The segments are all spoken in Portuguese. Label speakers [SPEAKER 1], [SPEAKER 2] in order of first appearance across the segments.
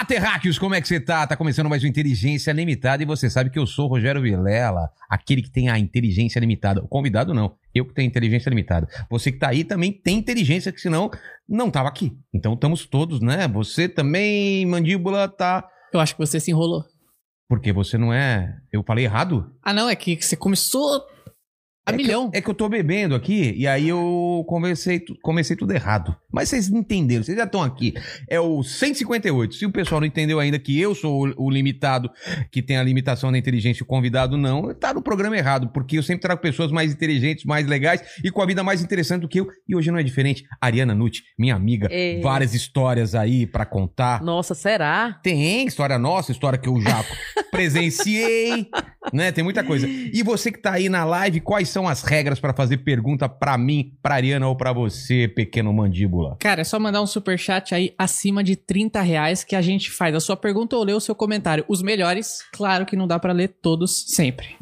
[SPEAKER 1] Olá, terráqueos, como é que você tá? Tá começando mais um Inteligência Limitada e você sabe que eu sou o Rogério Vilela, aquele que tem a inteligência limitada. O convidado não, eu que tenho inteligência limitada. Você que tá aí também tem inteligência, que senão não tava aqui. Então estamos todos, né? Você também, mandíbula, tá...
[SPEAKER 2] Eu acho que você se enrolou.
[SPEAKER 1] Porque você não é... Eu falei errado?
[SPEAKER 2] Ah, não, é que você começou a
[SPEAKER 1] é
[SPEAKER 2] milhão.
[SPEAKER 1] Que eu, é que eu tô bebendo aqui e aí eu comecei, comecei tudo errado. Mas vocês entenderam, vocês já estão aqui. É o 158. Se o pessoal não entendeu ainda que eu sou o, o limitado, que tem a limitação da inteligência, o convidado não, tá no programa errado, porque eu sempre trago pessoas mais inteligentes, mais legais e com a vida mais interessante do que eu. E hoje não é diferente. Ariana Nutti, minha amiga,
[SPEAKER 3] Ei.
[SPEAKER 1] várias histórias aí pra contar.
[SPEAKER 3] Nossa, será?
[SPEAKER 1] Tem história nossa, história que eu já presenciei, né? Tem muita coisa. E você que tá aí na live, quais são as regras pra fazer pergunta pra mim, pra Ariana ou pra você, pequeno mandíbula?
[SPEAKER 2] Cara, é só mandar um superchat aí acima de 30 reais que a gente faz a sua pergunta ou lê o seu comentário. Os melhores, claro que não dá pra ler todos sempre.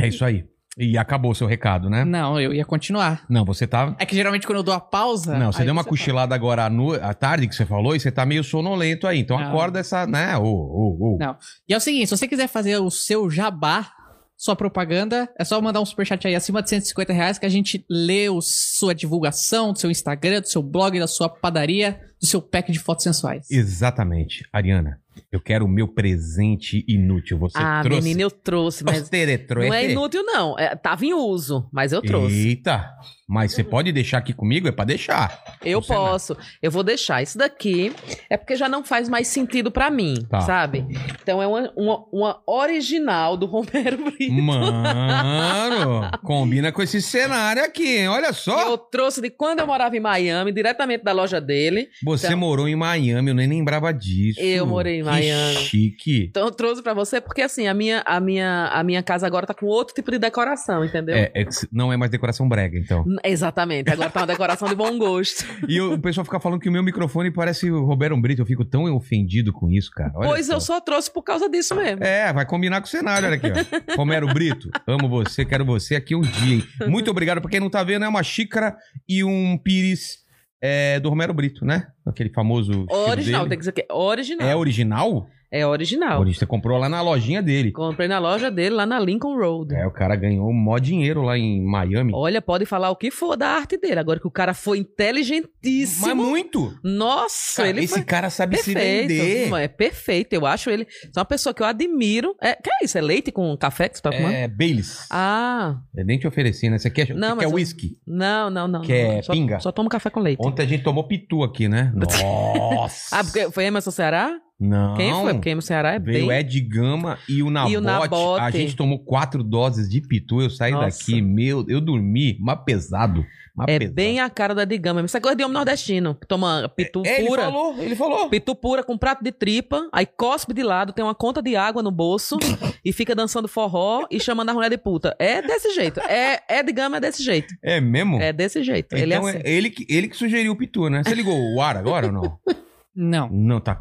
[SPEAKER 1] É isso aí. E acabou o seu recado, né?
[SPEAKER 2] Não, eu ia continuar.
[SPEAKER 1] Não, você tá.
[SPEAKER 2] É que geralmente quando eu dou a pausa.
[SPEAKER 1] Não, você deu uma
[SPEAKER 2] fala.
[SPEAKER 1] cochilada agora à, no... à tarde que você falou e você tá meio sonolento aí. Então
[SPEAKER 2] Não.
[SPEAKER 1] acorda essa, né? Ô, ô, ô.
[SPEAKER 2] Não. E é o seguinte, se você quiser fazer o seu jabá, sua propaganda, é só mandar um superchat aí acima de 150 reais que a gente lê o, sua divulgação do seu Instagram, do seu blog, da sua padaria, do seu pack de fotos sensuais.
[SPEAKER 1] Exatamente. Ariana, eu quero o meu presente inútil. Você
[SPEAKER 3] ah,
[SPEAKER 1] trouxe.
[SPEAKER 3] menina, eu trouxe, mas
[SPEAKER 1] trouxe.
[SPEAKER 3] não é inútil, não. É, tava em uso, mas eu trouxe.
[SPEAKER 1] Eita. Mas você pode deixar aqui comigo? É pra deixar.
[SPEAKER 3] Eu
[SPEAKER 1] Você não.
[SPEAKER 3] posso. Eu vou deixar. Isso daqui é porque já não faz mais sentido pra mim,
[SPEAKER 1] Tá.
[SPEAKER 3] sabe? Então é uma, uma, uma original do Romero Brito.
[SPEAKER 1] Mano, combina com esse cenário aqui, hein? Olha
[SPEAKER 3] que
[SPEAKER 1] só.
[SPEAKER 3] eu trouxe de quando eu morava em Miami, diretamente da loja dele.
[SPEAKER 1] Você
[SPEAKER 3] Então-
[SPEAKER 1] morou em Miami, eu nem lembrava disso.
[SPEAKER 3] Eu morei em
[SPEAKER 1] Que
[SPEAKER 3] Miami.
[SPEAKER 1] chique.
[SPEAKER 3] Então eu trouxe pra você porque assim, a minha, a minha, a minha casa agora tá com outro tipo de decoração, entendeu?
[SPEAKER 1] É, é que não é mais decoração brega, então.
[SPEAKER 3] Exatamente. Agora tá uma decoração de bom gosto.
[SPEAKER 1] E o, o pessoal fica falando que o meu microfone parece o Roberto Brito. Eu fico tão ofendido com isso, cara. Olha
[SPEAKER 3] pois
[SPEAKER 1] só.
[SPEAKER 3] eu só trouxe por causa disso mesmo.
[SPEAKER 1] É, vai combinar com o cenário, olha aqui, ó. Romero Brito, amo você, quero você aqui um dia, hein? Muito obrigado. Pra quem não tá vendo, é uma xícara e um pires é, do Romero Brito, né? Aquele famoso.
[SPEAKER 3] Original, tem que dizer que é original.
[SPEAKER 1] É original?
[SPEAKER 3] É original.
[SPEAKER 1] Ori- Você comprou lá na lojinha dele.
[SPEAKER 3] Comprei na loja dele, lá na Lincoln Road.
[SPEAKER 1] É, o cara ganhou mó dinheiro lá em Miami.
[SPEAKER 3] Olha, pode falar o que for da arte dele. Agora que o cara foi inteligentíssimo.
[SPEAKER 1] Mas muito!
[SPEAKER 3] Nossa,
[SPEAKER 1] Cara,
[SPEAKER 3] ele
[SPEAKER 1] esse cara sabe se
[SPEAKER 3] perfeito.
[SPEAKER 1] vender.
[SPEAKER 3] É perfeito. Eu acho ele. É uma pessoa que eu admiro. É, que é isso? É leite com café que você tá tomando?
[SPEAKER 1] É Baileys.
[SPEAKER 3] Ah,
[SPEAKER 1] Eu nem te ofereci, né? Você quer,
[SPEAKER 3] Não,
[SPEAKER 1] você quer
[SPEAKER 3] eu-
[SPEAKER 1] whisky?
[SPEAKER 3] não, não, não.
[SPEAKER 1] Quer
[SPEAKER 3] não. Só,
[SPEAKER 1] pinga?
[SPEAKER 3] Só tomo café com leite.
[SPEAKER 1] Ontem a gente tomou pitu aqui, né? Nossa!
[SPEAKER 3] Ah, porque foi Emerson Ceará?
[SPEAKER 1] Não.
[SPEAKER 3] Quem foi? Porque Emerson Ceará é
[SPEAKER 1] Veio
[SPEAKER 3] bem...
[SPEAKER 1] Ed Gama e o Nabote.
[SPEAKER 3] E o Nabote.
[SPEAKER 1] A gente tomou quatro doses de pitu. Eu saí
[SPEAKER 3] Nossa.
[SPEAKER 1] daqui, meu, eu dormi, mas pesado. Mas
[SPEAKER 3] É
[SPEAKER 1] pesado.
[SPEAKER 3] bem a cara da Digama. Isso é coisa de homem nordestino, que toma pitu
[SPEAKER 1] É, ele
[SPEAKER 3] pura.
[SPEAKER 1] falou, ele falou.
[SPEAKER 3] Pitu pura com prato de tripa, aí cospe de lado, tem uma conta de água no bolso e fica dançando forró e chamando a mulher de puta. É desse jeito. É, é de gama, é desse jeito.
[SPEAKER 1] É mesmo?
[SPEAKER 3] É desse jeito. ele é
[SPEAKER 1] Então
[SPEAKER 3] assim.
[SPEAKER 1] é ele que, ele que sugeriu o pitu, né? Você ligou o ar agora ou não?
[SPEAKER 2] Não.
[SPEAKER 1] Não, tá,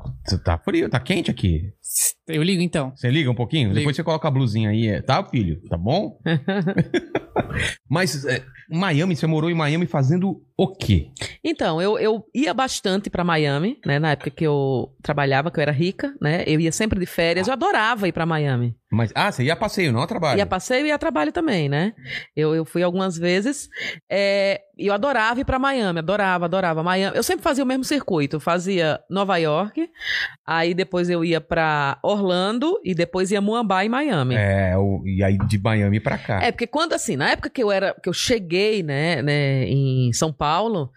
[SPEAKER 1] tá frio, tá quente aqui.
[SPEAKER 2] Eu ligo então.
[SPEAKER 1] Você liga um pouquinho?
[SPEAKER 2] Ligo.
[SPEAKER 1] Depois você coloca a blusinha aí, é, tá, filho? Tá bom? Mas é, Miami, você morou em Miami fazendo o quê?
[SPEAKER 3] Então, eu, eu ia bastante pra Miami, né? Na época que eu trabalhava, que eu era rica, né? Eu ia sempre de férias. Eu adorava ir pra Miami.
[SPEAKER 1] Mas, ah, você ia a passeio, não a trabalho.
[SPEAKER 3] Ia a passeio e a trabalho também, né? Eu, eu fui algumas vezes. é, eu adorava ir pra Miami, adorava, adorava. Miami. Eu sempre fazia o mesmo circuito. Eu fazia Nova York, aí depois eu ia pra Orlando e depois ia Muambá e Miami.
[SPEAKER 1] É, o- e aí de Miami pra cá.
[SPEAKER 3] É, porque quando assim, na época que eu era, que eu cheguei, né, né, em São Paulo,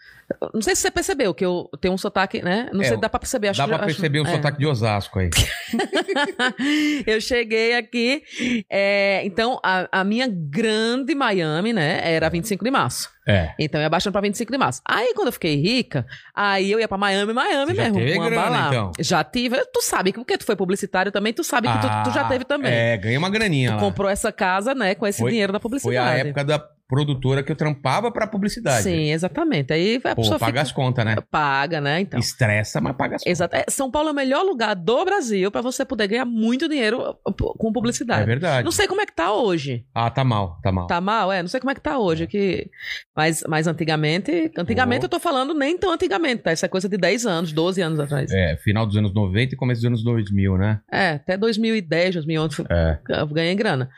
[SPEAKER 3] não sei se você percebeu que eu tenho um sotaque, né? Não
[SPEAKER 1] É,
[SPEAKER 3] sei se dá pra perceber, acho
[SPEAKER 1] Dá pra
[SPEAKER 3] acho-
[SPEAKER 1] perceber o
[SPEAKER 3] é.
[SPEAKER 1] sotaque de Osasco aí.
[SPEAKER 3] eu cheguei aqui, é, então a, a minha grande Miami, né, era 25 de março.
[SPEAKER 1] É.
[SPEAKER 3] Então eu ia baixando pra 25 de março. Aí quando eu fiquei rica, aí eu ia pra Miami, Miami
[SPEAKER 1] Você já
[SPEAKER 3] mesmo.
[SPEAKER 1] teve
[SPEAKER 3] com uma
[SPEAKER 1] grana, então?
[SPEAKER 3] Já tive. Tu sabe que porque tu foi publicitário também, tu sabe que tu, tu já
[SPEAKER 1] Ah,
[SPEAKER 3] teve também.
[SPEAKER 1] É, ganhei uma graninha
[SPEAKER 3] Tu
[SPEAKER 1] lá.
[SPEAKER 3] comprou essa casa, né, com esse
[SPEAKER 1] Foi-
[SPEAKER 3] dinheiro da
[SPEAKER 1] Foi
[SPEAKER 3] publicidade.
[SPEAKER 1] a época da produtora que eu trampava pra publicidade.
[SPEAKER 3] Sim, exatamente. Aí a
[SPEAKER 1] Pô,
[SPEAKER 3] pessoa
[SPEAKER 1] paga
[SPEAKER 3] fica...
[SPEAKER 1] as contas, né?
[SPEAKER 3] Paga, né? Então.
[SPEAKER 1] Estressa, mas paga as contas.
[SPEAKER 3] Exato. É, São Paulo é o melhor lugar do Brasil pra você poder ganhar muito dinheiro uh, com
[SPEAKER 1] É
[SPEAKER 3] publicidade.
[SPEAKER 1] verdade.
[SPEAKER 3] Não sei como é que tá hoje.
[SPEAKER 1] Ah, tá mal, tá mal.
[SPEAKER 3] Tá mal? É, não sei como é que tá hoje. Que... Mas, mas antigamente. Antigamente
[SPEAKER 1] Oh.
[SPEAKER 3] eu tô falando nem tão antigamente, tá? Isso é coisa de 10 anos, 12 anos atrás. É,
[SPEAKER 1] É, final dos anos 90 e começo dos anos 2000, né?
[SPEAKER 3] até 2010, 2011
[SPEAKER 1] É.
[SPEAKER 3] eu ganhei grana.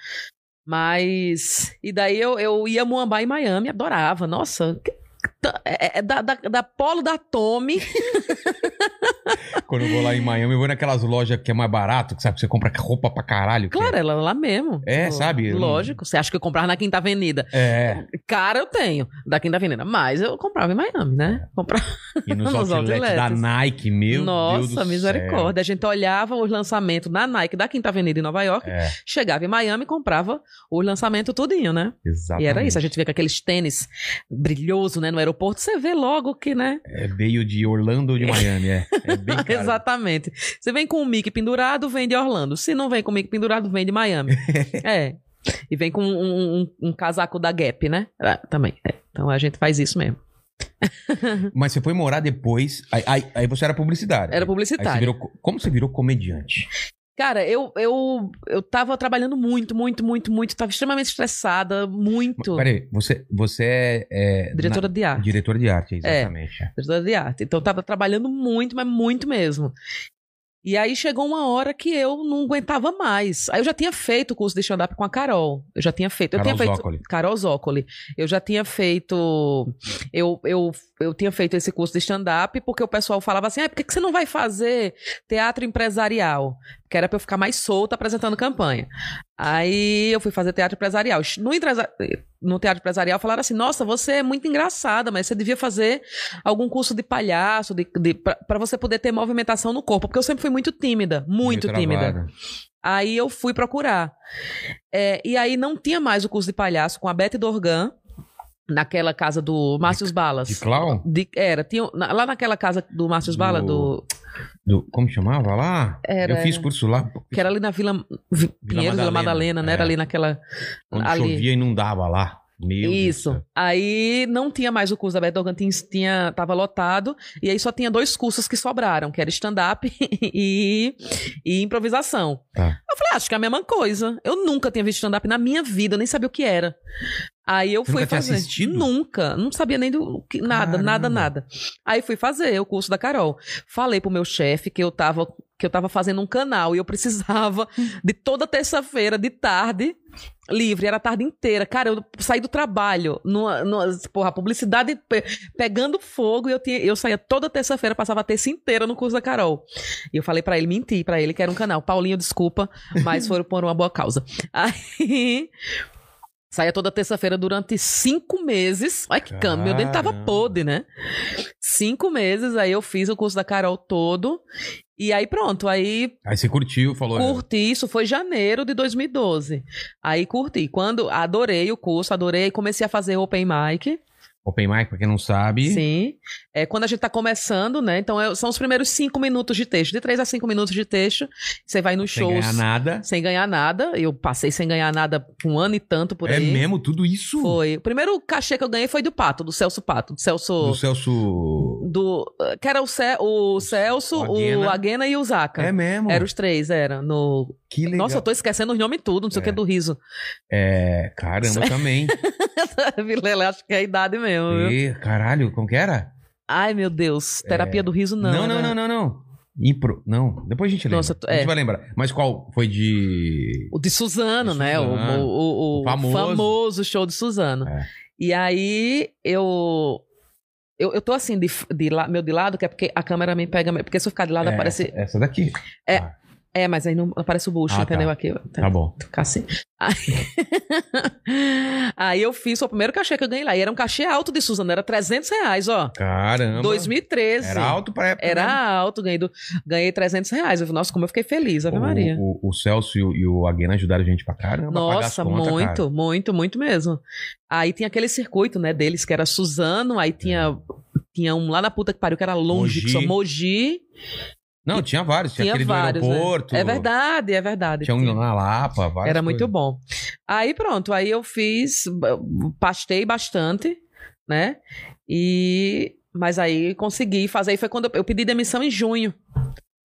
[SPEAKER 3] Mas. E daí eu, eu ia a Muambá em Miami, adorava. Nossa. tá- É, é da, da, da Polo da Tommy.
[SPEAKER 1] Quando eu vou lá em Miami, eu vou naquelas lojas que é mais barato, que sabe, que você compra roupa pra caralho.
[SPEAKER 3] Claro, ela lá mesmo.
[SPEAKER 1] É,
[SPEAKER 3] Tipo,
[SPEAKER 1] sabe?
[SPEAKER 3] Lógico. Você acha que eu comprava na Quinta Avenida?
[SPEAKER 1] É.
[SPEAKER 3] Cara, eu tenho da Quinta Avenida. Mas eu comprava em Miami, né? Comprava.
[SPEAKER 1] E nos
[SPEAKER 3] Nos
[SPEAKER 1] da. Nike, meu Deus
[SPEAKER 3] Nossa, misericórdia. A gente olhava os lançamentos na Nike da Quinta Avenida em Nova York,
[SPEAKER 1] céu. É,
[SPEAKER 3] chegava em Miami e comprava os lançamentos tudinho, né?
[SPEAKER 1] exatamente.
[SPEAKER 3] E era isso. A gente vê com aqueles tênis brilhoso, né? No aeroporto, você vê logo que, né?
[SPEAKER 1] É, veio de Orlando ou de Miami, é. É bem caro.
[SPEAKER 3] Exatamente. Você vem com o Mickey pendurado, vem de Orlando. Se não vem com o Mickey pendurado, vem de Miami. é. E vem com um, um- um casaco da Gap, né? Ah, também. é. Então a gente faz isso mesmo.
[SPEAKER 1] Mas você foi morar depois, aí, aí, aí você era publicitário.
[SPEAKER 3] Era
[SPEAKER 1] Aí você virou, co- como você virou comediante?
[SPEAKER 3] Cara, eu, eu, eu tava trabalhando muito, muito, muito, muito. Tava extremamente estressada, muito.
[SPEAKER 1] Peraí, você, você é... é
[SPEAKER 3] Diretora de
[SPEAKER 1] na-
[SPEAKER 3] arte.
[SPEAKER 1] Diretora de arte, exatamente. é.
[SPEAKER 3] Diretora de arte. Então eu tava trabalhando muito, mas muito mesmo. E aí chegou uma hora que eu não aguentava mais. Aí eu já tinha feito o curso de stand-up com a Carol. Eu já tinha feito. Eu
[SPEAKER 1] Carol
[SPEAKER 3] tinha feito
[SPEAKER 1] Zócoli.
[SPEAKER 3] Carol Zócoli. Eu já tinha feito. Eu, eu, eu tinha feito esse curso de stand-up porque o pessoal falava assim: ah, por que que você não vai fazer teatro empresarial? Que era pra eu ficar mais solta apresentando campanha. Aí eu fui fazer teatro empresarial. No, no teatro empresarial falaram assim: nossa, você é muito engraçada, mas você devia fazer algum curso de palhaço, de, de, pra você poder ter movimentação no corpo. Porque eu sempre fui muito tímida, muito tímida. Aí eu fui procurar. É, e aí não tinha mais o curso de palhaço com a Beth Dorgan, naquela casa do Márcio Balas.
[SPEAKER 1] De clown?
[SPEAKER 3] De- era, tinha, na- lá naquela casa do Márcio
[SPEAKER 1] Do-
[SPEAKER 3] Bala, do,
[SPEAKER 1] Do, como chamava lá?
[SPEAKER 3] Era-
[SPEAKER 1] Eu fiz curso lá.
[SPEAKER 3] que era ali na Vila Vi- Pinheiros, Vila
[SPEAKER 1] Madalena,
[SPEAKER 3] Madalena, né?
[SPEAKER 1] é.
[SPEAKER 3] Era ali naquela.
[SPEAKER 1] Onde
[SPEAKER 3] ali.
[SPEAKER 1] chovia e não dava lá. Meu
[SPEAKER 3] Isso.
[SPEAKER 1] Deus.
[SPEAKER 3] Aí não tinha mais o curso da Beth Dorgan, tinha, tinha, tava lotado. E aí só tinha dois cursos que sobraram, que era stand-up e, e improvisação.
[SPEAKER 1] Tá.
[SPEAKER 3] Eu falei, ah, acho que é a mesma coisa. Eu nunca tinha visto stand-up na minha vida, eu nem sabia o que era. Aí eu
[SPEAKER 1] Você
[SPEAKER 3] fui
[SPEAKER 1] nunca tinha
[SPEAKER 3] fazer.
[SPEAKER 1] assistido?
[SPEAKER 3] Nunca. Não sabia nem do que, nada,
[SPEAKER 1] Caramba.
[SPEAKER 3] nada, nada. Aí fui fazer o curso da Carol. Falei pro meu chefe que eu tava que eu tava fazendo um canal e eu precisava de toda terça-feira de tarde livre, era a tarde inteira. Cara, eu saí do trabalho, numa, numa, porra, a publicidade pe- pegando fogo e eu, tinha, eu saía toda terça-feira, passava a terça inteira no curso da Carol. E eu falei pra ele, menti pra ele que era um canal. Paulinho, desculpa, mas foram por uma boa causa. Aí. Saía toda terça-feira durante cinco meses. Olha que câmbio, meu dente tava podre, né? Cinco meses, aí eu fiz o curso da Carol todo. E aí pronto, aí
[SPEAKER 1] Aí você curtiu, falou.
[SPEAKER 3] Curti, isso foi janeiro de 2012. Aí curti. Quando adorei o curso, adorei, comecei a fazer open mic.
[SPEAKER 1] Open mic, pra quem não sabe.
[SPEAKER 3] Sim. É quando a gente tá começando, né? Então é- são os primeiros cinco minutos de texto. De três a cinco minutos de texto. Você vai nos
[SPEAKER 1] Sem
[SPEAKER 3] shows
[SPEAKER 1] ganhar nada.
[SPEAKER 3] sem ganhar nada. Eu passei sem ganhar nada um ano e tanto por
[SPEAKER 1] é
[SPEAKER 3] aí.
[SPEAKER 1] mesmo tudo isso?
[SPEAKER 3] Foi. O primeiro cachê que eu ganhei foi do Pato, do Celso Pato. Do Celso.
[SPEAKER 1] Do Celso.
[SPEAKER 3] Do, que era o, Ce- o Celso,
[SPEAKER 1] o
[SPEAKER 3] o
[SPEAKER 1] Aguena.
[SPEAKER 3] Aguena e o Zaca.
[SPEAKER 1] É mesmo.
[SPEAKER 3] Eram os três, era. No...
[SPEAKER 1] Que legal.
[SPEAKER 3] Nossa, eu tô esquecendo os nomes tudo, não sei o que
[SPEAKER 1] É.
[SPEAKER 3] do riso.
[SPEAKER 1] É, caramba também.
[SPEAKER 3] Vilela, acho que é a idade mesmo. viu?
[SPEAKER 1] e, caralho, como que era?
[SPEAKER 3] Ai, meu Deus. Terapia do riso, não.
[SPEAKER 1] não, não,
[SPEAKER 3] né?
[SPEAKER 1] não, não, não. Impro. Não, depois a gente lembra.
[SPEAKER 3] Nossa, tu-
[SPEAKER 1] A gente
[SPEAKER 3] é.
[SPEAKER 1] vai lembrar. Mas qual foi de.
[SPEAKER 3] O de Suzano,
[SPEAKER 1] De
[SPEAKER 3] né? O-
[SPEAKER 1] Suzano.
[SPEAKER 3] O, o- o
[SPEAKER 1] O famoso.
[SPEAKER 3] famoso. show de Suzano.
[SPEAKER 1] É.
[SPEAKER 3] E aí, eu... Eu, eu tô assim, de, de meu de lado, que é porque a câmera me pega... Porque se eu ficar de lado,
[SPEAKER 1] É,
[SPEAKER 3] aparece...
[SPEAKER 1] Essa daqui.
[SPEAKER 3] É.
[SPEAKER 1] Ah,
[SPEAKER 3] É, mas aí não aparece o bucho,
[SPEAKER 1] Ah, tá.
[SPEAKER 3] entendeu? Aqui.
[SPEAKER 1] tá bom.
[SPEAKER 3] Ficar assim. Aí... aí eu fiz o primeiro cachê que eu ganhei lá. E era um cachê alto de Suzano, era 300 reais, ó.
[SPEAKER 1] Caramba.
[SPEAKER 3] 2013.
[SPEAKER 1] Era alto pra época.
[SPEAKER 3] Era
[SPEAKER 1] né?
[SPEAKER 3] alto, ganhei, do, ganhei 300 reais. Eu falei, Nossa, como eu fiquei feliz, Ave
[SPEAKER 1] O-
[SPEAKER 3] Maria.
[SPEAKER 1] O, o Celso e o, e o Aguena ajudaram a gente pra caramba.
[SPEAKER 3] Nossa,
[SPEAKER 1] contas,
[SPEAKER 3] muito,
[SPEAKER 1] cara.
[SPEAKER 3] muito, muito mesmo. Aí tinha aquele circuito, né, deles, que era Suzano, aí tinha, tinha um lá na puta que pariu, que era longe,
[SPEAKER 1] Mogi.
[SPEAKER 3] que só Mogi.
[SPEAKER 1] Não, tinha vários. Tinha,
[SPEAKER 3] Tinha
[SPEAKER 1] aquele
[SPEAKER 3] vários,
[SPEAKER 1] do
[SPEAKER 3] né?
[SPEAKER 1] aeroporto.
[SPEAKER 3] É verdade, é verdade.
[SPEAKER 1] Tinha um na Lapa, várias
[SPEAKER 3] Era muito
[SPEAKER 1] coisas.
[SPEAKER 3] bom. Aí pronto, aí eu fiz, pastei bastante, né? E mas aí consegui fazer. Aí foi quando eu, eu pedi demissão em junho.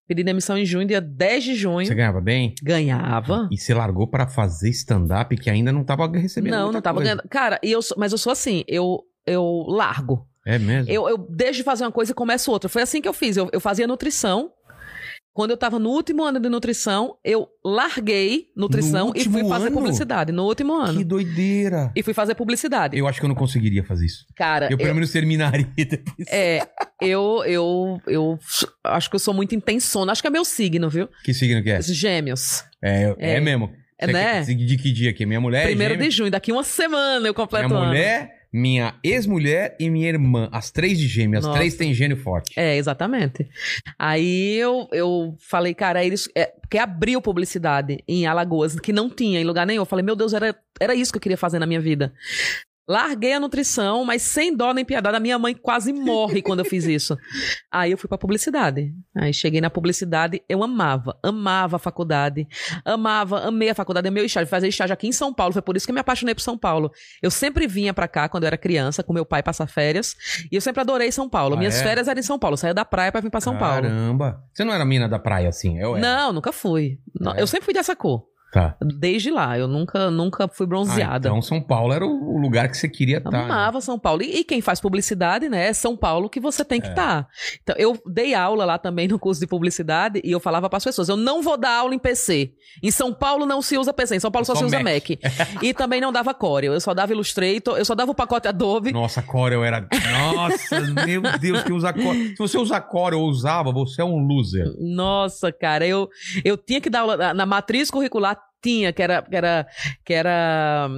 [SPEAKER 3] Pedi demissão em junho, dia 10 de junho.
[SPEAKER 1] Você ganhava bem?
[SPEAKER 3] Ganhava.
[SPEAKER 1] E você largou pra fazer stand-up que ainda não tava recebendo
[SPEAKER 3] Não, não tava
[SPEAKER 1] coisa.
[SPEAKER 3] ganhando. Cara, e eu, mas eu sou assim, eu, eu largo.
[SPEAKER 1] É mesmo?
[SPEAKER 3] Eu, eu deixo de fazer uma coisa e começo outra. Foi assim que eu fiz. Eu, eu fazia nutrição. Quando eu tava no último ano de nutrição, eu larguei nutrição e fui fazer
[SPEAKER 1] ano?
[SPEAKER 3] publicidade. No último ano.
[SPEAKER 1] Que doideira.
[SPEAKER 3] E fui fazer publicidade.
[SPEAKER 1] Eu acho que eu não conseguiria fazer isso.
[SPEAKER 3] Cara,
[SPEAKER 1] Eu pelo menos terminaria depois.
[SPEAKER 3] é, eu, eu, eu acho que eu sou muito intensona. Acho que é meu signo, viu?
[SPEAKER 1] Que signo que é?
[SPEAKER 3] Esses Gêmeos.
[SPEAKER 1] É, é,
[SPEAKER 3] É.
[SPEAKER 1] mesmo.
[SPEAKER 3] É, né?
[SPEAKER 1] De que dia aqui? Minha mulher
[SPEAKER 3] Primeiro
[SPEAKER 1] é
[SPEAKER 3] de junho, daqui uma semana eu completo
[SPEAKER 1] Minha
[SPEAKER 3] o ano.
[SPEAKER 1] Minha ex-mulher e minha irmã. As três de gêmeas. As
[SPEAKER 3] Nossa.
[SPEAKER 1] três têm gênio forte.
[SPEAKER 3] É, exatamente. Aí eu, eu falei, cara, eles. É, porque abriu publicidade em Alagoas, que não tinha em lugar nenhum. Eu falei, meu Deus, era, era isso que eu queria fazer na minha vida. Larguei a nutrição, mas sem dó nem piedade. A minha mãe quase morre quando eu fiz isso. Aí eu fui pra publicidade. Aí cheguei na publicidade, eu amava, amava a faculdade, amava, amei a faculdade, amei o estágio. Fazer estágio aqui em São Paulo, foi por isso que eu me apaixonei por São Paulo. Eu sempre vinha pra cá quando eu era criança, com meu pai passar férias, e eu sempre adorei São Paulo.
[SPEAKER 1] Ah,
[SPEAKER 3] Minhas
[SPEAKER 1] é?
[SPEAKER 3] férias eram em São Paulo, eu saía da praia pra vir pra São Paulo.
[SPEAKER 1] Caramba. Você não era mina da praia assim? Eu era.
[SPEAKER 3] Não, nunca fui. Não,
[SPEAKER 1] É?
[SPEAKER 3] Eu sempre fui dessa cor.
[SPEAKER 1] Tá.
[SPEAKER 3] Desde lá. Eu nunca, nunca fui
[SPEAKER 1] Ah,
[SPEAKER 3] bronzeada.
[SPEAKER 1] então São Paulo era o lugar que você queria estar.
[SPEAKER 3] Amava São Paulo. E, e quem faz publicidade, né? É São Paulo que você tem que
[SPEAKER 1] É.
[SPEAKER 3] estar. Então, eu dei aula lá também no curso de publicidade e eu falava para as pessoas: eu não vou dar aula em PC. Em São Paulo não se usa PC, em São Paulo só,
[SPEAKER 1] Só
[SPEAKER 3] se usa
[SPEAKER 1] Mac.
[SPEAKER 3] Mac. e também não dava Corel. Eu só dava Illustrator, eu só dava o pacote Adobe.
[SPEAKER 1] Nossa, Corel era. Nossa, meu Deus, que usa Corel. Se você usa Corel ou usava, você é um loser.
[SPEAKER 3] Nossa, cara, eu, eu tinha que dar aula na matriz curricular. Tinha, que era, que era, que era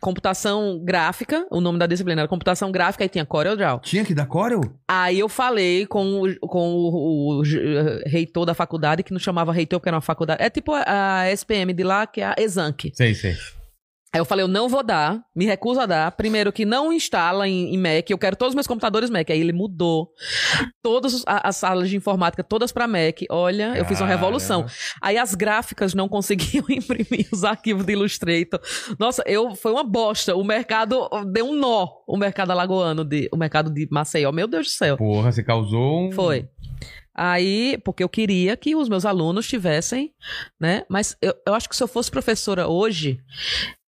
[SPEAKER 3] computação gráfica, o nome da disciplina era computação gráfica, e tinha CorelDRAW.
[SPEAKER 1] Tinha que dar Corel?
[SPEAKER 3] Aí eu falei com o, com o, o j- reitor da faculdade, que não chamava reitor porque era uma faculdade. É tipo a, a SPM de lá, que é a Exanc.
[SPEAKER 1] Sei, sei.
[SPEAKER 3] Aí eu falei, eu não vou dar, me recuso a dar. Primeiro que não instala em, em Mac, eu quero todos os meus computadores Mac. Aí ele mudou todas as salas de informática, todas pra Mac. Olha, eu fiz uma revolução. Aí as gráficas não conseguiam imprimir os arquivos de Illustrator. Nossa, eu foi uma bosta. O mercado deu um nó, o mercado alagoano, de, o mercado de Maceió. Meu Deus do céu.
[SPEAKER 1] Porra, você causou um.
[SPEAKER 3] Foi. Aí, porque eu queria que os meus alunos tivessem, né? Mas eu, eu acho que se eu fosse professora hoje,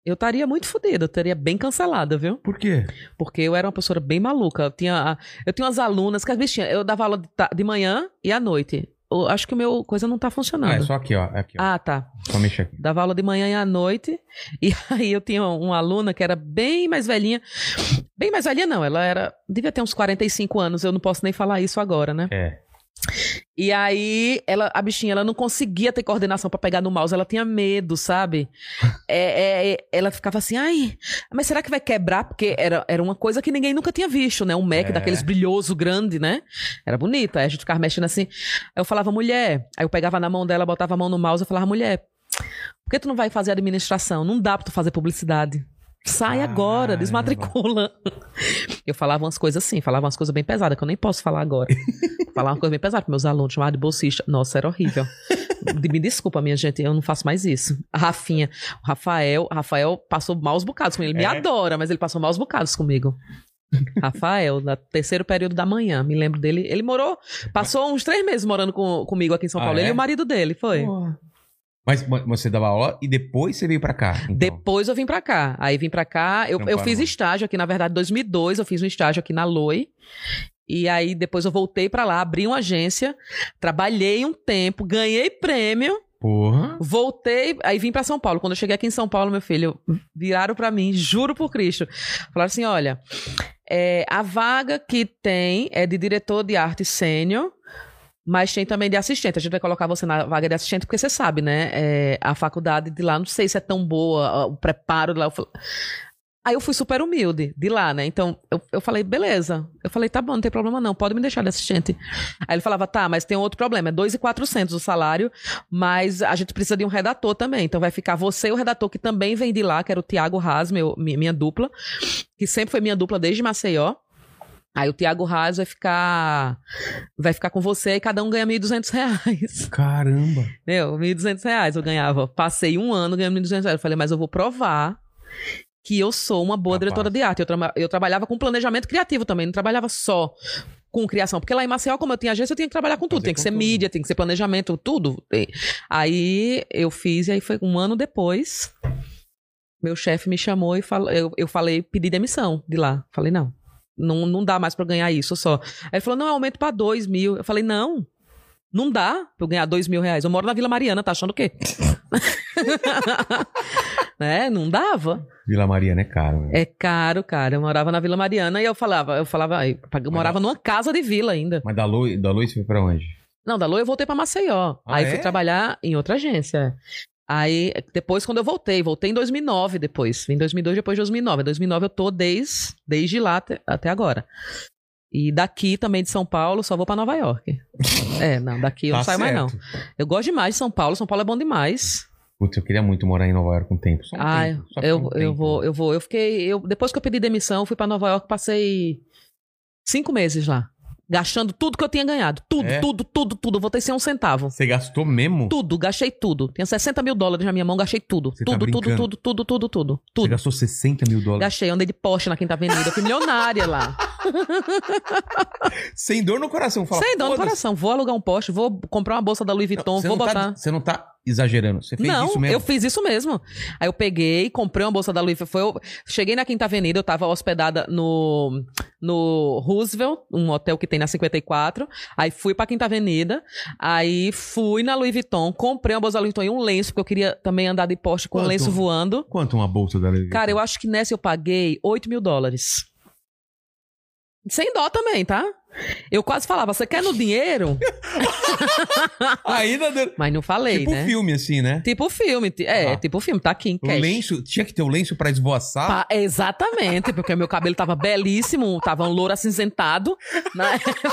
[SPEAKER 3] eu estaria muito fodida, eu estaria bem cancelada, viu?
[SPEAKER 1] Por quê?
[SPEAKER 3] Porque eu era uma professora bem maluca. Eu tinha, a- eu tinha umas alunas que as bichinhas, eu dava aula de, de manhã e à noite. Eu acho que o meu coisa não tá
[SPEAKER 1] Ah,
[SPEAKER 3] funcionando.
[SPEAKER 1] é só aqui, ó. Aqui, ó.
[SPEAKER 3] Ah, tá.
[SPEAKER 1] Só mexer aqui.
[SPEAKER 3] Dava aula de manhã e à noite. E aí eu tinha uma aluna que era bem mais velhinha. Bem mais velhinha, não. Ela era. Devia ter uns 45 anos. Eu não posso nem falar isso agora, né?
[SPEAKER 1] É.
[SPEAKER 3] E aí, ela, a bichinha, ela não conseguia ter coordenação pra pegar no mouse, ela tinha medo, sabe? É, é, é, ela ficava assim, ai, mas será que vai quebrar? Porque era, era uma coisa que ninguém nunca tinha visto, né? Um Mac
[SPEAKER 1] É.
[SPEAKER 3] daqueles brilhoso grande, né? Era bonita. Aí a gente ficava mexendo assim. Aí eu falava, mulher. Aí eu pegava na mão dela, botava a mão no mouse, eu falava, mulher, por que tu não vai fazer administração? Não dá pra tu fazer publicidade. Sai agora,
[SPEAKER 1] Caramba.
[SPEAKER 3] desmatricula. Eu falava umas coisas assim, falava umas coisas bem pesadas, que eu nem posso falar agora. falava uma coisa bem pesada para meus alunos, chamava de bolsista. Nossa, era horrível. Me desculpa, minha gente, eu não faço mais isso. A Rafinha, o Rafael, o Rafael passou maus bocados comigo. Ele me
[SPEAKER 1] É?
[SPEAKER 3] adora, mas ele passou maus bocados comigo. Rafael, no terceiro período da manhã, me lembro dele. Ele morou, passou uns três meses morando com- comigo aqui em São
[SPEAKER 1] Ah,
[SPEAKER 3] Paulo. Ele
[SPEAKER 1] é?
[SPEAKER 3] e o marido dele, foi.
[SPEAKER 1] Porra. Mas você dava aula e depois você veio pra cá. então.
[SPEAKER 3] Depois eu vim pra cá. Aí vim pra cá. Eu, eu fiz estágio aqui, na verdade, em 2002. Eu fiz um estágio aqui na Loi. E aí depois eu voltei pra lá, abri uma agência, trabalhei um tempo, ganhei prêmio,
[SPEAKER 1] Porra.
[SPEAKER 3] voltei, aí vim pra São Paulo. Quando eu cheguei aqui em São Paulo, meu filho, viraram pra mim, juro por Cristo. Falaram assim: olha, é, a vaga que tem é de diretor de arte sênior. Mas tem também de assistente. A gente vai colocar você na vaga de assistente, porque você sabe, né? É, a faculdade de lá, não sei se é tão boa, o preparo de lá. Eu Aí eu fui super humilde de lá, né? Então eu, eu falei, beleza. Eu falei, tá bom, não tem problema não, pode me deixar de assistente. Aí ele falava, tá, mas tem outro problema, é 2,400 o salário, mas a gente precisa de um redator também. Então vai ficar você e o redator que também vem de lá, que era o Tiago Haas, meu, mi- minha dupla, que sempre foi minha dupla desde Maceió. Aí o Tiago Haas vai ficar vai ficar com você e cada um ganha 1.200 reais.
[SPEAKER 1] Caramba.
[SPEAKER 3] Meu, 1.200 reais eu ganhava. Passei um ano ganhando 1.200 reais. Eu falei, mas eu vou provar que eu sou uma boa
[SPEAKER 1] Capaz.
[SPEAKER 3] diretora de arte. Eu, traba- eu trabalhava com planejamento criativo também, não trabalhava só com criação. Porque lá em Maceió, como eu tinha agência, eu tinha que trabalhar com tudo.
[SPEAKER 1] Fazer
[SPEAKER 3] Tem que ser
[SPEAKER 1] tudo.
[SPEAKER 3] mídia, tem que ser planejamento, tudo. Aí eu fiz, e aí foi um ano depois. Meu chefe me chamou e falou, eu, eu falei, pedi demissão de lá. Falei, não, não, não dá mais pra eu ganhar isso só. Aí ele falou, não, eu aumento pra dois mil. Eu falei, não, não dá pra eu ganhar dois mil reais. Eu moro na Vila Mariana, tá achando o quê? né? Não dava.
[SPEAKER 1] Vila Maria, né, caro?
[SPEAKER 3] É caro, cara. Eu morava na Vila Mariana e eu falava, eu falava, eu morava numa casa de vila ainda.
[SPEAKER 1] Mas da Lu, da Luiz foi pra onde?
[SPEAKER 3] Não, da Lua eu voltei pra Maceió.
[SPEAKER 1] Ah,
[SPEAKER 3] aí
[SPEAKER 1] é?
[SPEAKER 3] fui trabalhar em outra agência. Aí, depois, quando eu voltei, voltei em 2009 depois. Em 2002, depois de 2009. Em 2009 eu tô desde, desde lá até, até agora. E daqui também de São Paulo, só vou pra Nova York. é, não, daqui eu
[SPEAKER 1] Tá
[SPEAKER 3] não saio mais não.
[SPEAKER 1] certo.
[SPEAKER 3] Eu gosto demais de São Paulo. São Paulo é bom demais.
[SPEAKER 1] Putz, eu queria muito morar em Nova York um tempo. Só um
[SPEAKER 3] Ah,
[SPEAKER 1] tempo, só
[SPEAKER 3] eu,
[SPEAKER 1] um
[SPEAKER 3] eu
[SPEAKER 1] tempo.
[SPEAKER 3] vou, eu vou. Eu fiquei. Eu, depois que eu pedi demissão, eu fui pra Nova York, passei cinco meses lá. Gastando tudo que eu tinha ganhado. Tudo,
[SPEAKER 1] É?
[SPEAKER 3] tudo, tudo, tudo. Eu voltei sem um centavo.
[SPEAKER 1] Você gastou mesmo?
[SPEAKER 3] Tudo, gastei tudo. Tinha 60 mil dólares na minha mão, gastei tudo.
[SPEAKER 1] Você tá
[SPEAKER 3] tudo, tudo, tudo, tudo, tudo, tudo,
[SPEAKER 1] Você
[SPEAKER 3] tudo.
[SPEAKER 1] gastou 60 mil dólares.
[SPEAKER 3] Gastei, andei de Porsche na Quinta Avenida. Eu fui milionária lá.
[SPEAKER 1] Sem dor no coração. Fala,
[SPEAKER 3] Sem dor no coração. Vou alugar um Porsche, vou comprar uma bolsa da Louis Vuitton,
[SPEAKER 1] Você
[SPEAKER 3] vou
[SPEAKER 1] não
[SPEAKER 3] botar.
[SPEAKER 1] Tá, você não tá exagerando. Você fez
[SPEAKER 3] não,
[SPEAKER 1] isso mesmo.
[SPEAKER 3] eu fiz isso mesmo. Aí eu peguei, comprei uma bolsa da Louis Vuitton. Cheguei na Quinta Avenida, eu tava hospedada no, no Roosevelt, um hotel que tem na 54. Aí fui pra Quinta Avenida, aí fui na Louis Vuitton, comprei uma bolsa da Louis Vuitton e um lenço, porque eu queria também andar de Porsche com um
[SPEAKER 1] Quanto?
[SPEAKER 3] lenço voando.
[SPEAKER 1] Quanto uma bolsa da Levi?
[SPEAKER 3] Cara, eu acho que nessa eu paguei 8 mil dólares. Sem dó também, tá? Eu quase falava, você quer no dinheiro?
[SPEAKER 1] Ainda deu...
[SPEAKER 3] Mas não falei,
[SPEAKER 1] Tipo
[SPEAKER 3] né?
[SPEAKER 1] filme, assim, né?
[SPEAKER 3] Tipo filme. É,
[SPEAKER 1] Ah.
[SPEAKER 3] tipo filme, tá aqui em
[SPEAKER 1] O
[SPEAKER 3] cash.
[SPEAKER 1] lenço... Tinha que ter o lenço pra esvoaçar.
[SPEAKER 3] Pa- exatamente, porque meu cabelo tava belíssimo, tava um louro acinzentado na época.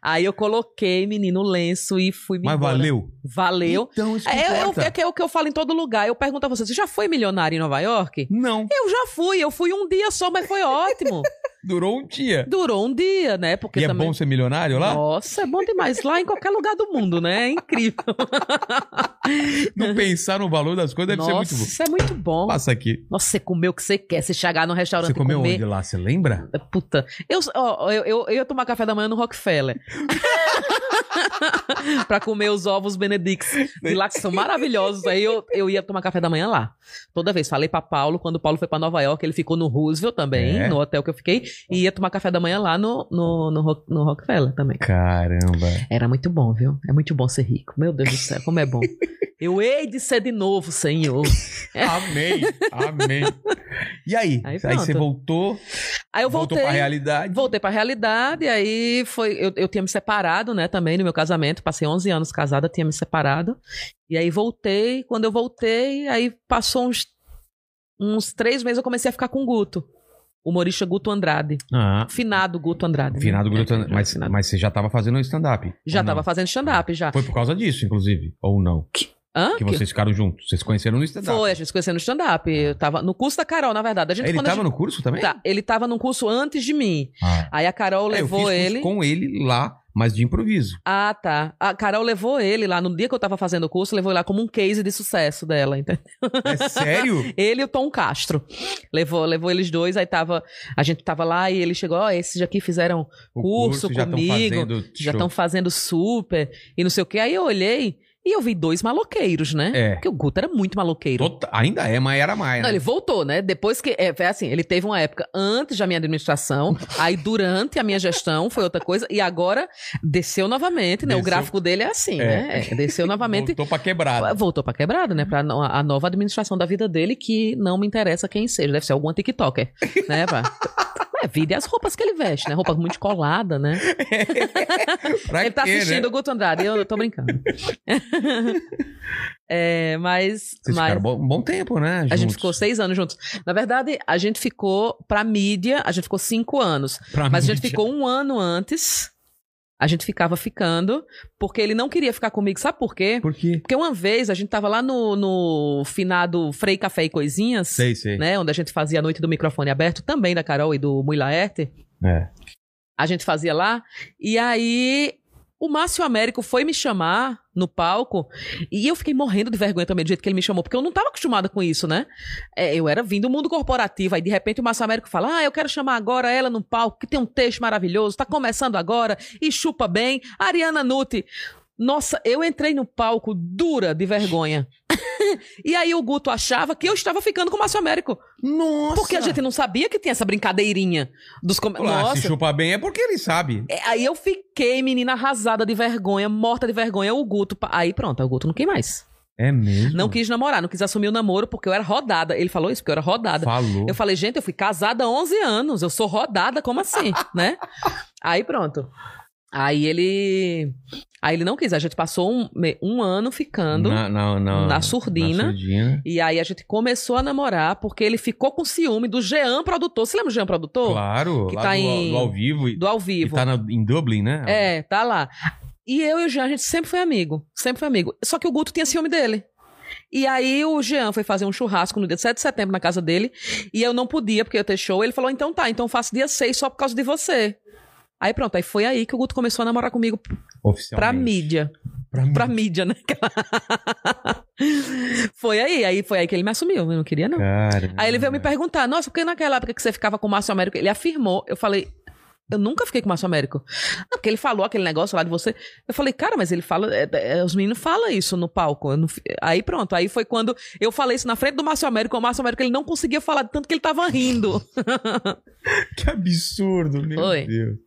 [SPEAKER 3] Aí eu coloquei, menino, o lenço e fui me
[SPEAKER 1] Mas
[SPEAKER 3] embora.
[SPEAKER 1] valeu.
[SPEAKER 3] Valeu.
[SPEAKER 1] Então, isso
[SPEAKER 3] É, eu- é que é o que eu falo em todo lugar. Eu pergunto a você, você já foi milionário em Nova York?
[SPEAKER 1] Não.
[SPEAKER 3] Eu já fui, eu fui um dia só, mas foi ótimo.
[SPEAKER 1] Durou um dia.
[SPEAKER 3] Durou um dia, né? Porque
[SPEAKER 1] e é
[SPEAKER 3] também...
[SPEAKER 1] bom ser milionário lá?
[SPEAKER 3] Nossa, é bom demais. Lá em qualquer lugar do mundo, né? É incrível.
[SPEAKER 1] Não pensar no valor das coisas deve ser muito bom.
[SPEAKER 3] Nossa, é muito bom.
[SPEAKER 1] Passa aqui.
[SPEAKER 3] Nossa, você comeu o que você quer. Você chegar no restaurante
[SPEAKER 1] Você comeu
[SPEAKER 3] comer.
[SPEAKER 1] onde lá? Você lembra?
[SPEAKER 3] Puta. Eu, ó, eu, eu, eu ia tomar café da manhã no Rockefeller. pra comer os ovos Benedicts de lá, que são maravilhosos. Aí eu, eu ia tomar café da manhã lá. Toda vez. Falei pra Paulo, quando o Paulo foi pra Nova York, ele ficou no Roosevelt também,
[SPEAKER 1] É?
[SPEAKER 3] no hotel que eu fiquei, e ia tomar café da manhã lá no, no, no, no Rockefeller também.
[SPEAKER 1] Caramba.
[SPEAKER 3] Era muito bom, viu? É muito bom ser rico. Meu Deus do céu, como é bom. Eu hei de ser de novo, Senhor.
[SPEAKER 1] Amém. Amém. E aí?
[SPEAKER 3] Aí
[SPEAKER 1] Aí, você voltou,
[SPEAKER 3] Aí eu
[SPEAKER 1] voltou
[SPEAKER 3] voltei.
[SPEAKER 1] pra realidade.
[SPEAKER 3] Voltei pra realidade, aí foi. Eu, eu tinha me separado, né, também no meu casamento. Passei 11 anos casada, tinha me separado. E aí voltei. Quando eu voltei, aí passou uns, uns três meses, eu comecei a ficar com o Guto. Humorista Guto Andrade.
[SPEAKER 1] Ah,
[SPEAKER 3] Finado Guto Andrade. né?
[SPEAKER 1] finado Grupo.
[SPEAKER 3] É,
[SPEAKER 1] mas,
[SPEAKER 3] finado.
[SPEAKER 1] mas você já tava fazendo stand-up?
[SPEAKER 3] Já
[SPEAKER 1] ou
[SPEAKER 3] tava
[SPEAKER 1] não?
[SPEAKER 3] fazendo stand-up, já.
[SPEAKER 1] Foi por causa disso, inclusive. Ou não?
[SPEAKER 3] Hã?
[SPEAKER 1] Que
[SPEAKER 3] Que-
[SPEAKER 1] vocês ficaram juntos. Vocês conheceram no stand-up.
[SPEAKER 3] Foi, a gente se conheceu no stand-up. Eu tava no curso da Carol, na verdade. A gente,
[SPEAKER 1] Ele
[SPEAKER 3] quando a
[SPEAKER 1] tava
[SPEAKER 3] gente-
[SPEAKER 1] no curso também?
[SPEAKER 3] Tá, ele tava num curso antes de mim.
[SPEAKER 1] Ah.
[SPEAKER 3] Aí a Carol
[SPEAKER 1] É, eu
[SPEAKER 3] levou
[SPEAKER 1] fiz curso
[SPEAKER 3] ele.
[SPEAKER 1] com ele lá, mas de improviso.
[SPEAKER 3] Ah, tá. A Carol levou ele lá, no dia que eu tava fazendo o curso, levou ele lá como um case de sucesso dela, entendeu?
[SPEAKER 1] É sério?
[SPEAKER 3] Ele e o Tom Castro. Levou, levou eles dois, aí tava. A gente tava lá e ele chegou, ó, esses aqui fizeram
[SPEAKER 1] O
[SPEAKER 3] Curso
[SPEAKER 1] já tão
[SPEAKER 3] comigo,
[SPEAKER 1] fazendo
[SPEAKER 3] já estão fazendo super e não sei o quê. Aí eu olhei e eu vi dois maloqueiros, né?
[SPEAKER 1] É.
[SPEAKER 3] Porque o Guto era muito maloqueiro.
[SPEAKER 1] Tota- Ainda é, mas era mais.
[SPEAKER 3] Não,
[SPEAKER 1] né?
[SPEAKER 3] ele voltou, né? Depois que. É, foi assim, ele teve uma época antes da minha administração, aí durante a minha gestão foi outra coisa, e agora desceu novamente, né? O
[SPEAKER 1] Desceu.
[SPEAKER 3] gráfico dele é assim,
[SPEAKER 1] É.
[SPEAKER 3] né? É, desceu novamente.
[SPEAKER 1] Voltou pra quebrada.
[SPEAKER 3] Voltou pra quebrado, né? Pra no- a nova administração da vida dele, que não me interessa quem seja. Deve ser alguma TikToker, né? Pá? É, vida e as roupas que ele veste, né? Roupa muito colada, né?
[SPEAKER 1] Pra
[SPEAKER 3] ele tá
[SPEAKER 1] quê,
[SPEAKER 3] assistindo
[SPEAKER 1] né?
[SPEAKER 3] o Guto Andrade, eu tô brincando. é, mas.
[SPEAKER 1] Vocês
[SPEAKER 3] mas...
[SPEAKER 1] ficaram bom- um bom tempo, né?
[SPEAKER 3] A gente
[SPEAKER 1] juntos.
[SPEAKER 3] ficou seis anos juntos. Na verdade, a gente ficou pra mídia, a gente ficou cinco anos.
[SPEAKER 1] Pra
[SPEAKER 3] Mas a gente
[SPEAKER 1] mídia.
[SPEAKER 3] ficou um ano antes. A gente ficava ficando, porque ele não queria ficar comigo. Sabe por quê?
[SPEAKER 1] Por quê?
[SPEAKER 3] Porque uma vez a gente tava lá no, no finado Frei Café e Coisinhas,
[SPEAKER 1] Sei, sei.
[SPEAKER 3] né? Onde a gente fazia a noite do microfone aberto, também da Carol e do Mui Laerte.
[SPEAKER 1] É.
[SPEAKER 3] A gente fazia lá. E aí O Márcio Américo foi me chamar no palco e eu fiquei morrendo de vergonha também do jeito que ele me chamou, porque eu não estava acostumada com isso, né? É, eu era vindo do mundo corporativo, aí de repente o Márcio Américo fala: Ah, eu quero chamar agora ela no palco, que tem um texto maravilhoso, tá começando agora e chupa bem. Ariana Nutti. Nossa, eu entrei no palco dura de vergonha. e aí o Guto achava que eu estava ficando com o Márcio Américo.
[SPEAKER 1] Nossa!
[SPEAKER 3] Porque a gente não sabia que tinha essa brincadeirinha dos com...
[SPEAKER 1] Claro,
[SPEAKER 3] Nossa.
[SPEAKER 1] se chupar bem é porque ele sabe.
[SPEAKER 3] É, Aí eu fiquei, menina, arrasada de vergonha, morta de vergonha. O Guto. Aí pronto, o Guto não quis mais.
[SPEAKER 1] É mesmo?
[SPEAKER 3] Não quis namorar, não quis assumir o namoro porque eu era rodada. Ele falou isso porque eu era rodada.
[SPEAKER 1] Falou.
[SPEAKER 3] Eu falei, gente, eu fui casada há 11 anos, eu sou rodada, como assim, né? Aí pronto. Aí ele. Aí ele não quis. A gente passou um, um ano ficando.
[SPEAKER 1] na, na, na,
[SPEAKER 3] na surdina.
[SPEAKER 1] na surdina.
[SPEAKER 3] E aí a gente começou a namorar porque ele ficou com ciúme do Jean produtor. Você lembra do Jean produtor?
[SPEAKER 1] Claro,
[SPEAKER 3] Que
[SPEAKER 1] lá
[SPEAKER 3] tá
[SPEAKER 1] do,
[SPEAKER 3] em-
[SPEAKER 1] do ao vivo.
[SPEAKER 3] Do ao vivo.
[SPEAKER 1] tá na- em Dublin, né?
[SPEAKER 3] É, tá lá. E eu e o Jean, a gente sempre foi amigo. Sempre foi amigo. Só que o Guto tinha ciúme dele. E aí o Jean foi fazer um churrasco no dia 7 de setembro na casa dele. E eu não podia, porque eu ter show. Ele falou, então tá, então faço dia 6 só por causa de você. Aí pronto, aí foi aí que o Guto começou a namorar comigo
[SPEAKER 1] Oficialmente.
[SPEAKER 3] pra mídia.
[SPEAKER 1] Pra,
[SPEAKER 3] Pra mídia, né? foi aí, aí foi aí que ele me assumiu. Eu não queria, não. Aí ele veio me perguntar, nossa, por que naquela época que você ficava com o Márcio Américo? Ele afirmou, eu falei, eu nunca fiquei com o Márcio Américo. Não, porque ele falou aquele negócio lá de você. Eu falei, cara, mas ele fala, é, é, os meninos falam isso no palco. Eu não aí pronto, aí foi quando eu falei isso na frente do Márcio Américo, o Márcio Américo ele não conseguia falar de tanto que ele tava rindo.
[SPEAKER 1] Que absurdo, meu
[SPEAKER 3] Foi.
[SPEAKER 1] Deus.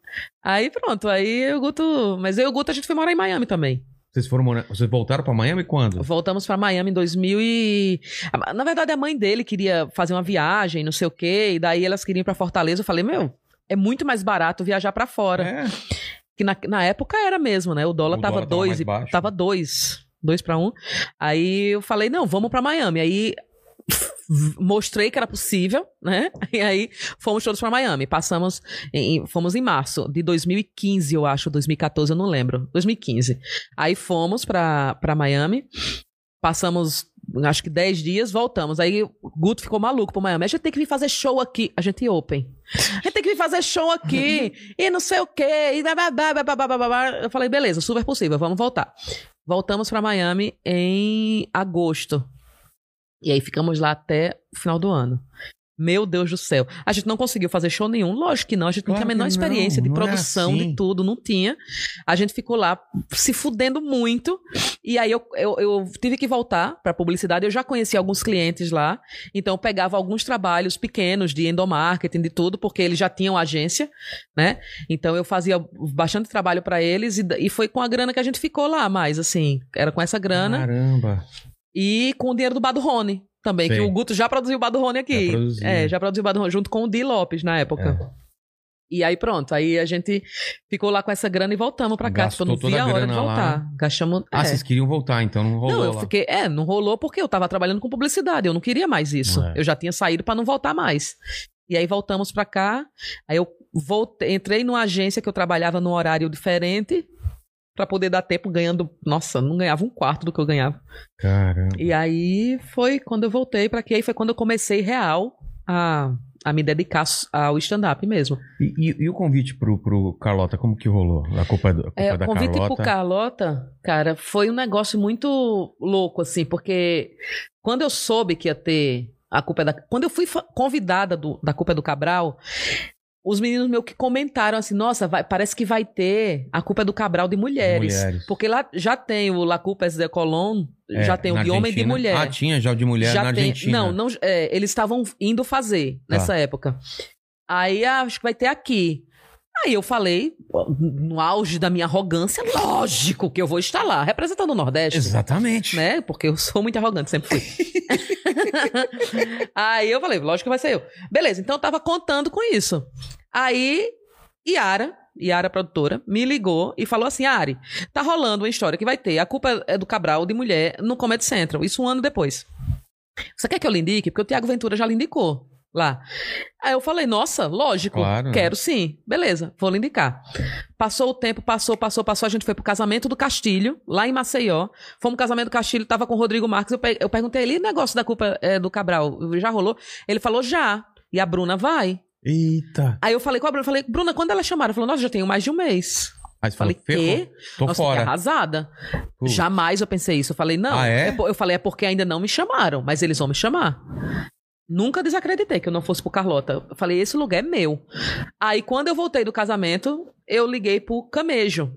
[SPEAKER 3] aí pronto, aí o Guto, mas eu e o Guto a gente foi morar em Miami também.
[SPEAKER 1] Vocês foram morar- Vocês voltaram pra Miami quando?
[SPEAKER 3] Voltamos pra Miami em 2000 e... Na verdade, a mãe dele queria fazer uma viagem, não sei o quê, e daí elas queriam ir pra Fortaleza. Eu falei, meu, é muito mais barato viajar pra fora.
[SPEAKER 1] É.
[SPEAKER 3] Que na, na época era mesmo, né? O dólar
[SPEAKER 1] O
[SPEAKER 3] tava dois, e- tava dois, dois para um. Aí eu falei, não, vamos pra Miami. Aí mostrei que era possível, né? E aí fomos todos pra Miami. Passamos, em, fomos em março de 2015, eu acho, 2014, eu não lembro. 2015. Aí fomos pra, pra Miami. Passamos, acho que 10 dias, voltamos. Aí o Guto ficou maluco pro Miami. A gente tem que vir fazer show aqui. A gente open. A gente tem que vir fazer show aqui. e não sei o quê. E blá, blá, blá, blá, blá, blá, blá. Eu falei, beleza, super possível, vamos voltar. Voltamos pra Miami em agosto. E aí ficamos lá até o final do ano. Meu Deus do céu. A gente não conseguiu fazer show nenhum. Lógico que não. A gente não
[SPEAKER 1] Claro
[SPEAKER 3] tinha a menor
[SPEAKER 1] que não,
[SPEAKER 3] experiência de
[SPEAKER 1] não é
[SPEAKER 3] produção,
[SPEAKER 1] assim.
[SPEAKER 3] de tudo. Não tinha. A gente ficou lá se fudendo muito. E aí eu, eu, eu tive que voltar pra publicidade. Eu já conhecia alguns clientes lá. Então eu pegava alguns trabalhos pequenos de endomarketing, de tudo, porque eles já tinham agência, né? Então eu fazia bastante trabalho pra eles. E, e foi com a grana que a gente ficou lá mais, assim. Era com essa grana.
[SPEAKER 1] Caramba.
[SPEAKER 3] E com o dinheiro do Bado Rony também,
[SPEAKER 1] Sei.
[SPEAKER 3] que o Guto já produziu o Bado Rony aqui.
[SPEAKER 1] Já.
[SPEAKER 3] É, já produziu o Bado Rony junto com o Di Lopes na época.
[SPEAKER 1] É.
[SPEAKER 3] E aí pronto, aí a gente ficou lá com essa grana e voltamos pra cá.
[SPEAKER 1] Gastou
[SPEAKER 3] Tipo, eu não
[SPEAKER 1] toda
[SPEAKER 3] vi
[SPEAKER 1] a
[SPEAKER 3] a hora de
[SPEAKER 1] grana lá.
[SPEAKER 3] voltar. Gastamos.
[SPEAKER 1] Ah,
[SPEAKER 3] é.
[SPEAKER 1] vocês queriam voltar, então não rolou
[SPEAKER 3] Não, eu
[SPEAKER 1] lá.
[SPEAKER 3] fiquei. É, não rolou porque eu tava trabalhando com publicidade. Eu não queria mais isso.
[SPEAKER 1] É.
[SPEAKER 3] Eu já tinha saído pra não voltar mais. E aí voltamos pra cá. Aí eu voltei, entrei numa agência que eu trabalhava num horário diferente. Pra poder dar tempo ganhando. Nossa, não ganhava um quarto do que eu ganhava.
[SPEAKER 1] Caramba.
[SPEAKER 3] E aí foi quando eu voltei pra aqui. Aí foi quando eu comecei real a, a me dedicar ao stand-up mesmo.
[SPEAKER 1] E, e- e o convite pro, pro Carlota, como que rolou? A culpa, a culpa
[SPEAKER 3] É,
[SPEAKER 1] é
[SPEAKER 3] o
[SPEAKER 1] da
[SPEAKER 3] convite
[SPEAKER 1] Carlota?
[SPEAKER 3] pro Carlota, cara, foi um negócio muito louco, assim, porque quando eu soube que ia ter a culpa é da. Quando eu fui convidada do, da culpa é do Cabral, os meninos meus que comentaram assim, nossa, vai- parece que vai ter a culpa é do Cabral de mulheres.
[SPEAKER 1] Mulheres.
[SPEAKER 3] Porque lá já tem o La Culpa es de Colón,
[SPEAKER 1] É,
[SPEAKER 3] já tem o de homem e de mulher.
[SPEAKER 1] Ah, tinha já o de mulher
[SPEAKER 3] já
[SPEAKER 1] na
[SPEAKER 3] tem.
[SPEAKER 1] Argentina.
[SPEAKER 3] Não, não é, eles estavam indo fazer nessa época. Aí ah, acho que vai ter aqui. Aí eu falei, no auge da minha arrogância, lógico que eu vou estar lá, representando o Nordeste.
[SPEAKER 1] Exatamente.
[SPEAKER 3] Né? Porque eu sou muito arrogante, sempre fui. Aí eu falei, lógico que vai ser eu. Beleza, então eu tava contando com isso. Aí, Yara, Yara produtora, me ligou e falou assim: Ari, tá rolando uma história que vai ter. A culpa é do Cabral de mulher no Comedy Central. Isso um ano depois. Você quer que eu lhe indique? Porque o Tiago Ventura já lhe indicou lá. Aí eu falei, nossa, lógico,
[SPEAKER 1] Claro.
[SPEAKER 3] quero sim. Beleza, vou lhe indicar. Passou o tempo, passou, passou, passou. A gente foi pro casamento do Castilho, lá em Maceió. Fomos pro casamento do Castilho, tava com o Rodrigo Marques. Eu, pe- eu perguntei ele, o negócio da culpa é, do Cabral, já rolou? Ele falou, já. E a Bruna vai.
[SPEAKER 1] Eita.
[SPEAKER 3] Aí eu falei com a Bruna, falei, Bruna, quando ela chamaram? Ela falou, nossa, já tenho mais de um mês.
[SPEAKER 1] Aí você
[SPEAKER 3] Falei,
[SPEAKER 1] falou,
[SPEAKER 3] quê?
[SPEAKER 1] Tô
[SPEAKER 3] Nossa,
[SPEAKER 1] fora.
[SPEAKER 3] arrasada.
[SPEAKER 1] Putz.
[SPEAKER 3] Jamais eu pensei isso. Eu falei, não.
[SPEAKER 1] Ah, é?
[SPEAKER 3] por- eu falei, é porque ainda não me chamaram, mas eles vão me chamar. Nunca desacreditei que eu não fosse pro Carlota. Eu falei, esse lugar é meu. Aí, quando eu voltei do casamento, eu liguei pro Camejo.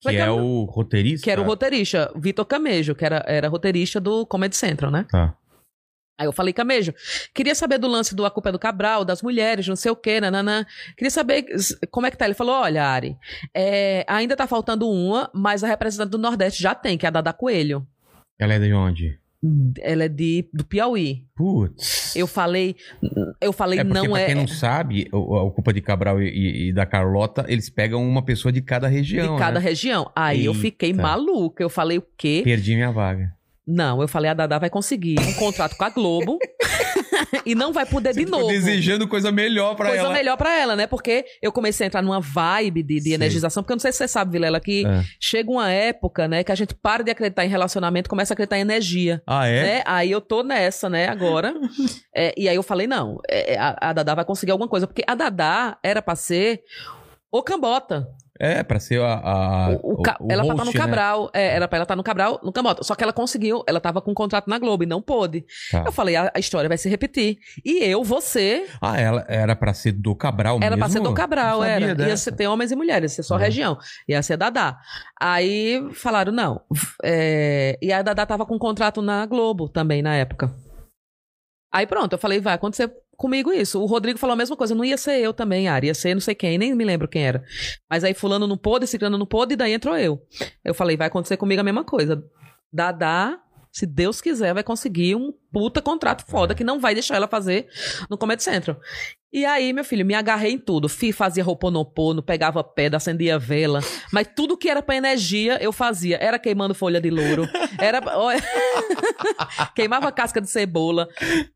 [SPEAKER 1] Que é
[SPEAKER 3] "Cam-
[SPEAKER 1] o roteirista?
[SPEAKER 3] Que era o roteirista, Vitor Camejo, que era, era roteirista do Comedy Central, né?
[SPEAKER 1] Tá.
[SPEAKER 3] Aí eu falei, Camejo, queria saber do lance do A Culpa é do Cabral, das mulheres, não sei o quê, nananã. Queria saber como é que tá. Ele falou, olha, Ari, é, ainda tá faltando uma, mas a representante do Nordeste já tem, que é a Dada Coelho.
[SPEAKER 1] Ela é de onde?
[SPEAKER 3] Ela é de, do Piauí.
[SPEAKER 1] Putz.
[SPEAKER 3] Eu falei, eu falei,
[SPEAKER 1] É porque,
[SPEAKER 3] não
[SPEAKER 1] pra
[SPEAKER 3] é...
[SPEAKER 1] quem não sabe, o- a Culpa de Cabral e, e- e da Carlota, eles pegam uma pessoa de cada região,
[SPEAKER 3] de cada
[SPEAKER 1] né?
[SPEAKER 3] região. Aí eu fiquei
[SPEAKER 1] Eita.
[SPEAKER 3] maluca. Eu falei, o quê?
[SPEAKER 1] Perdi minha vaga.
[SPEAKER 3] Não, eu falei, a Dada vai conseguir um contrato com a Globo e não vai poder de
[SPEAKER 1] Ficou
[SPEAKER 3] novo.
[SPEAKER 1] desejando coisa melhor pra
[SPEAKER 3] coisa
[SPEAKER 1] ela.
[SPEAKER 3] melhor pra ela, né? Porque eu comecei a entrar numa vibe de, de energização, porque eu não sei se você sabe, Vilela, que
[SPEAKER 1] É.
[SPEAKER 3] chega uma época, né, que a gente para de acreditar em relacionamento e começa a acreditar em energia.
[SPEAKER 1] Ah, é?
[SPEAKER 3] Né? Aí eu tô nessa, né, agora. É, e aí eu falei, não, é, a, a Dadá vai conseguir alguma coisa. Porque a Dadá era pra ser o Cambota.
[SPEAKER 1] É, pra ser a. a-
[SPEAKER 3] O- o ca-
[SPEAKER 1] o
[SPEAKER 3] ela pra
[SPEAKER 1] host,
[SPEAKER 3] estar no
[SPEAKER 1] né?
[SPEAKER 3] Cabral. É, era pra ela estar no Cabral, no Cambota. Só que ela conseguiu, ela tava com um contrato na Globo e não pôde.
[SPEAKER 1] Tá.
[SPEAKER 3] Eu falei, a, a história vai se repetir. E eu, você,
[SPEAKER 1] Ah, ela era pra ser do Cabral
[SPEAKER 3] Era
[SPEAKER 1] mesmo?
[SPEAKER 3] pra ser do Cabral, era. Ia ser, ter homens e mulheres, ia ser só
[SPEAKER 1] É.
[SPEAKER 3] região. Ia ser Dadá. Aí falaram, não. é, E a Dadá tava com um contrato na Globo também, na época. Aí pronto, eu falei, vai acontecer comigo isso. O Rodrigo falou a mesma coisa, não ia ser eu também, Ari, ia ser não sei quem, nem me lembro quem era. Mas aí fulano não pôde, ciclano não pôde, e daí entrou eu. Eu falei, vai acontecer comigo a mesma coisa. Dadá, se Deus quiser, vai conseguir um puta contrato foda que não vai deixar ela fazer no Comedy Central. E aí, meu filho, me agarrei em tudo. Fui, fazia roponopono, pegava pedra, acendia vela. Mas tudo que era pra energia, eu fazia. Era queimando folha de louro. Era... Queimava casca de cebola.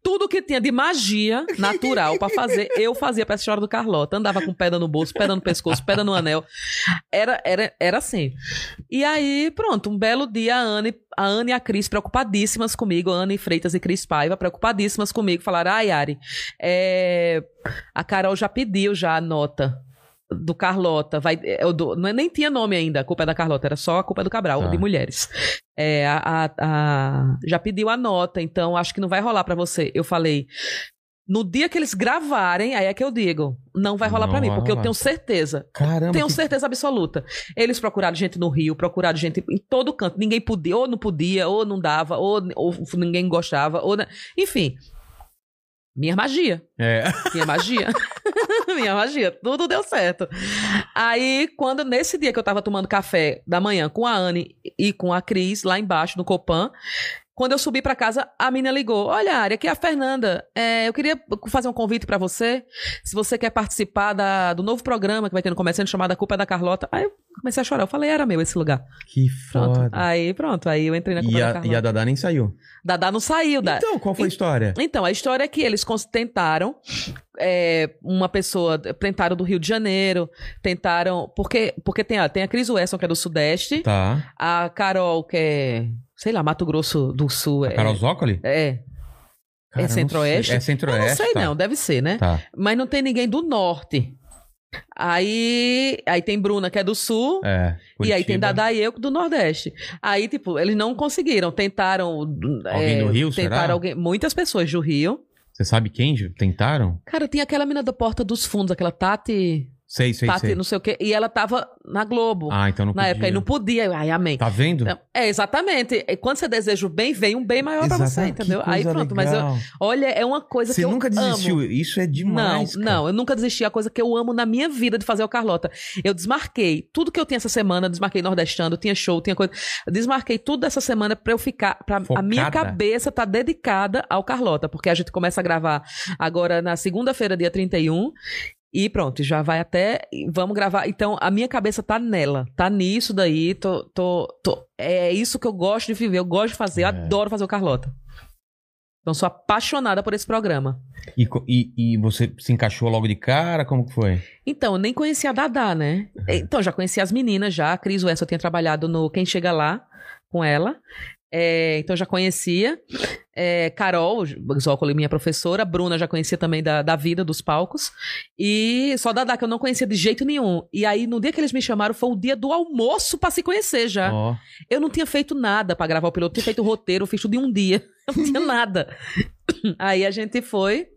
[SPEAKER 3] Tudo que tinha de magia natural pra fazer, eu fazia pra história do Carlota. Andava com pedra no bolso, pedra no pescoço, pedra no anel. Era, era, era assim. E aí, pronto, um belo dia a Anne, a Anne e a Cris preocupadíssimas comigo, a Anne Freitas e Cris Paiva preocupadíssimas comigo, falaram: ai, Ari, é, a Carol já pediu já a nota do Carlota, vai, é, o do- não é- nem tinha nome ainda, a culpa é da Carlota, era só a culpa é do Cabral,
[SPEAKER 1] Tá.
[SPEAKER 3] de mulheres. É, a, a- a- já pediu a nota, então acho que não vai rolar pra você. Eu falei, no dia que eles gravarem, aí é que eu digo, não vai rolar
[SPEAKER 1] Não
[SPEAKER 3] pra mim, porque eu
[SPEAKER 1] rolar.
[SPEAKER 3] tenho certeza.
[SPEAKER 1] Caramba.
[SPEAKER 3] Tenho
[SPEAKER 1] que-
[SPEAKER 3] certeza absoluta. Eles procuraram gente no Rio, procuraram gente em todo canto. Ninguém podia, ou não podia, ou não dava, ou, ou ninguém gostava, ou. na- Enfim. Minha magia.
[SPEAKER 1] É.
[SPEAKER 3] Minha magia. Minha magia. Tudo deu certo. Aí, quando nesse dia que eu tava tomando café da manhã com a Anne e com a Cris, lá embaixo no Copan, quando eu subi pra casa, a menina ligou. Olha, Ari, aqui é a Fernanda. É, eu queria fazer um convite pra você. Se você quer participar da- do novo programa que vai ter no comerciante chamado A Culpa é da Carlota. Aí eu comecei a chorar. Eu falei, era meu esse lugar.
[SPEAKER 1] Que
[SPEAKER 3] Pronto.
[SPEAKER 1] foda.
[SPEAKER 3] Aí pronto. Aí eu entrei na Culpa
[SPEAKER 1] E
[SPEAKER 3] é da
[SPEAKER 1] a,
[SPEAKER 3] Carlota.
[SPEAKER 1] e a Dadá nem saiu.
[SPEAKER 3] Dadá não saiu. Da...
[SPEAKER 1] Então, qual foi a história?
[SPEAKER 3] Então, a história é que eles tentaram, é, uma pessoa, tentaram do Rio de Janeiro, tentaram, porque, porque tem, a- tem a Cris Wesson, que é do Sudeste,
[SPEAKER 1] Tá.
[SPEAKER 3] a Carol, que é, sei lá, Mato Grosso do Sul. É,
[SPEAKER 1] Carol Zócoli?
[SPEAKER 3] É,
[SPEAKER 1] Cara, não
[SPEAKER 3] Centro-Oeste?
[SPEAKER 1] É Centro-Oeste.
[SPEAKER 3] não sei
[SPEAKER 1] tá.
[SPEAKER 3] não, deve ser, né?
[SPEAKER 1] Tá.
[SPEAKER 3] Mas não tem ninguém do Norte. Aí, aí tem Bruna, que é do Sul,
[SPEAKER 1] É.
[SPEAKER 3] e aí tem. Dadá e eu do Nordeste. Aí, tipo, eles não conseguiram. Tentaram.
[SPEAKER 1] Alguém
[SPEAKER 3] é,
[SPEAKER 1] do Rio,
[SPEAKER 3] Tentaram
[SPEAKER 1] será?
[SPEAKER 3] alguém. Muitas pessoas do Rio.
[SPEAKER 1] Você sabe quem tentaram?
[SPEAKER 3] Cara, tinha aquela mina da Porta dos Fundos, aquela Tati.
[SPEAKER 1] Sei, sei,
[SPEAKER 3] Tati,
[SPEAKER 1] sei.
[SPEAKER 3] não sei o quê. E ela tava na Globo.
[SPEAKER 1] Ah, então não
[SPEAKER 3] na
[SPEAKER 1] podia.
[SPEAKER 3] época, e não podia. Ai, amém.
[SPEAKER 1] Tá vendo?
[SPEAKER 3] Não, É, exatamente. E quando você deseja o bem, vem um bem maior pra você, entendeu? Aí pronto. Mas eu,
[SPEAKER 1] legal.
[SPEAKER 3] olha, é uma coisa
[SPEAKER 1] Você
[SPEAKER 3] que eu
[SPEAKER 1] nunca desistiu.
[SPEAKER 3] amo.
[SPEAKER 1] Isso é demais.
[SPEAKER 3] não,
[SPEAKER 1] cara.
[SPEAKER 3] não, eu nunca desisti. É a coisa que eu amo na minha vida de fazer o Carlota. Eu desmarquei tudo que eu tinha essa semana, desmarquei Nordestando, tinha show, tinha coisa. Desmarquei tudo dessa semana pra eu ficar. Pra a minha cabeça tá dedicada ao Carlota, porque a gente começa a gravar agora na segunda-feira, dia 31. E pronto, já vai até. Vamos gravar. Então, a minha cabeça tá nela. Tá nisso daí. Tô, tô, tô- é isso que eu gosto de viver. Eu gosto de fazer. Eu
[SPEAKER 1] É.
[SPEAKER 3] adoro fazer o Carlota. Então, sou apaixonada por esse programa.
[SPEAKER 1] E, e, e você se encaixou logo de cara? Como que foi?
[SPEAKER 3] Então, eu nem conhecia a Dadá, né? Então, já conhecia as meninas já. A Cris Wessel tinha trabalhado no Quem Chega Lá com ela. É, então eu já conhecia. É, Carol, Zócoli, minha professora. Bruna já conhecia também da, da vida dos palcos. E só Dadá, que eu não conhecia de jeito nenhum. E aí, no dia que eles me chamaram, foi o dia do almoço pra se conhecer já.
[SPEAKER 1] Ó.
[SPEAKER 3] Eu não tinha feito nada pra gravar o piloto, tinha feito o roteiro, eu fiz tudo em um dia. Eu não tinha nada. Aí a gente foi.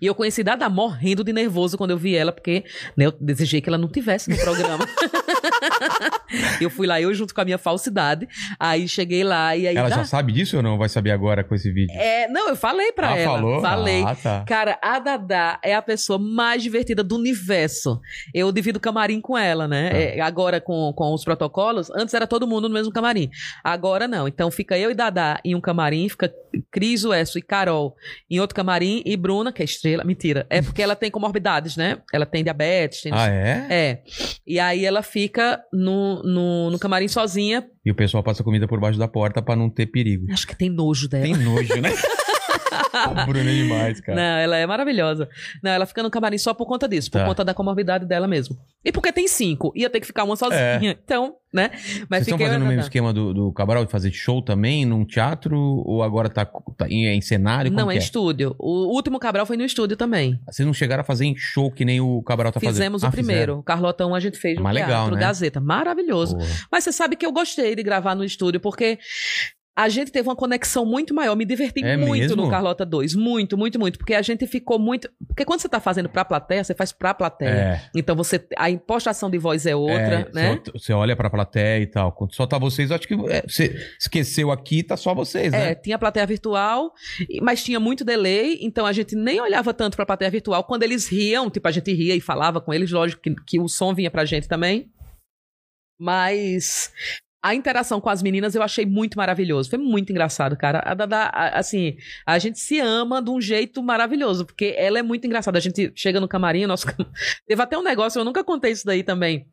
[SPEAKER 3] E eu conheci Dada morrendo de nervoso quando eu vi ela, porque né, eu desejei que ela não tivesse no programa. eu fui lá, eu junto com a minha falsidade. Aí cheguei lá e aí.
[SPEAKER 1] Ela
[SPEAKER 3] Dá-
[SPEAKER 1] já sabe disso ou não? Vai saber agora com esse vídeo?
[SPEAKER 3] É, não, eu falei pra
[SPEAKER 1] ah,
[SPEAKER 3] ela.
[SPEAKER 1] falou?
[SPEAKER 3] Falei.
[SPEAKER 1] Ah, tá.
[SPEAKER 3] Cara, a Dada é a pessoa mais divertida do universo. Eu divido camarim com ela, né?
[SPEAKER 1] Tá.
[SPEAKER 3] É, agora com, com os protocolos, antes era todo mundo no mesmo camarim. Agora não. Então fica eu e Dada em um camarim, fica Cris, Uesso e Carol em outro camarim e Bruna, que é Mentira. É porque ela tem comorbidades, né? Ela tem diabetes, tem.
[SPEAKER 1] Ah, é?
[SPEAKER 3] É. E aí ela fica no, no, no camarim sozinha.
[SPEAKER 1] E o pessoal passa comida por baixo da porta pra não ter perigo.
[SPEAKER 3] Acho que tem nojo dela.
[SPEAKER 1] Tem nojo, né? a Bruna é demais, cara.
[SPEAKER 3] Não, ela é maravilhosa. Não, ela fica no camarim só por conta disso, por
[SPEAKER 1] Tá.
[SPEAKER 3] conta da comorbidade dela mesmo. E porque tem cinco, ia ter que ficar uma sozinha. Então, né? Mas
[SPEAKER 1] É. Vocês estão fazendo o mesmo esquema do, do Cabral de fazer show também num teatro? Ou agora tá, tá em, é em cenário? Como
[SPEAKER 3] Não,
[SPEAKER 1] que
[SPEAKER 3] é estúdio. O último Cabral foi no estúdio também.
[SPEAKER 1] Vocês não chegaram a fazer em show que nem o Cabral tá
[SPEAKER 3] Fizemos
[SPEAKER 1] fazendo?
[SPEAKER 3] o primeiro. O Carlotão a gente fez no
[SPEAKER 1] Mas
[SPEAKER 3] teatro,
[SPEAKER 1] legal, né?
[SPEAKER 3] Gazeta. Maravilhoso.
[SPEAKER 1] Porra.
[SPEAKER 3] Mas você sabe que eu gostei de gravar no estúdio, porque a gente teve uma conexão muito maior. Me diverti
[SPEAKER 1] É
[SPEAKER 3] muito
[SPEAKER 1] mesmo?
[SPEAKER 3] no Carlota 2. Muito, muito, muito. Porque a gente ficou muito. Porque quando você tá fazendo pra plateia, você faz pra plateia.
[SPEAKER 1] É.
[SPEAKER 3] Então você. A impostação de voz é outra,
[SPEAKER 1] É,
[SPEAKER 3] né?
[SPEAKER 1] Você, olha pra plateia e tal. Quando só tá vocês, acho que é, você esqueceu aqui, tá só vocês,
[SPEAKER 3] É,
[SPEAKER 1] né?
[SPEAKER 3] tinha plateia virtual, mas tinha muito delay, então a gente nem olhava tanto pra plateia virtual. Quando eles riam, tipo, a gente ria e falava com eles, lógico que, que o som vinha pra gente também. Mas a interação com as meninas eu achei muito maravilhoso. Foi muito engraçado, cara. A Dada, assim, a gente se ama de um jeito maravilhoso, porque ela é muito engraçada. A gente chega no camarim, nosso... teve até um negócio, eu nunca contei isso daí também.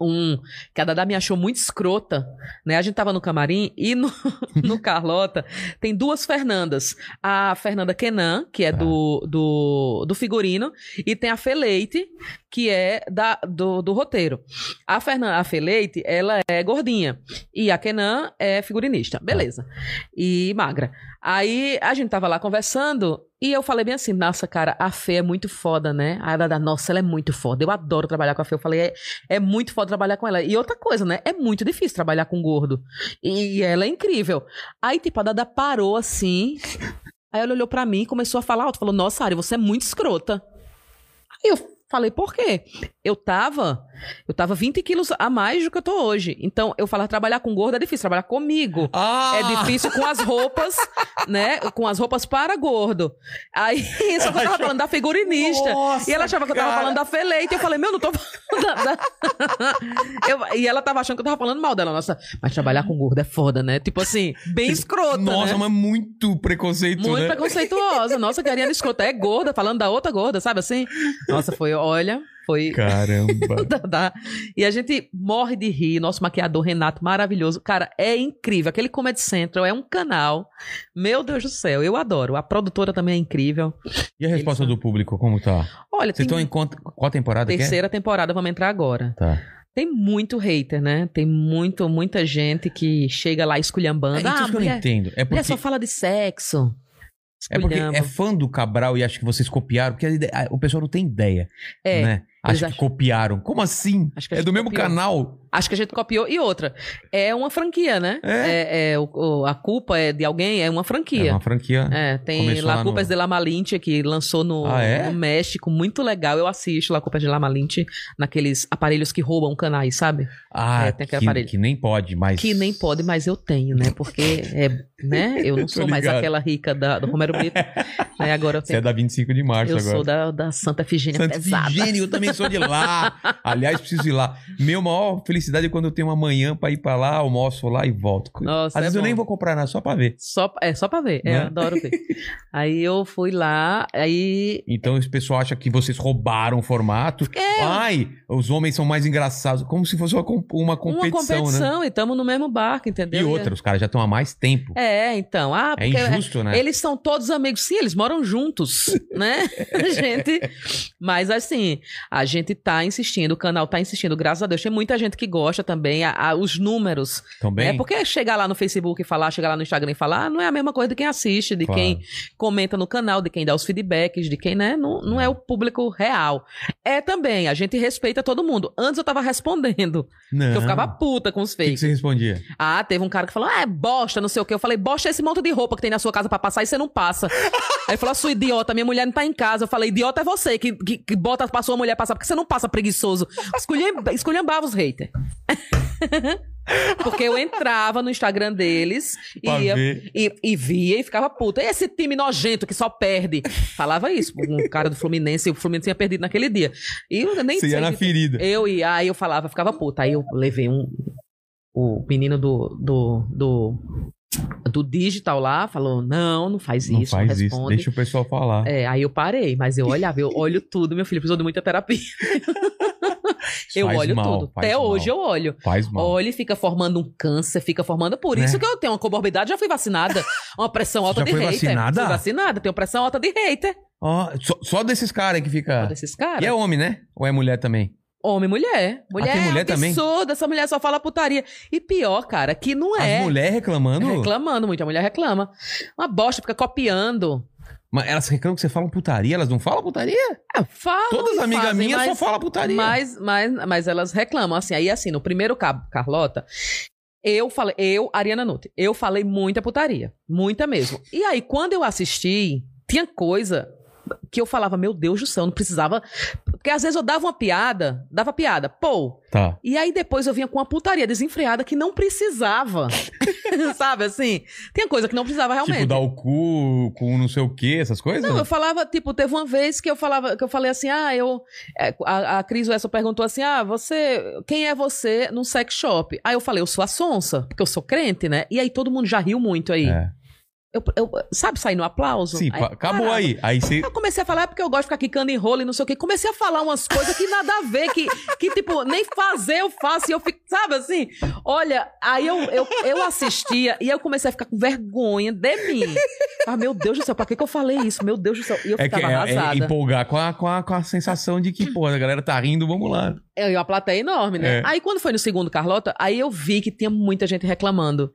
[SPEAKER 3] Um, que a Dada me achou muito escrota, né? A gente tava no camarim e no, no Carlota tem duas Fernandas. A Fernanda Kenan, que é do, do, do figurino, e tem a Feleite, que é da, do, do roteiro. A Fernanda a Feleite, ela é gordinha. E a Kenan é figurinista. Beleza. E magra. Aí a gente tava lá conversando e eu falei bem assim: nossa, cara, a Fê é muito foda, né? A Dada, nossa, ela é muito foda. Eu adoro trabalhar com a Fê. Eu falei: é, é muito foda trabalhar com ela. E outra coisa, né? É muito difícil trabalhar com gordo. E ela é incrível. Aí, tipo, a Dada parou assim. Aí ela olhou pra mim e começou a falar alto. Falou: Nossa, Ari, você é muito escrota. Aí eu falei: Por quê? Eu tava. Eu tava 20 quilos a mais do que eu tô hoje. Então, eu falava: trabalhar com gordo é difícil, trabalhar comigo.
[SPEAKER 1] Ah!
[SPEAKER 3] É difícil com as roupas, né? Com as roupas para gordo. Aí, só que eu tava falando da figurinista.
[SPEAKER 1] Nossa,
[SPEAKER 3] e ela achava que eu tava
[SPEAKER 1] cara.
[SPEAKER 3] falando da Feleite. Eu falei, meu, não tô falando da... da- Eu- E ela tava achando que eu tava falando mal dela. Nossa, mas trabalhar com gordo é foda, né? Tipo assim, bem escrota,
[SPEAKER 1] Nossa,
[SPEAKER 3] né?
[SPEAKER 1] mas muito preconceito,
[SPEAKER 3] Muito
[SPEAKER 1] né?
[SPEAKER 3] preconceituosa. Nossa, que Ariana escrota. É gorda, falando da outra gorda, sabe assim? Nossa, foi, olha, foi...
[SPEAKER 1] Caramba.
[SPEAKER 3] E a gente morre de rir. Nosso maquiador Renato, maravilhoso. Cara, é incrível. Aquele Comedy Central é um canal. Meu Deus do céu, eu adoro. A produtora também é incrível.
[SPEAKER 1] E a resposta do público, como tá?
[SPEAKER 3] Olha,
[SPEAKER 1] Vocês
[SPEAKER 3] tem
[SPEAKER 1] estão em quant- qual temporada que
[SPEAKER 3] terceira temporada, vamos entrar agora.
[SPEAKER 1] é? Tá.
[SPEAKER 3] Tem muito hater, né? Tem muito, muita gente que chega lá
[SPEAKER 1] É,
[SPEAKER 3] esculhambando. ah,
[SPEAKER 1] isso que eu não
[SPEAKER 3] mulher,
[SPEAKER 1] entendo. É
[SPEAKER 3] mulher
[SPEAKER 1] porque,
[SPEAKER 3] só fala de sexo.
[SPEAKER 1] é porque é fã do Cabral e acha que vocês copiaram, porque a a- o pessoal não tem ideia,
[SPEAKER 3] É,
[SPEAKER 1] né?
[SPEAKER 3] Eles
[SPEAKER 1] Acha que
[SPEAKER 3] acham-
[SPEAKER 1] copiaram. Como assim?
[SPEAKER 3] Acho
[SPEAKER 1] É do mesmo
[SPEAKER 3] copiou.
[SPEAKER 1] canal.
[SPEAKER 3] Acho que a gente copiou. E outra, é uma franquia, né?
[SPEAKER 1] É.
[SPEAKER 3] É, é, o- a culpa é de alguém, é uma
[SPEAKER 1] É
[SPEAKER 3] franquia.
[SPEAKER 1] uma franquia.
[SPEAKER 3] É, tem
[SPEAKER 1] Começou
[SPEAKER 3] La Culpa
[SPEAKER 1] no-
[SPEAKER 3] de La Malinte, que lançou no,
[SPEAKER 1] Ah, é?
[SPEAKER 3] no México, muito legal. Eu assisto La Culpa de La Malinte naqueles aparelhos que roubam canais, sabe?
[SPEAKER 1] Ah,
[SPEAKER 3] É, tem aquele
[SPEAKER 1] que,
[SPEAKER 3] aparelho.
[SPEAKER 1] que nem pode, mas...
[SPEAKER 3] Que nem pode, mas eu tenho, né? Porque, é, né? Eu não sou mais aquela rica da, do Romero Brito. né? Agora eu
[SPEAKER 1] Você é
[SPEAKER 3] tenho.
[SPEAKER 1] da 25 de março
[SPEAKER 3] eu
[SPEAKER 1] agora.
[SPEAKER 3] sou da, da Santa Efigênia
[SPEAKER 1] Santa
[SPEAKER 3] pesada.
[SPEAKER 1] Efigênia, eu também sou de lá. Aliás, preciso ir lá. Meu maior felicidade é quando eu tenho uma manhã pra ir pra lá, almoço lá e volto.
[SPEAKER 3] Nossa,
[SPEAKER 1] Às vezes
[SPEAKER 3] é
[SPEAKER 1] eu nem
[SPEAKER 3] bom.
[SPEAKER 1] vou comprar nada, só pra ver.
[SPEAKER 3] Só, é só pra ver. É,
[SPEAKER 1] Né?
[SPEAKER 3] eu adoro ver. aí eu fui lá, aí.
[SPEAKER 1] Então esse pessoal acha que vocês roubaram o formato.
[SPEAKER 3] É.
[SPEAKER 1] Ai, os homens são mais engraçados. Como se fosse uma, uma competição,
[SPEAKER 3] uma
[SPEAKER 1] né?
[SPEAKER 3] competição e estamos no mesmo barco, entendeu?
[SPEAKER 1] E outra, os caras já estão há mais tempo.
[SPEAKER 3] É, então. Ah,
[SPEAKER 1] É, injusto, né?
[SPEAKER 3] Eles são todos amigos. Sim, eles moram juntos, né? Gente. Mas assim, A gente tá insistindo, o canal tá insistindo, graças a Deus. Tem muita gente que gosta também, a- a- os números.
[SPEAKER 1] Também?
[SPEAKER 3] É porque chegar lá no Facebook e falar, chegar lá no Instagram e falar, não é a mesma coisa de quem assiste, de
[SPEAKER 1] Claro.
[SPEAKER 3] quem comenta no canal, de quem dá os feedbacks, de quem, né? Não, não é o público real. É também, a gente respeita todo mundo. Antes eu tava respondendo,
[SPEAKER 1] Não.
[SPEAKER 3] porque eu ficava puta com os
[SPEAKER 1] O que, que
[SPEAKER 3] fakes.
[SPEAKER 1] você respondia?
[SPEAKER 3] Ah, teve um cara que falou, ah, é bosta, não sei o quê. Eu falei, bosta é esse monte de roupa que tem na sua casa pra passar e você não passa. Aí falou, sua idiota, minha mulher não tá em casa. Eu falei, idiota é você que, que, que bota pra sua mulher passar, porque você não passa preguiçoso. Esculhambava os haters. porque eu entrava no Instagram deles
[SPEAKER 1] Pra
[SPEAKER 3] e, ia,
[SPEAKER 1] ver.
[SPEAKER 3] e, e via e ficava puta. E esse time nojento que só perde? Falava isso. Um cara do Fluminense, o Fluminense tinha perdido naquele dia. E eu nem
[SPEAKER 1] Você ia na
[SPEAKER 3] que-
[SPEAKER 1] ferida.
[SPEAKER 3] eu ia, aí eu falava, ficava puta. Aí eu levei um. O menino do. do, do, do digital lá falou: não, não faz
[SPEAKER 1] Não
[SPEAKER 3] isso,
[SPEAKER 1] faz
[SPEAKER 3] não
[SPEAKER 1] isso, deixa o pessoal falar.
[SPEAKER 3] É, aí eu parei, mas eu olhava, eu olho tudo, meu filho precisou de muita terapia. Eu
[SPEAKER 1] faz
[SPEAKER 3] olho
[SPEAKER 1] mal,
[SPEAKER 3] tudo. Até
[SPEAKER 1] mal.
[SPEAKER 3] hoje eu olho.
[SPEAKER 1] Faz mal.
[SPEAKER 3] Olha e fica formando um câncer, fica formando. Por
[SPEAKER 1] Né?
[SPEAKER 3] isso que eu tenho uma comorbidade, já fui vacinada. Uma pressão alta
[SPEAKER 1] Já
[SPEAKER 3] de
[SPEAKER 1] foi
[SPEAKER 3] hater.
[SPEAKER 1] vacinada?
[SPEAKER 3] Fui vacinada, tenho pressão alta de hater.
[SPEAKER 1] Ó, só, só desses caras que fica.
[SPEAKER 3] Só desses caras.
[SPEAKER 1] E é homem, né? Ou é mulher também?
[SPEAKER 3] Homem e mulher. Mulher
[SPEAKER 1] tem mulher
[SPEAKER 3] é
[SPEAKER 1] também?
[SPEAKER 3] absurdo, essa mulher só fala putaria. E pior, cara, que não é.
[SPEAKER 1] As mulheres reclamando.
[SPEAKER 3] Reclamando muito, a mulher reclama. Uma bosta, fica copiando.
[SPEAKER 1] Mas elas reclamam que você fala putaria, elas não falam putaria?
[SPEAKER 3] Ah, Falam
[SPEAKER 1] Todas as amigas
[SPEAKER 3] fazem,
[SPEAKER 1] minhas só
[SPEAKER 3] mas-
[SPEAKER 1] falam putaria.
[SPEAKER 3] Mas, mas, mas elas reclamam, assim. Aí, assim, no primeiro cabo, Carlota, eu falei, eu, Ariana Nutti, eu falei muita putaria. Muita mesmo. E aí, quando eu assisti, tinha coisa que eu falava, meu Deus do céu, não precisava. Porque às vezes eu dava uma piada, dava piada, pô.
[SPEAKER 1] Tá.
[SPEAKER 3] E aí depois eu vinha com uma putaria desenfreada que não precisava. Sabe assim? Tinha coisa que não precisava realmente.
[SPEAKER 1] Tipo, dar o cu com não sei o que, essas coisas?
[SPEAKER 3] Não, eu falava, tipo, teve uma vez que eu falava, que eu falei assim, ah, eu. é, A, a Cris Wesson perguntou assim: ah, você. Quem é você num sex shop? Aí eu falei, eu sou a Sonsa, porque eu sou crente, né? E aí todo mundo já riu muito aí.
[SPEAKER 1] É.
[SPEAKER 3] Eu, eu- sabe sair no aplauso?
[SPEAKER 1] Sim,
[SPEAKER 3] Aí,
[SPEAKER 1] acabou
[SPEAKER 3] parava.
[SPEAKER 1] aí. Aí você.
[SPEAKER 3] Eu comecei a falar, é porque eu gosto de ficar quicando em rolo e não sei o quê. Comecei a falar umas coisas que nada a ver, que, que tipo, nem fazer eu faço e eu fico, sabe assim? Olha, aí eu, eu, eu assistia e eu comecei a ficar com vergonha de mim. Ah, meu Deus do céu, pra que, que eu falei isso? Meu Deus do céu. E eu
[SPEAKER 1] É que
[SPEAKER 3] ficava
[SPEAKER 1] é, é
[SPEAKER 3] arrasada.
[SPEAKER 1] empolgar com a, com, a, com a sensação de que, pô, a galera tá rindo, vamos lá.
[SPEAKER 3] Eu e uma plateia enorme, né?
[SPEAKER 1] É.
[SPEAKER 3] Aí quando foi no segundo Carlota, aí eu vi que tinha muita gente reclamando.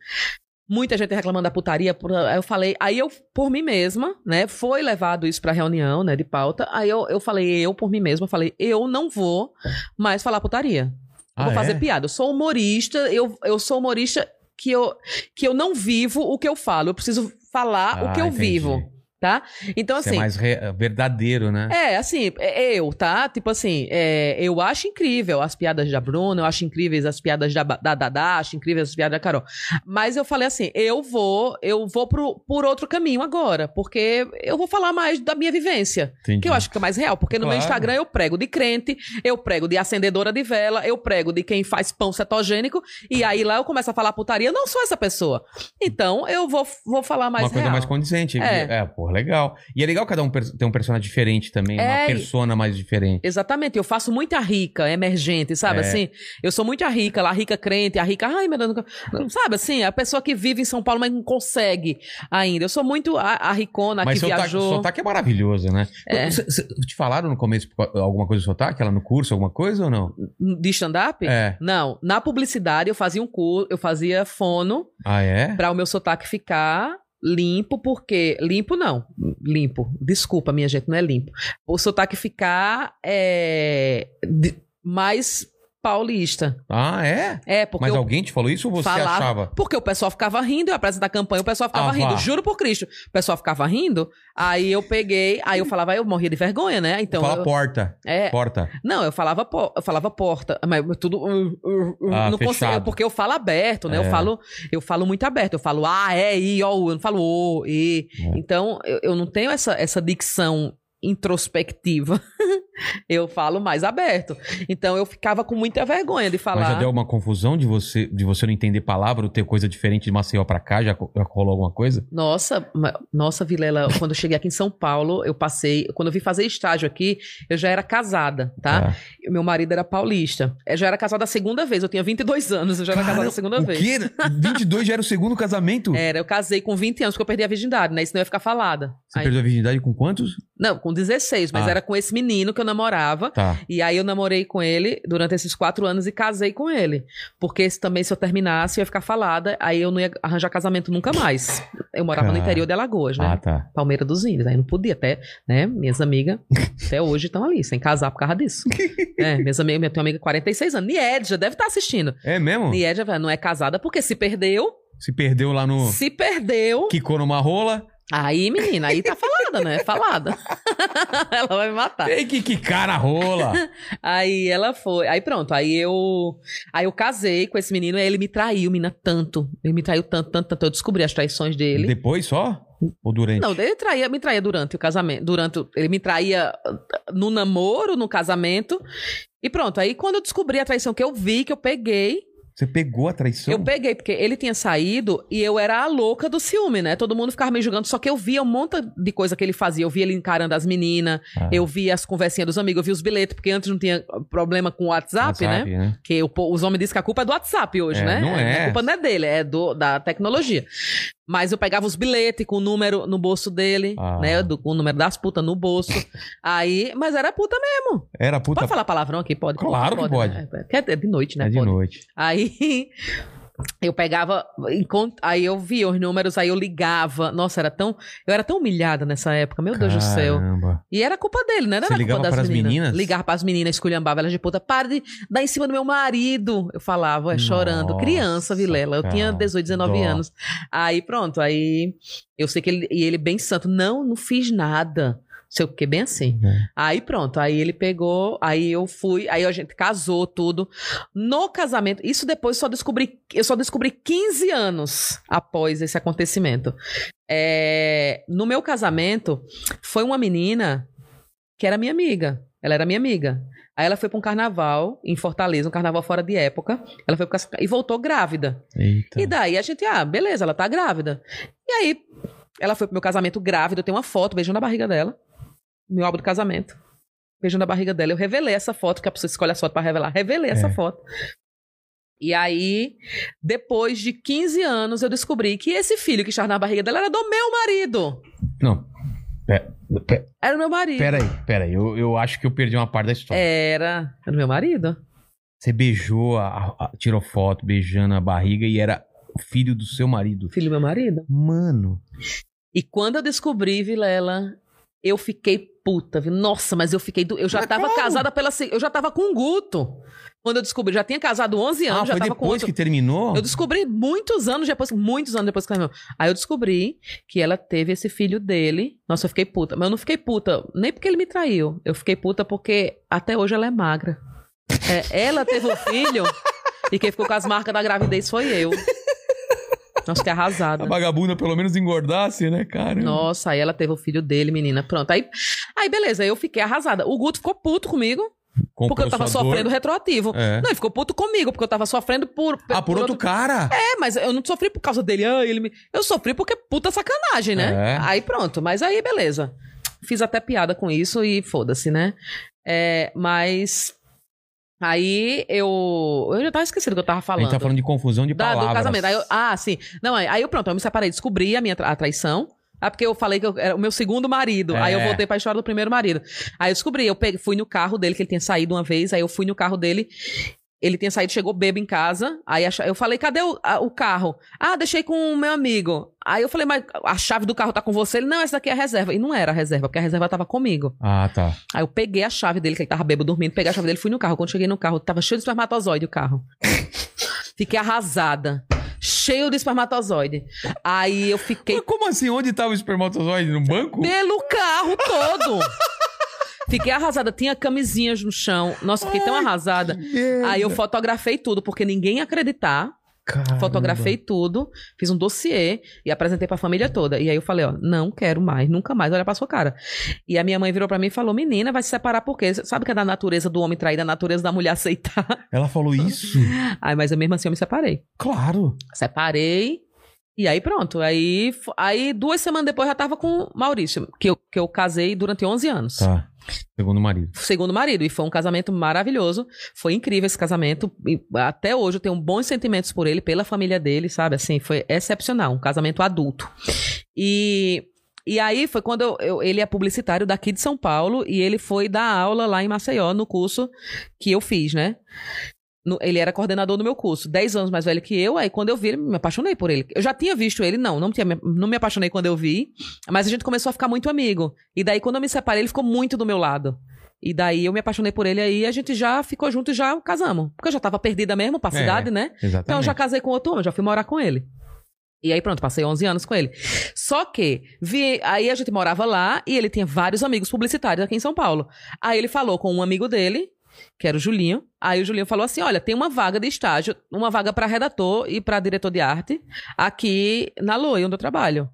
[SPEAKER 3] Muita gente reclamando da putaria. eu falei, aí eu, por mim mesma, né? Foi levado isso pra reunião, né, de pauta. Aí eu, eu falei, eu, por mim mesma, falei, eu não vou mais falar putaria.
[SPEAKER 1] Ah,
[SPEAKER 3] vou fazer
[SPEAKER 1] é?
[SPEAKER 3] piada. Eu sou humorista, eu, eu sou humorista que eu, que eu não vivo o que eu falo. Eu preciso falar o
[SPEAKER 1] Ah,
[SPEAKER 3] que eu
[SPEAKER 1] entendi.
[SPEAKER 3] vivo, tá? Então,
[SPEAKER 1] Isso
[SPEAKER 3] assim.
[SPEAKER 1] é mais re- verdadeiro, né?
[SPEAKER 3] É, assim, é eu, tá? Tipo assim, é, eu acho incrível as piadas da Bruna, eu acho incríveis as piadas da da Dada, acho incríveis as piadas da Carol. Mas eu falei assim, eu vou, eu vou pro, por outro caminho agora, porque eu vou falar mais da minha vivência,
[SPEAKER 1] Entendi.
[SPEAKER 3] que eu acho que é mais real, porque no meu. Instagram eu prego de crente, eu prego de acendedora de vela, eu prego de quem faz pão cetogênico, e aí lá eu começo a falar putaria, eu não sou essa pessoa. Então eu vou, vou falar mais
[SPEAKER 1] uma coisa
[SPEAKER 3] real.
[SPEAKER 1] mais condizente.
[SPEAKER 3] É.
[SPEAKER 1] É. pô, legal. E é legal cada um ter um personagem diferente também, uma
[SPEAKER 3] É, e-
[SPEAKER 1] persona mais diferente.
[SPEAKER 3] Exatamente, eu faço muita rica, emergente, sabe
[SPEAKER 1] É.
[SPEAKER 3] assim? Eu sou muito a rica, lá, a rica crente, a rica, ai meu Deus, não- sabe assim? A pessoa que vive em São Paulo, mas não consegue ainda. Eu sou muito a, a ricona
[SPEAKER 1] Mas
[SPEAKER 3] que
[SPEAKER 1] seu sotaque,
[SPEAKER 3] viajou.
[SPEAKER 1] sotaque é maravilhoso, né?
[SPEAKER 3] É.
[SPEAKER 1] Te falaram no começo alguma coisa do sotaque? Ela no curso, alguma coisa ou não?
[SPEAKER 3] De stand-up?
[SPEAKER 1] É.
[SPEAKER 3] Não, na publicidade eu fazia um curso, eu fazia fono
[SPEAKER 1] Ah, é?
[SPEAKER 3] para o meu sotaque ficar limpo, porque. Limpo não. Limpo. Desculpa, minha gente, não é limpo. O sotaque ficar é, mais paulista.
[SPEAKER 1] Ah, é?
[SPEAKER 3] É, porque
[SPEAKER 1] Mas
[SPEAKER 3] eu
[SPEAKER 1] alguém te falou isso ou você
[SPEAKER 3] falava-
[SPEAKER 1] achava?
[SPEAKER 3] Porque o pessoal ficava rindo, eu apresentar a campanha, o pessoal ficava
[SPEAKER 1] Ah,
[SPEAKER 3] rindo,
[SPEAKER 1] vá.
[SPEAKER 3] juro por Cristo. O pessoal ficava rindo, aí eu peguei, aí eu falava, eu morria de vergonha, né? Então.
[SPEAKER 1] Fala
[SPEAKER 3] eu-
[SPEAKER 1] porta.
[SPEAKER 3] é,
[SPEAKER 1] Porta.
[SPEAKER 3] não, eu falava, eu falava porta, mas tudo uh, uh, uh,
[SPEAKER 1] Ah,
[SPEAKER 3] não consigo, porque eu falo aberto, né?
[SPEAKER 1] É.
[SPEAKER 3] Eu falo, eu falo muito aberto, eu falo ah, é, i, ó, u, eu não falo o, e.
[SPEAKER 1] É.
[SPEAKER 3] Então, eu, eu não tenho essa, essa dicção introspectiva. eu falo mais aberto. Então, eu ficava com muita vergonha de falar.
[SPEAKER 1] Mas já deu uma confusão de você, de você não entender palavra ou ter coisa diferente de Maceió pra cá? Já, já rolou alguma coisa?
[SPEAKER 3] Nossa, nossa, Vilela, quando eu cheguei aqui em São Paulo, eu passei. Quando eu vim fazer estágio aqui, eu já era casada, tá? E Meu marido era paulista. Eu já era casada a segunda vez, eu tinha 22 anos, eu já era casada a segunda
[SPEAKER 1] o
[SPEAKER 3] vez.
[SPEAKER 1] quê? 22 já era o segundo casamento?
[SPEAKER 3] Era, eu casei com 20 anos, porque eu perdi a virgindade, né? Senão eu ia ficar falada.
[SPEAKER 1] Você
[SPEAKER 3] Aí,
[SPEAKER 1] perdeu a virgindade com quantos?
[SPEAKER 3] Não, com 16, mas
[SPEAKER 1] Ah.
[SPEAKER 3] era com esse menino que eu namorava.
[SPEAKER 1] Tá.
[SPEAKER 3] E aí eu namorei com ele durante esses quatro anos e casei com ele. Porque se também se eu terminasse, eu ia ficar falada, aí eu não ia arranjar casamento nunca mais. Eu morava no interior de Alagoas, né?
[SPEAKER 1] Ah, tá.
[SPEAKER 3] Palmeira dos Índios. Aí não podia até, né? Minhas amigas até hoje estão ali, sem casar por causa disso. é, minhas amigas, minha uma amiga de 46 anos. Niedja, deve estar assistindo.
[SPEAKER 1] É mesmo?
[SPEAKER 3] Niedja não é casada porque se perdeu,
[SPEAKER 1] Se perdeu lá no.
[SPEAKER 3] se perdeu.
[SPEAKER 1] Quicou numa rola.
[SPEAKER 3] Aí, menina, aí tá falada, né? Falada. Ela vai me matar.
[SPEAKER 1] Tem que quicar na rola.
[SPEAKER 3] Aí ela foi. Aí pronto, aí eu. Aí eu casei com esse menino e ele me traiu, menina, tanto. Ele me traiu tanto, tanto, tanto. Eu descobri as traições dele.
[SPEAKER 1] Depois só? Ou durante?
[SPEAKER 3] Não, ele traía, me traía durante o casamento. Durante ele me traía no namoro, no casamento. E pronto, aí quando eu descobri a traição que eu vi, que eu peguei,
[SPEAKER 1] Você pegou a traição?
[SPEAKER 3] eu peguei, porque ele tinha saído e eu era a louca do ciúme, né? Todo mundo ficava me julgando, só que eu via um monte de coisa que ele fazia. Eu via ele encarando as meninas,
[SPEAKER 1] Ah.
[SPEAKER 3] eu via as conversinhas dos amigos, eu via os bilhetes, porque antes não tinha problema com o WhatsApp, né?
[SPEAKER 1] WhatsApp, né?
[SPEAKER 3] Que o os homens dizem que a culpa é do WhatsApp hoje,
[SPEAKER 1] É,
[SPEAKER 3] né?
[SPEAKER 1] não é.
[SPEAKER 3] A culpa não é dele, é do, da tecnologia. Mas eu pegava os bilhetes com o número no bolso dele,
[SPEAKER 1] Ah.
[SPEAKER 3] né? Do, com o número das putas no bolso. Aí, mas era puta mesmo.
[SPEAKER 1] Era puta.
[SPEAKER 3] Pode falar palavrão aqui? Pode.
[SPEAKER 1] Claro que pode.
[SPEAKER 3] né? É, é de noite, né?
[SPEAKER 1] É de
[SPEAKER 3] Pode.
[SPEAKER 1] noite.
[SPEAKER 3] Aí eu pegava, aí eu via os números, aí eu ligava. Nossa, era tão. Eu era tão humilhada nessa época, meu Deus do céu.
[SPEAKER 1] Caramba.
[SPEAKER 3] E era culpa dele, né? Não
[SPEAKER 1] Você
[SPEAKER 3] era
[SPEAKER 1] ligava
[SPEAKER 3] culpa das
[SPEAKER 1] pras
[SPEAKER 3] meninas.
[SPEAKER 1] meninas?
[SPEAKER 3] Ligava pras meninas, esculhambava elas de puta. Para de dar em cima do meu marido. Eu falava, é, chorando.
[SPEAKER 1] Nossa,
[SPEAKER 3] Criança, Vilela. Eu tinha
[SPEAKER 1] cara,
[SPEAKER 3] 18, 19
[SPEAKER 1] dó.
[SPEAKER 3] anos. Aí pronto, aí eu sei que ele. E ele bem santo. Não, não fiz nada. Sei o que, bem assim.
[SPEAKER 1] É.
[SPEAKER 3] Aí pronto, aí ele pegou, aí eu fui, aí a gente casou tudo. No casamento, isso depois só descobri, eu só descobri 15 anos após esse acontecimento. É, no meu casamento, foi uma menina que era minha amiga. Ela era minha amiga. Aí ela foi para um carnaval em Fortaleza, um carnaval fora de época. Ela foi pro cas- e voltou grávida.
[SPEAKER 1] Eita.
[SPEAKER 3] E daí a gente, ah, beleza, ela tá grávida. E aí, ela foi pro meu casamento grávida, eu tenho uma foto beijando a barriga dela. Meu álbum do casamento. Beijando a barriga dela. Eu revelei essa foto, que a pessoa escolhe a foto pra revelar. Revelei essa
[SPEAKER 1] É.
[SPEAKER 3] foto. E aí, depois de 15 anos, eu descobri que esse filho que estava na barriga dela era do meu marido.
[SPEAKER 1] Não. Pera, pera,
[SPEAKER 3] Era o meu marido.
[SPEAKER 1] pera aí, pera aí. Eu, eu acho que eu perdi uma parte da história.
[SPEAKER 3] Era. Era o meu marido.
[SPEAKER 1] Você beijou, a- a- tirou foto beijando a barriga e era filho do seu marido.
[SPEAKER 3] Filho do meu marido.
[SPEAKER 1] Mano.
[SPEAKER 3] E quando eu descobri, Vilela, eu fiquei puta, viu? Nossa, mas eu fiquei. do- Eu já
[SPEAKER 1] Mas
[SPEAKER 3] tava
[SPEAKER 1] como?
[SPEAKER 3] casada pela. Eu já tava com o Guto. Quando eu descobri, já tinha casado 11 anos,
[SPEAKER 1] ah,
[SPEAKER 3] já
[SPEAKER 1] foi
[SPEAKER 3] tava com
[SPEAKER 1] depois
[SPEAKER 3] outro.
[SPEAKER 1] que terminou?
[SPEAKER 3] Eu descobri muitos anos depois, muitos anos depois que ela Aí eu descobri que ela teve esse filho dele. Nossa, eu fiquei puta. Mas eu não fiquei puta, nem porque ele me traiu. Eu fiquei puta porque até hoje ela é magra. É, ela teve um filho e quem ficou com as marcas da gravidez foi eu. Nossa, que arrasada.
[SPEAKER 1] A vagabunda pelo menos engordasse, né, cara?
[SPEAKER 3] Nossa, aí ela teve o filho dele, menina. Pronto. Aí, aí beleza, eu fiquei arrasada. O Guto ficou puto comigo, porque eu tava sofrendo retroativo.
[SPEAKER 1] É.
[SPEAKER 3] Não, ele ficou puto comigo, porque eu tava sofrendo por.
[SPEAKER 1] Ah, por outro cara?
[SPEAKER 3] É, mas eu não sofri por causa dele. Ah, ele me... Eu sofri porque puta sacanagem, né?
[SPEAKER 1] É.
[SPEAKER 3] Aí pronto, mas aí beleza. Fiz até piada com isso e foda-se, né? É, mas. Aí eu. Eu já tava esquecendo o que eu tava
[SPEAKER 1] A
[SPEAKER 3] falando.
[SPEAKER 1] gente tá falando de confusão de
[SPEAKER 3] Da-
[SPEAKER 1] palavras.
[SPEAKER 3] do casamento. Aí eu- ah, sim. Não, aí, aí eu pronto, eu me separei, descobri a minha tra- a traição. Ah, porque eu falei que eu- era o meu segundo marido.
[SPEAKER 1] É.
[SPEAKER 3] Aí eu voltei pra história do primeiro marido. Aí eu descobri, eu peguei, fui no carro dele, que ele tinha saído uma vez, aí eu fui no carro dele. Ele tinha saído, chegou bebo em casa. Aí eu falei, cadê o, a- o carro? Ah, deixei com o meu amigo. Aí eu falei, mas a chave do carro tá com você? Ele, não, essa daqui é a reserva. E não era a reserva, porque a reserva tava comigo.
[SPEAKER 1] Ah, tá.
[SPEAKER 3] Aí eu peguei a chave dele, que ele tava bebo dormindo, peguei a chave dele, fui no carro. Quando cheguei no carro, tava cheio de espermatozoide o carro. Fiquei arrasada. Cheio de espermatozoide. Aí eu fiquei
[SPEAKER 1] Mas como assim? Onde tava o espermatozoide? No banco?
[SPEAKER 3] pelo carro todo. Fiquei arrasada. Tinha camisinhas no chão. Nossa, fiquei tão arrasada. Aí eu fotografei tudo, porque ninguém ia acreditar.
[SPEAKER 1] Caramba.
[SPEAKER 3] Fotografei tudo, fiz um dossiê e apresentei pra família toda. E aí eu falei, ó, não quero mais, nunca mais olhar pra sua cara. E a minha mãe virou pra mim e falou, menina, vai se separar por quê? Sabe que é da natureza do homem trair, da natureza da mulher aceitar.
[SPEAKER 1] Ela falou isso?
[SPEAKER 3] Aí, mas eu mesmo assim eu me separei.
[SPEAKER 1] claro.
[SPEAKER 3] Separei. E aí pronto. Aí, aí duas semanas depois eu já tava com o Maurício, que eu, que eu casei durante 11 anos.
[SPEAKER 1] Tá. Segundo marido.
[SPEAKER 3] Segundo marido. E foi um casamento maravilhoso. Foi incrível esse casamento. E até hoje eu tenho bons sentimentos por ele, pela família dele, sabe? Assim, foi excepcional. Um casamento adulto. E E aí foi quando eu, eu- ele é publicitário daqui de São Paulo e ele foi dar aula lá em Maceió no curso que eu fiz, né? No- ele era coordenador do meu curso, 10 anos mais velho que eu. Aí quando eu vi ele, me apaixonei por ele. Eu já tinha visto ele, não, não, tinha, me- não me apaixonei quando eu vi, mas a gente começou a ficar muito amigo. E daí quando eu me separei, ele ficou muito do meu lado. E daí eu me apaixonei por ele aí, a gente já ficou junto e já casamos. Porque eu já tava perdida mesmo pra
[SPEAKER 1] É.
[SPEAKER 3] cidade, né?
[SPEAKER 1] Exatamente.
[SPEAKER 3] Então eu já casei com outro homem, já fui morar com ele. E aí pronto, passei 11 anos com ele. Só que vi, aí a gente morava lá e ele tinha vários amigos publicitários aqui em São Paulo. Aí ele falou com um amigo dele, que era o Julinho. Aí o Julinho falou assim: "Olha, tem uma vaga de estágio, uma vaga pra redator e pra diretor de arte aqui na Loi, onde eu trabalho.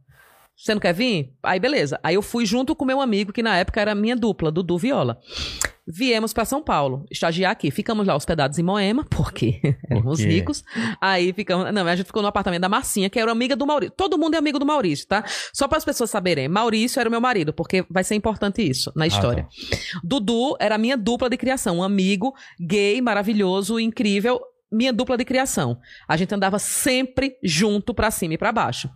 [SPEAKER 3] Você não quer vir? Aí beleza. Aí eu fui junto com meu amigo, que na época era minha dupla, Dudu Viola. Viemos pra São Paulo, estagiar aqui. Ficamos lá hospedados em Moema, porque éramos ricos. Aí ficamos. Não, a gente ficou no apartamento da Marcinha, que era amiga do Maurício. Todo mundo é amigo do Maurício, tá? Só para as pessoas saberem. Maurício era o meu marido, porque vai ser importante isso na história. Dudu era a minha dupla de criação, um amigo gay, maravilhoso, incrível. Minha dupla de criação. A gente andava sempre junto pra cima e pra baixo.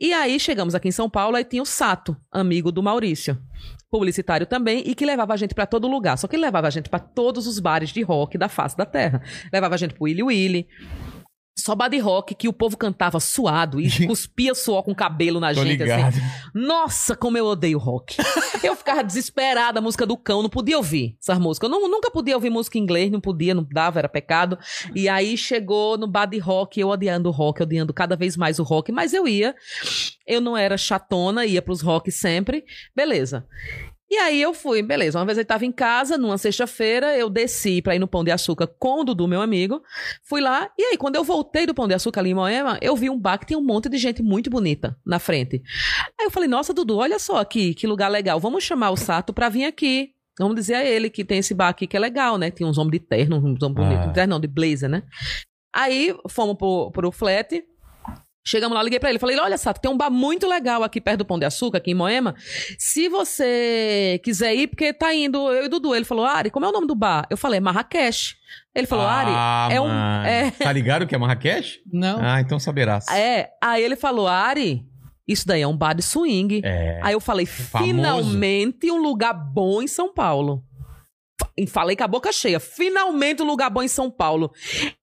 [SPEAKER 3] E aí chegamos aqui em São Paulo e tinha o Sato, amigo do Maurício. Publicitário também e que levava a gente pra todo lugar. Só que ele levava a gente pra todos os bares de rock da face da terra. Levava a gente pro Willy Willy. Só de rock que o povo cantava suado e cuspia suor com cabelo na
[SPEAKER 1] Tô
[SPEAKER 3] gente, assim. Nossa, como eu odeio rock. Eu ficava desesperada, a música do cão, não podia ouvir essas músicas. Eu não- nunca podia ouvir música em inglês, não podia, não dava, era pecado. E aí chegou no de rock, eu odiando o rock, odiando cada vez mais o rock, mas eu ia. Eu não era chatona, ia pros rock sempre. Beleza. E aí eu fui, beleza. Uma vez eu tava em casa, numa sexta-feira, eu desci pra ir no Pão de Açúcar com o Dudu, meu amigo. Fui lá, e aí quando eu voltei do Pão de Açúcar ali em Moema, eu vi um bar que tinha um monte de gente muito bonita na frente. Aí eu falei, nossa, Dudu, olha só aqui, que lugar legal. Vamos chamar o Sato pra vir aqui. Vamos dizer a ele que tem esse bar aqui que é legal, né? Tinha uns homens de terno, uns homens bonitos.
[SPEAKER 1] Ah.
[SPEAKER 3] De terno não, de blazer, né? Aí fomos pro, pro flat. Chegamos lá, liguei pra ele. Falei, olha, Sato, tem um bar muito legal aqui perto do Pão de Açúcar, aqui em Moema. Se você quiser ir, porque tá indo eu e Dudu. Ele falou, Ari, como é o nome do bar? Eu falei, Marrakech. Ele falou,
[SPEAKER 1] ah,
[SPEAKER 3] Ari, é um... É,
[SPEAKER 1] Tá ligado que é Marrakech?
[SPEAKER 2] Não.
[SPEAKER 1] Ah, então saberás.
[SPEAKER 3] é. Aí ele falou, Ari, isso daí é um bar de swing.
[SPEAKER 1] É.
[SPEAKER 3] Aí eu falei,
[SPEAKER 1] Famoso.
[SPEAKER 3] finalmente um lugar bom em São Paulo. Fa- E falei com a boca cheia, finalmente um lugar bom em São Paulo.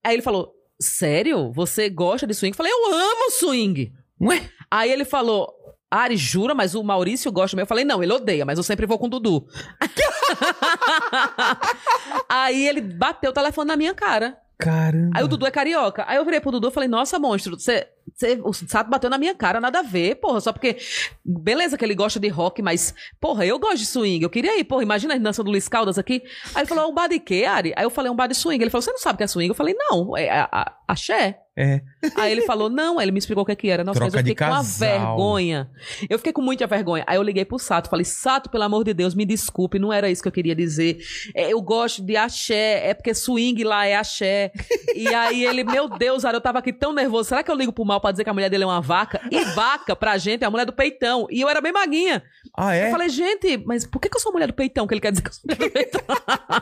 [SPEAKER 3] Aí ele falou, sério? Você gosta de swing? Eu falei, eu amo swing.
[SPEAKER 1] Ué?
[SPEAKER 3] Aí ele falou, Ari, jura? Mas o Maurício gosta mesmo. Eu falei, não, ele odeia, mas eu sempre vou com o Dudu. Aí ele bateu o telefone na minha cara.
[SPEAKER 1] Caramba.
[SPEAKER 3] Aí o Dudu é carioca. Aí eu virei pro Dudu e falei, nossa, monstro, você. Você- O Sato bateu na minha cara, nada a ver, porra. Só porque. Beleza que ele gosta de rock, mas, porra, eu gosto de swing. Eu queria ir, porra. Imagina a dança do Luiz Caldas aqui. Aí ele falou, um bar de quê, Ari? Aí eu falei, um bar de swing. Ele falou, você não sabe o que é swing? Eu falei, não, é a, a, axé.
[SPEAKER 1] É.
[SPEAKER 3] Aí ele falou, não, aí ele me explicou o que, é que era. Nossa, mas
[SPEAKER 1] Troca
[SPEAKER 3] eu fiquei com uma vergonha. Eu fiquei com muita vergonha. Aí eu liguei pro Sato, falei, Sato, pelo amor de Deus, me desculpe, não era isso que eu queria dizer. É, eu gosto de axé, é porque swing lá é axé. E aí ele, meu Deus, Ara, eu tava aqui tão nervoso. Será que eu ligo pro mal pra dizer que a mulher dele é uma vaca? E vaca, pra gente, é a mulher do peitão. E eu era bem maguinha.
[SPEAKER 1] Ah, é?
[SPEAKER 3] Eu falei, gente, mas por que, que eu sou mulher do peitão? Que ele quer dizer que eu sou mulher do peitão.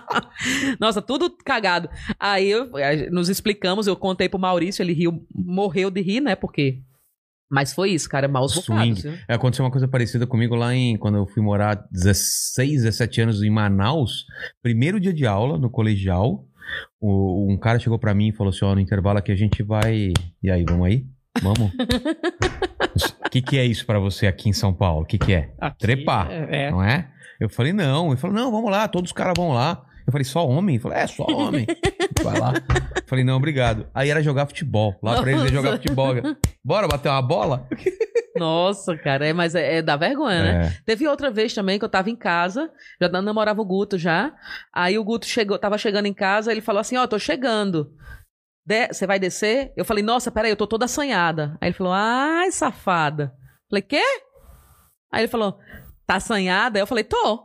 [SPEAKER 3] Nossa, tudo cagado. Aí eu- nos explicamos, eu contei pro Maurício, ele riu, morreu de rir, né? Porque. Mas foi isso, cara, maus
[SPEAKER 1] Swing.
[SPEAKER 3] bocados. viu?
[SPEAKER 1] É, Aconteceu uma coisa parecida comigo lá em. Quando eu fui morar 16, 17 anos em Manaus. Primeiro dia de aula no colegial. o- um cara chegou pra mim e falou assim: Ó, no intervalo aqui a gente vai. E aí, vamos aí? Vamos? O que, que é isso pra você aqui em São Paulo? O que, que é?
[SPEAKER 2] Aqui,
[SPEAKER 1] Trepar.
[SPEAKER 2] É.
[SPEAKER 1] Não é? Eu falei, não. Ele falou, não, vamos lá, todos os caras vão lá. Eu falei, só homem? Ele falou, é, só homem. Vai lá. Eu falei, não, obrigado. Aí era jogar futebol. Lá pra eles jogar
[SPEAKER 3] Nossa.
[SPEAKER 1] futebol. Bora bater uma bola?
[SPEAKER 3] Nossa, cara, é, mas é, é da vergonha, né?
[SPEAKER 1] É.
[SPEAKER 3] Teve outra vez também que eu tava em casa, já namorava o Guto já. Aí o Guto chegou, tava chegando em casa, ele falou assim: Ó, tô chegando. Você vai descer? Eu falei, nossa, peraí, eu tô toda assanhada. Aí ele falou, ai, safada. Falei, quê? Aí ele falou, tá assanhada? Eu falei, tô.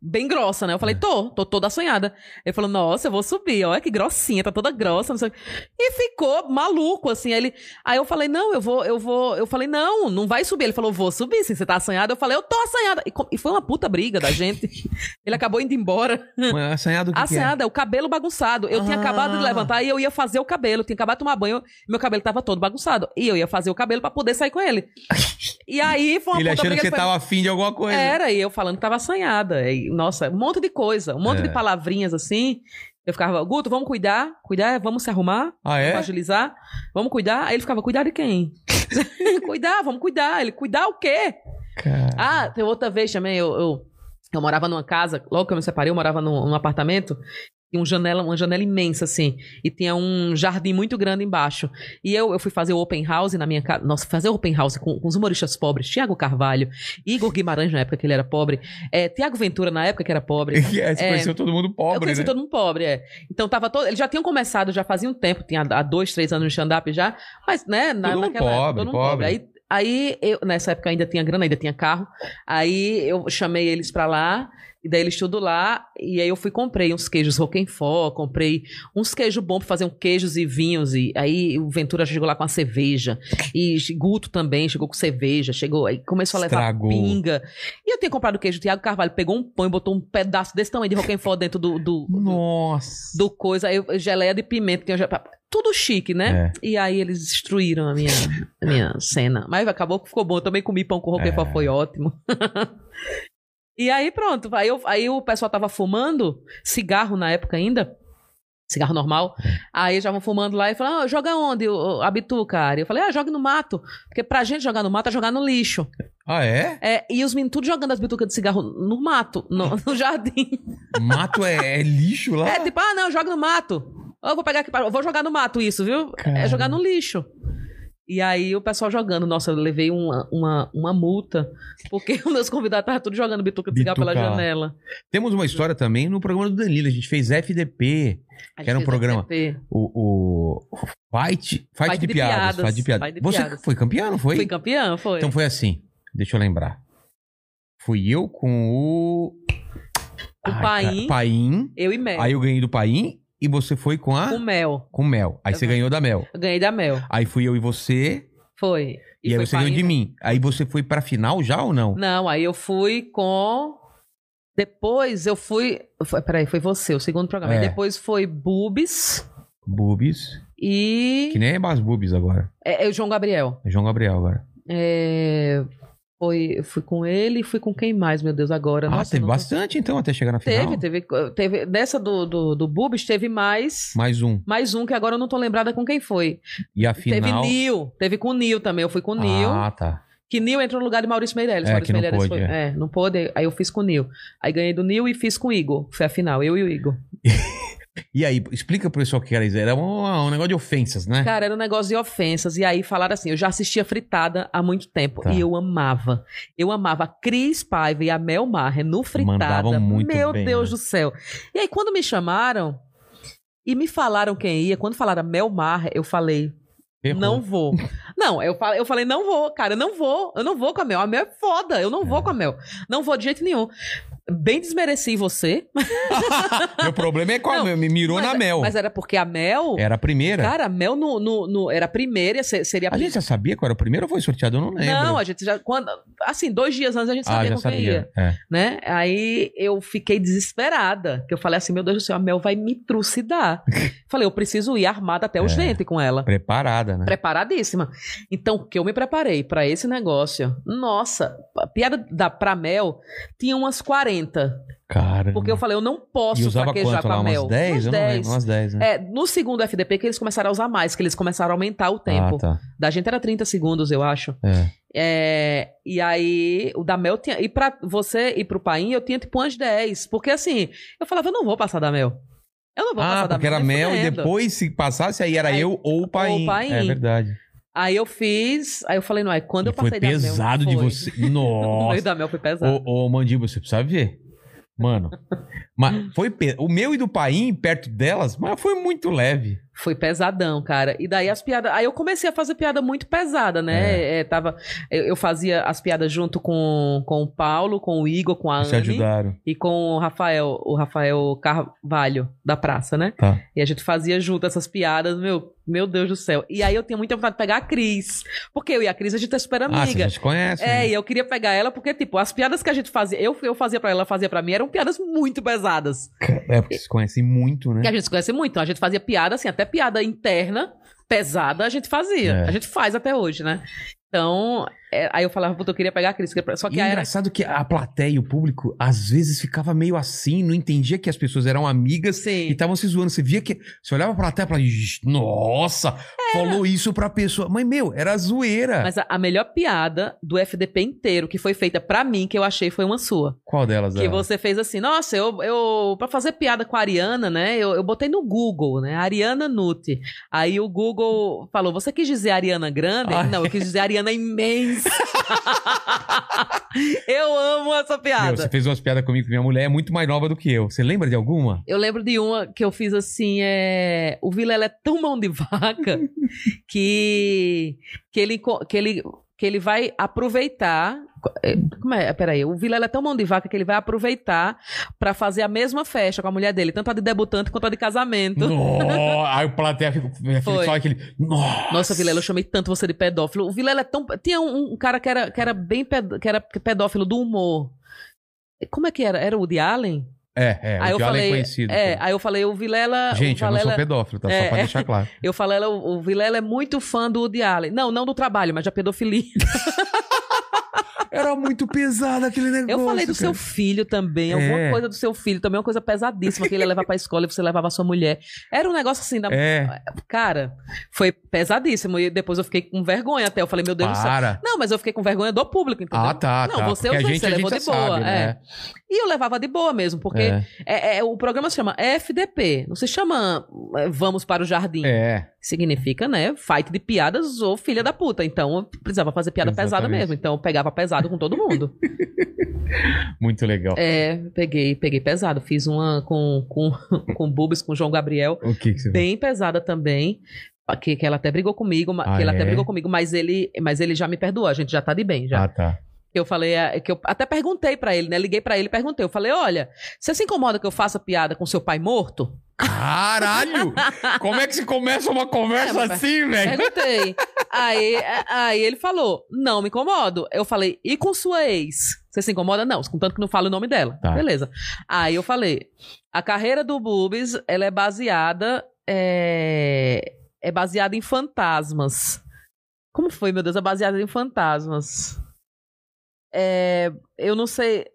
[SPEAKER 3] Bem grossa, né? Eu falei, tô, tô toda assanhada. Ele falou, nossa, eu vou subir, olha que grossinha, tá toda grossa, não sei. E ficou maluco, assim. Aí, ele, aí eu falei, não, eu vou, eu vou. Eu falei, não, não vai subir. Ele falou, vou subir, sim, você tá assanhada. Eu falei, eu tô assanhada. E, e foi uma puta briga da gente. ele acabou indo embora.
[SPEAKER 1] Mas Assanhado o que, que é?
[SPEAKER 3] Assanhada, o cabelo bagunçado. Eu tinha
[SPEAKER 1] Ah.
[SPEAKER 3] acabado de levantar e eu ia fazer o cabelo. Tinha acabado de tomar banho, meu cabelo tava todo bagunçado. E eu ia fazer o cabelo pra poder sair com ele. E aí foi uma
[SPEAKER 1] Ele
[SPEAKER 3] puta
[SPEAKER 1] achando
[SPEAKER 3] briga.
[SPEAKER 1] que você
[SPEAKER 3] foi-
[SPEAKER 1] tava afim de alguma coisa.
[SPEAKER 3] era, e eu falando que tava assanhada. E, nossa, um monte de coisa, um monte
[SPEAKER 1] É.
[SPEAKER 3] de palavrinhas assim. Eu ficava, Guto, vamos cuidar, cuidar, vamos se arrumar,
[SPEAKER 1] Ah, é?
[SPEAKER 3] vamos agilizar, vamos cuidar. Aí ele ficava, cuidar de quem? cuidar, vamos cuidar. Ele, cuidar o quê?
[SPEAKER 1] Cara.
[SPEAKER 3] Ah, tem outra vez também, eu, eu, eu morava numa casa, logo que eu me separei, eu morava num, num apartamento, um janela, uma janela imensa, assim, e tinha um jardim muito grande embaixo. E eu, eu fui fazer o open house na minha casa, nossa, fazer o open house com, com os humoristas pobres, Tiago Carvalho, Igor Guimarães na época que ele era pobre, é, Tiago Ventura na época que era pobre.
[SPEAKER 1] É, você
[SPEAKER 3] É.
[SPEAKER 1] conheceu todo mundo
[SPEAKER 3] eu
[SPEAKER 1] pobre,
[SPEAKER 3] conheci
[SPEAKER 1] né?
[SPEAKER 3] todo mundo pobre, é. Então tava todo. Eles já tinham começado, já fazia um tempo, tinha há dois, três anos no stand-up já. Mas, né, na,
[SPEAKER 1] Todo
[SPEAKER 3] naquela época,
[SPEAKER 1] pobre,
[SPEAKER 3] todo mundo
[SPEAKER 1] pobre.
[SPEAKER 3] Aí, aí eu, nessa época ainda tinha grana, ainda tinha carro. Aí eu chamei eles pra lá, e daí eles tudo lá. E aí eu fui comprei uns queijos Roquefort, comprei uns queijos bons pra fazer um queijos e vinhos. E aí o Ventura chegou lá com a cerveja. E Guto também chegou com cerveja. Chegou, aí começou a levar
[SPEAKER 1] Estragou.
[SPEAKER 3] pinga. E eu tinha comprado queijo. O Tiago Carvalho pegou um pão e botou um pedaço desse tamanho de Roquefort dentro do, do,
[SPEAKER 1] Nossa.
[SPEAKER 3] do coisa. Aí geleia de pimenta. Tinha, tudo chique, né?
[SPEAKER 1] É.
[SPEAKER 3] E aí eles destruíram a minha, a minha cena. Mas acabou que ficou bom. Eu também comi pão com Roquefort,
[SPEAKER 1] É.
[SPEAKER 3] foi ótimo. e aí pronto. Aí, eu- aí o pessoal tava fumando cigarro na época ainda. Cigarro normal. Aí já vão fumando lá e falam, ah, joga onde a bituca, Ari? Eu falei, ah, joga no mato. Porque pra gente jogar no mato é jogar no lixo.
[SPEAKER 1] Ah, é?
[SPEAKER 3] É, e os meninos tudo jogando as bitucas de cigarro no mato, no, no jardim.
[SPEAKER 1] Mato é, é lixo lá?
[SPEAKER 3] É tipo, ah, não, joga no mato. Eu vou pegar aqui, pra- eu vou jogar no mato isso, viu?
[SPEAKER 1] Cara.
[SPEAKER 3] É jogar no lixo. E aí o pessoal jogando, nossa, eu levei uma, uma, uma multa, porque os meus convidados estavam tudo jogando bituca de cigarro pela janela.
[SPEAKER 1] Temos uma história também no programa do Danilo. A gente fez FDP,
[SPEAKER 3] A
[SPEAKER 1] Que era um programa.
[SPEAKER 3] FTP.
[SPEAKER 1] o, o Fight, Fight,
[SPEAKER 3] Fight
[SPEAKER 1] de,
[SPEAKER 3] de
[SPEAKER 1] piadas.
[SPEAKER 3] piadas.
[SPEAKER 1] Fight de piadas.
[SPEAKER 3] Fight de
[SPEAKER 1] Você
[SPEAKER 3] piadas.
[SPEAKER 1] foi campeão, não foi?
[SPEAKER 3] Fui campeã, foi.
[SPEAKER 1] Então foi assim. Deixa eu lembrar. Fui eu com o.
[SPEAKER 3] O
[SPEAKER 1] Ai,
[SPEAKER 3] Paim.
[SPEAKER 1] cara, Paim.
[SPEAKER 3] Eu e Mel.
[SPEAKER 1] Aí eu ganhei do Paim e você foi com a.
[SPEAKER 3] Com Mel.
[SPEAKER 1] Com Mel. Aí você
[SPEAKER 3] Uhum.
[SPEAKER 1] ganhou da Mel.
[SPEAKER 3] Eu ganhei da Mel.
[SPEAKER 1] Aí fui eu e você.
[SPEAKER 3] Foi.
[SPEAKER 1] E, aí
[SPEAKER 3] foi
[SPEAKER 1] você ganhou de
[SPEAKER 3] né?
[SPEAKER 1] mim. Aí você foi pra final já ou não?
[SPEAKER 3] Não, aí eu fui com. Depois eu fui. foi- Peraí, foi você, o segundo programa. Aí
[SPEAKER 1] É.
[SPEAKER 3] depois foi Bubis
[SPEAKER 1] Bubis.
[SPEAKER 3] e.
[SPEAKER 1] Que nem é Bas Bubis agora.
[SPEAKER 3] É, é o João Gabriel.
[SPEAKER 1] É João Gabriel agora.
[SPEAKER 3] É, Foi, fui com ele e fui com quem mais, meu Deus, agora?
[SPEAKER 1] ah,
[SPEAKER 3] Nossa,
[SPEAKER 1] teve
[SPEAKER 3] não-
[SPEAKER 1] bastante então até chegar na final.
[SPEAKER 3] Teve, teve, teve. Dessa do, do, do Bubis, teve mais.
[SPEAKER 1] Mais um.
[SPEAKER 3] Mais um que agora eu não tô lembrada com quem foi.
[SPEAKER 1] E a final.
[SPEAKER 3] Teve Nil. Teve com o Nil também. Eu fui com o Nil.
[SPEAKER 1] Ah, tá.
[SPEAKER 3] Que Nil entrou no lugar de Maurício Meirelles.
[SPEAKER 1] É,
[SPEAKER 3] Maurício
[SPEAKER 1] não
[SPEAKER 3] Meirelles
[SPEAKER 1] pôde,
[SPEAKER 3] foi. É. não pôde. Aí eu fiz com o Nil. Aí ganhei do Nil e fiz com o Igor. Foi a final, eu e o Igor.
[SPEAKER 1] E aí, explica pro pessoal o que era isso. Era um, um negócio de ofensas, né?
[SPEAKER 3] Cara, era um negócio de ofensas. E aí falaram assim: eu já assistia Fritada há muito tempo.
[SPEAKER 1] Tá.
[SPEAKER 3] E eu amava. Eu amava a Cris Paiva e a Mel Maher no Fritada.
[SPEAKER 1] Mandavam muito
[SPEAKER 3] Meu
[SPEAKER 1] bem,
[SPEAKER 3] Deus
[SPEAKER 1] né?
[SPEAKER 3] do céu. E aí, quando me chamaram e me falaram quem ia, quando falaram Mel Maher, eu falei.
[SPEAKER 1] Ferrou.
[SPEAKER 3] Não vou. Não, eu falei, eu falei, não vou, cara, eu não vou. Eu não vou com a Mel. A Mel é foda, eu não vou com a Mel. Não vou de jeito nenhum. Bem desmereci você.
[SPEAKER 1] Meu problema é com a
[SPEAKER 3] Não,
[SPEAKER 1] Mel. Me mirou
[SPEAKER 3] mas,
[SPEAKER 1] na Mel.
[SPEAKER 3] Mas era porque a Mel.
[SPEAKER 1] Era a primeira.
[SPEAKER 3] Cara, a Mel no, no, no- era a primeira, se- seria a
[SPEAKER 1] a gente já sabia qual era o primeiro ou foi sorteado? Eu não lembro.
[SPEAKER 3] Não, a gente já. Quando, assim, dois dias antes a gente
[SPEAKER 1] ah,
[SPEAKER 3] sabia
[SPEAKER 1] já
[SPEAKER 3] com quem
[SPEAKER 1] sabia.
[SPEAKER 3] ia.
[SPEAKER 1] É.
[SPEAKER 3] Né? Aí eu fiquei desesperada. Que eu falei assim: meu Deus do céu, a Mel vai me trucidar. falei, eu preciso ir armada até os
[SPEAKER 1] É.
[SPEAKER 3] dentes com ela.
[SPEAKER 1] Preparada, né?
[SPEAKER 3] Preparadíssima. Então, que eu me preparei pra esse negócio. Nossa, a piada da pra Mel tinha umas 40.
[SPEAKER 1] Cara.
[SPEAKER 3] Porque eu falei, eu não posso
[SPEAKER 1] E usava
[SPEAKER 3] fraquejar
[SPEAKER 1] quanto
[SPEAKER 3] com
[SPEAKER 1] lá?
[SPEAKER 3] a Mel.
[SPEAKER 1] Umas 10?
[SPEAKER 3] Umas
[SPEAKER 1] Eu não
[SPEAKER 3] 10.
[SPEAKER 1] lembro. Umas 10, né?
[SPEAKER 3] É, no segundo FDP que eles começaram a usar mais, que eles começaram a aumentar o tempo.
[SPEAKER 1] Ah, tá.
[SPEAKER 3] Da gente era 30 segundos, eu acho.
[SPEAKER 1] É.
[SPEAKER 3] É, e aí, o da Mel tinha. E pra você e pro Paim, eu tinha tipo umas 10. Porque assim, eu falava, eu não vou passar da Mel. Eu não vou
[SPEAKER 1] Ah,
[SPEAKER 3] passar da
[SPEAKER 1] porque era Mel e depois, se passasse, aí era
[SPEAKER 3] Aí-
[SPEAKER 1] eu ou o Paim.
[SPEAKER 3] ou o Paim.
[SPEAKER 1] É verdade.
[SPEAKER 3] Aí eu fiz. Aí eu falei, não, é quando
[SPEAKER 1] E
[SPEAKER 3] eu
[SPEAKER 1] foi
[SPEAKER 3] passei da Mel.
[SPEAKER 1] pesado de
[SPEAKER 3] foi.
[SPEAKER 1] você.
[SPEAKER 3] O
[SPEAKER 1] Nossa.
[SPEAKER 3] meio da Mel foi pesado.
[SPEAKER 1] Ô, ô Mandíbula, você precisa ver. Mano, mas foi pe- o meu e do Paim perto delas, mas foi muito leve.
[SPEAKER 3] Foi pesadão, cara. E daí as piadas. Aí eu comecei a fazer piada muito pesada, né? É, tava, eu, fazia as piadas junto com, com o Paulo, com o Igor, com a Anne
[SPEAKER 1] ajudaram.
[SPEAKER 3] e com o Rafael, o Rafael Carvalho, da praça, né?
[SPEAKER 1] Tá.
[SPEAKER 3] E a gente fazia junto essas piadas, meu, meu Deus do céu. E aí eu tinha muita vontade de pegar a Cris. Porque eu e a Cris, a gente é super
[SPEAKER 1] Ah,
[SPEAKER 3] amiga.
[SPEAKER 1] já se conhece.
[SPEAKER 3] É,
[SPEAKER 1] né?
[SPEAKER 3] e eu queria pegar ela porque, tipo, as piadas que a gente fazia, eu, eu fazia pra ela, ela fazia pra mim, eram piadas muito pesadas.
[SPEAKER 1] É, porque se conhecem muito, né?
[SPEAKER 3] Que a gente se conhece muito. Então a gente fazia piada, assim, até piada interna, pesada, a gente fazia.
[SPEAKER 1] É.
[SPEAKER 3] A gente faz até hoje, né? Então, é, aí eu falava, puta, eu queria pegar a Cris. Só que
[SPEAKER 1] E é
[SPEAKER 3] era
[SPEAKER 1] engraçado que a plateia e o público, às vezes, ficava meio assim, não entendia que as pessoas eram amigas e
[SPEAKER 3] Sim.
[SPEAKER 1] estavam se zoando. Você via que. Você olhava pra plateia e falava, "Ixi, nossa, falou isso pra pessoa. Mas, meu, era zoeira.
[SPEAKER 3] Mas a, a melhor piada do FDP inteiro que foi feita pra mim, que eu achei, foi uma sua.
[SPEAKER 1] Qual delas
[SPEAKER 3] Que
[SPEAKER 1] era?
[SPEAKER 3] você fez assim, nossa, eu, eu pra fazer piada com a Ariana, né, eu, eu botei no Google, né, Ariana Nutti. Aí o Google falou, você quis dizer Ariana Grande?
[SPEAKER 1] Ai.
[SPEAKER 3] Não, eu quis dizer Ariana Imensa. eu amo essa
[SPEAKER 1] Meu,
[SPEAKER 3] piada.
[SPEAKER 1] você fez umas piadas comigo que minha mulher é muito mais nova do que eu. Você lembra de alguma?
[SPEAKER 3] Eu lembro de uma que eu fiz assim, é... O Vilela é tão mão de vaca que, que, ele, que, ele, que ele vai aproveitar... é, Como é? Peraí. O Vilela é tão mão de vaca que ele vai aproveitar pra fazer a mesma festa com a mulher dele. Tanto a de debutante quanto a de casamento.
[SPEAKER 1] No- Aí o plateia fica, só aquele. Nossa,
[SPEAKER 3] Nossa, Vilela, eu chamei tanto você de pedófilo. O Vilela é tão... Tinha um, um cara que era, que era bem ped... que era pedófilo do humor. Como é que era? Era o Woody Allen?
[SPEAKER 1] É, é.
[SPEAKER 3] aí
[SPEAKER 1] o
[SPEAKER 3] eu
[SPEAKER 1] Allen
[SPEAKER 3] falei,
[SPEAKER 1] é conhecido.
[SPEAKER 3] é, aí eu falei, o Vilela...
[SPEAKER 1] Gente,
[SPEAKER 3] o
[SPEAKER 1] eu não sou
[SPEAKER 3] Valela-
[SPEAKER 1] pedófilo, tá? Só
[SPEAKER 3] É,
[SPEAKER 1] pra
[SPEAKER 3] é.
[SPEAKER 1] deixar claro.
[SPEAKER 3] Eu falei, ela, o Vilela é muito fã do Woody Allen. Não, não do trabalho, mas da pedofilia.
[SPEAKER 1] Era muito pesado aquele negócio.
[SPEAKER 3] Eu falei do seu
[SPEAKER 1] cara.
[SPEAKER 3] filho também, alguma
[SPEAKER 1] É.
[SPEAKER 3] coisa do seu filho, também uma coisa pesadíssima que ele ia levar pra escola e você levava a sua mulher. Era um negócio assim, da...
[SPEAKER 1] É,
[SPEAKER 3] cara, foi pesadíssimo. E depois eu fiquei com vergonha até. Eu falei, meu Deus do céu.
[SPEAKER 1] para.
[SPEAKER 3] Não, mas eu fiquei com vergonha do público, entendeu?
[SPEAKER 1] Ah, tá,
[SPEAKER 3] Não,
[SPEAKER 1] tá.
[SPEAKER 3] você,
[SPEAKER 1] gente,
[SPEAKER 3] você levou de boa.
[SPEAKER 1] sabe,
[SPEAKER 3] é.
[SPEAKER 1] né?
[SPEAKER 3] E eu levava de boa mesmo, porque
[SPEAKER 1] É.
[SPEAKER 3] é- é- o programa se chama FDP. Não se chama é, Vamos para o Jardim.
[SPEAKER 1] É.
[SPEAKER 3] Significa, né, fight de piadas ou filha da puta. Então eu precisava fazer piada pesada
[SPEAKER 1] Exatamente.
[SPEAKER 3] mesmo. Então eu pegava pesado com todo mundo.
[SPEAKER 1] Muito legal.
[SPEAKER 3] é, peguei, peguei pesado. Fiz uma com, com, com Bubis, com João Gabriel.
[SPEAKER 1] O que, que você
[SPEAKER 3] Bem pesada também. Que, que ela até brigou comigo,
[SPEAKER 1] Ah,
[SPEAKER 3] que ela até
[SPEAKER 1] é?
[SPEAKER 3] brigou comigo, mas ele, mas ele já me perdoou, a gente já tá de bem, já.
[SPEAKER 1] Ah, tá.
[SPEAKER 3] Que eu falei, é, que eu até perguntei pra ele, né? Liguei pra ele e perguntei. Eu falei, olha, você se incomoda que eu faça piada com seu pai morto?
[SPEAKER 1] Caralho! Como é que se começa uma conversa
[SPEAKER 3] É,
[SPEAKER 1] assim, velho?
[SPEAKER 3] Perguntei. aí, aí ele falou, não me incomodo. Eu falei, e com sua ex? Você se incomoda? Não, contanto que não fala o nome dela.
[SPEAKER 1] Tá.
[SPEAKER 3] Beleza. Aí eu falei, a carreira do Bubis, ela é baseada, é, é baseada em fantasmas. Como foi, meu Deus? É baseada em fantasmas. É, eu não sei...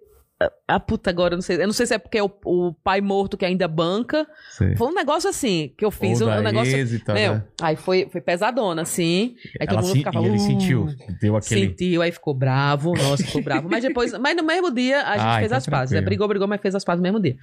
[SPEAKER 3] A puta agora, eu não sei. Eu não sei se é porque é o, o pai morto que ainda banca.
[SPEAKER 1] Sei.
[SPEAKER 3] Foi um negócio assim, que eu fiz
[SPEAKER 1] Ou
[SPEAKER 3] um,
[SPEAKER 1] da
[SPEAKER 3] negócio...
[SPEAKER 1] tal,
[SPEAKER 3] Meu,
[SPEAKER 1] né?
[SPEAKER 3] aí foi, foi pesadona, assim. Aí todo
[SPEAKER 1] Ela
[SPEAKER 3] mundo
[SPEAKER 1] se-
[SPEAKER 3] ficava.
[SPEAKER 1] e ele
[SPEAKER 3] "Uh",
[SPEAKER 1] sentiu. Deu aquele.
[SPEAKER 3] Sentiu, aí ficou bravo. Nossa, ficou bravo. Mas depois, mas no mesmo dia, a gente
[SPEAKER 1] Ah,
[SPEAKER 3] fez
[SPEAKER 1] então
[SPEAKER 3] as pazes. Né? Brigou, brigou, mas fez as pazes no mesmo dia.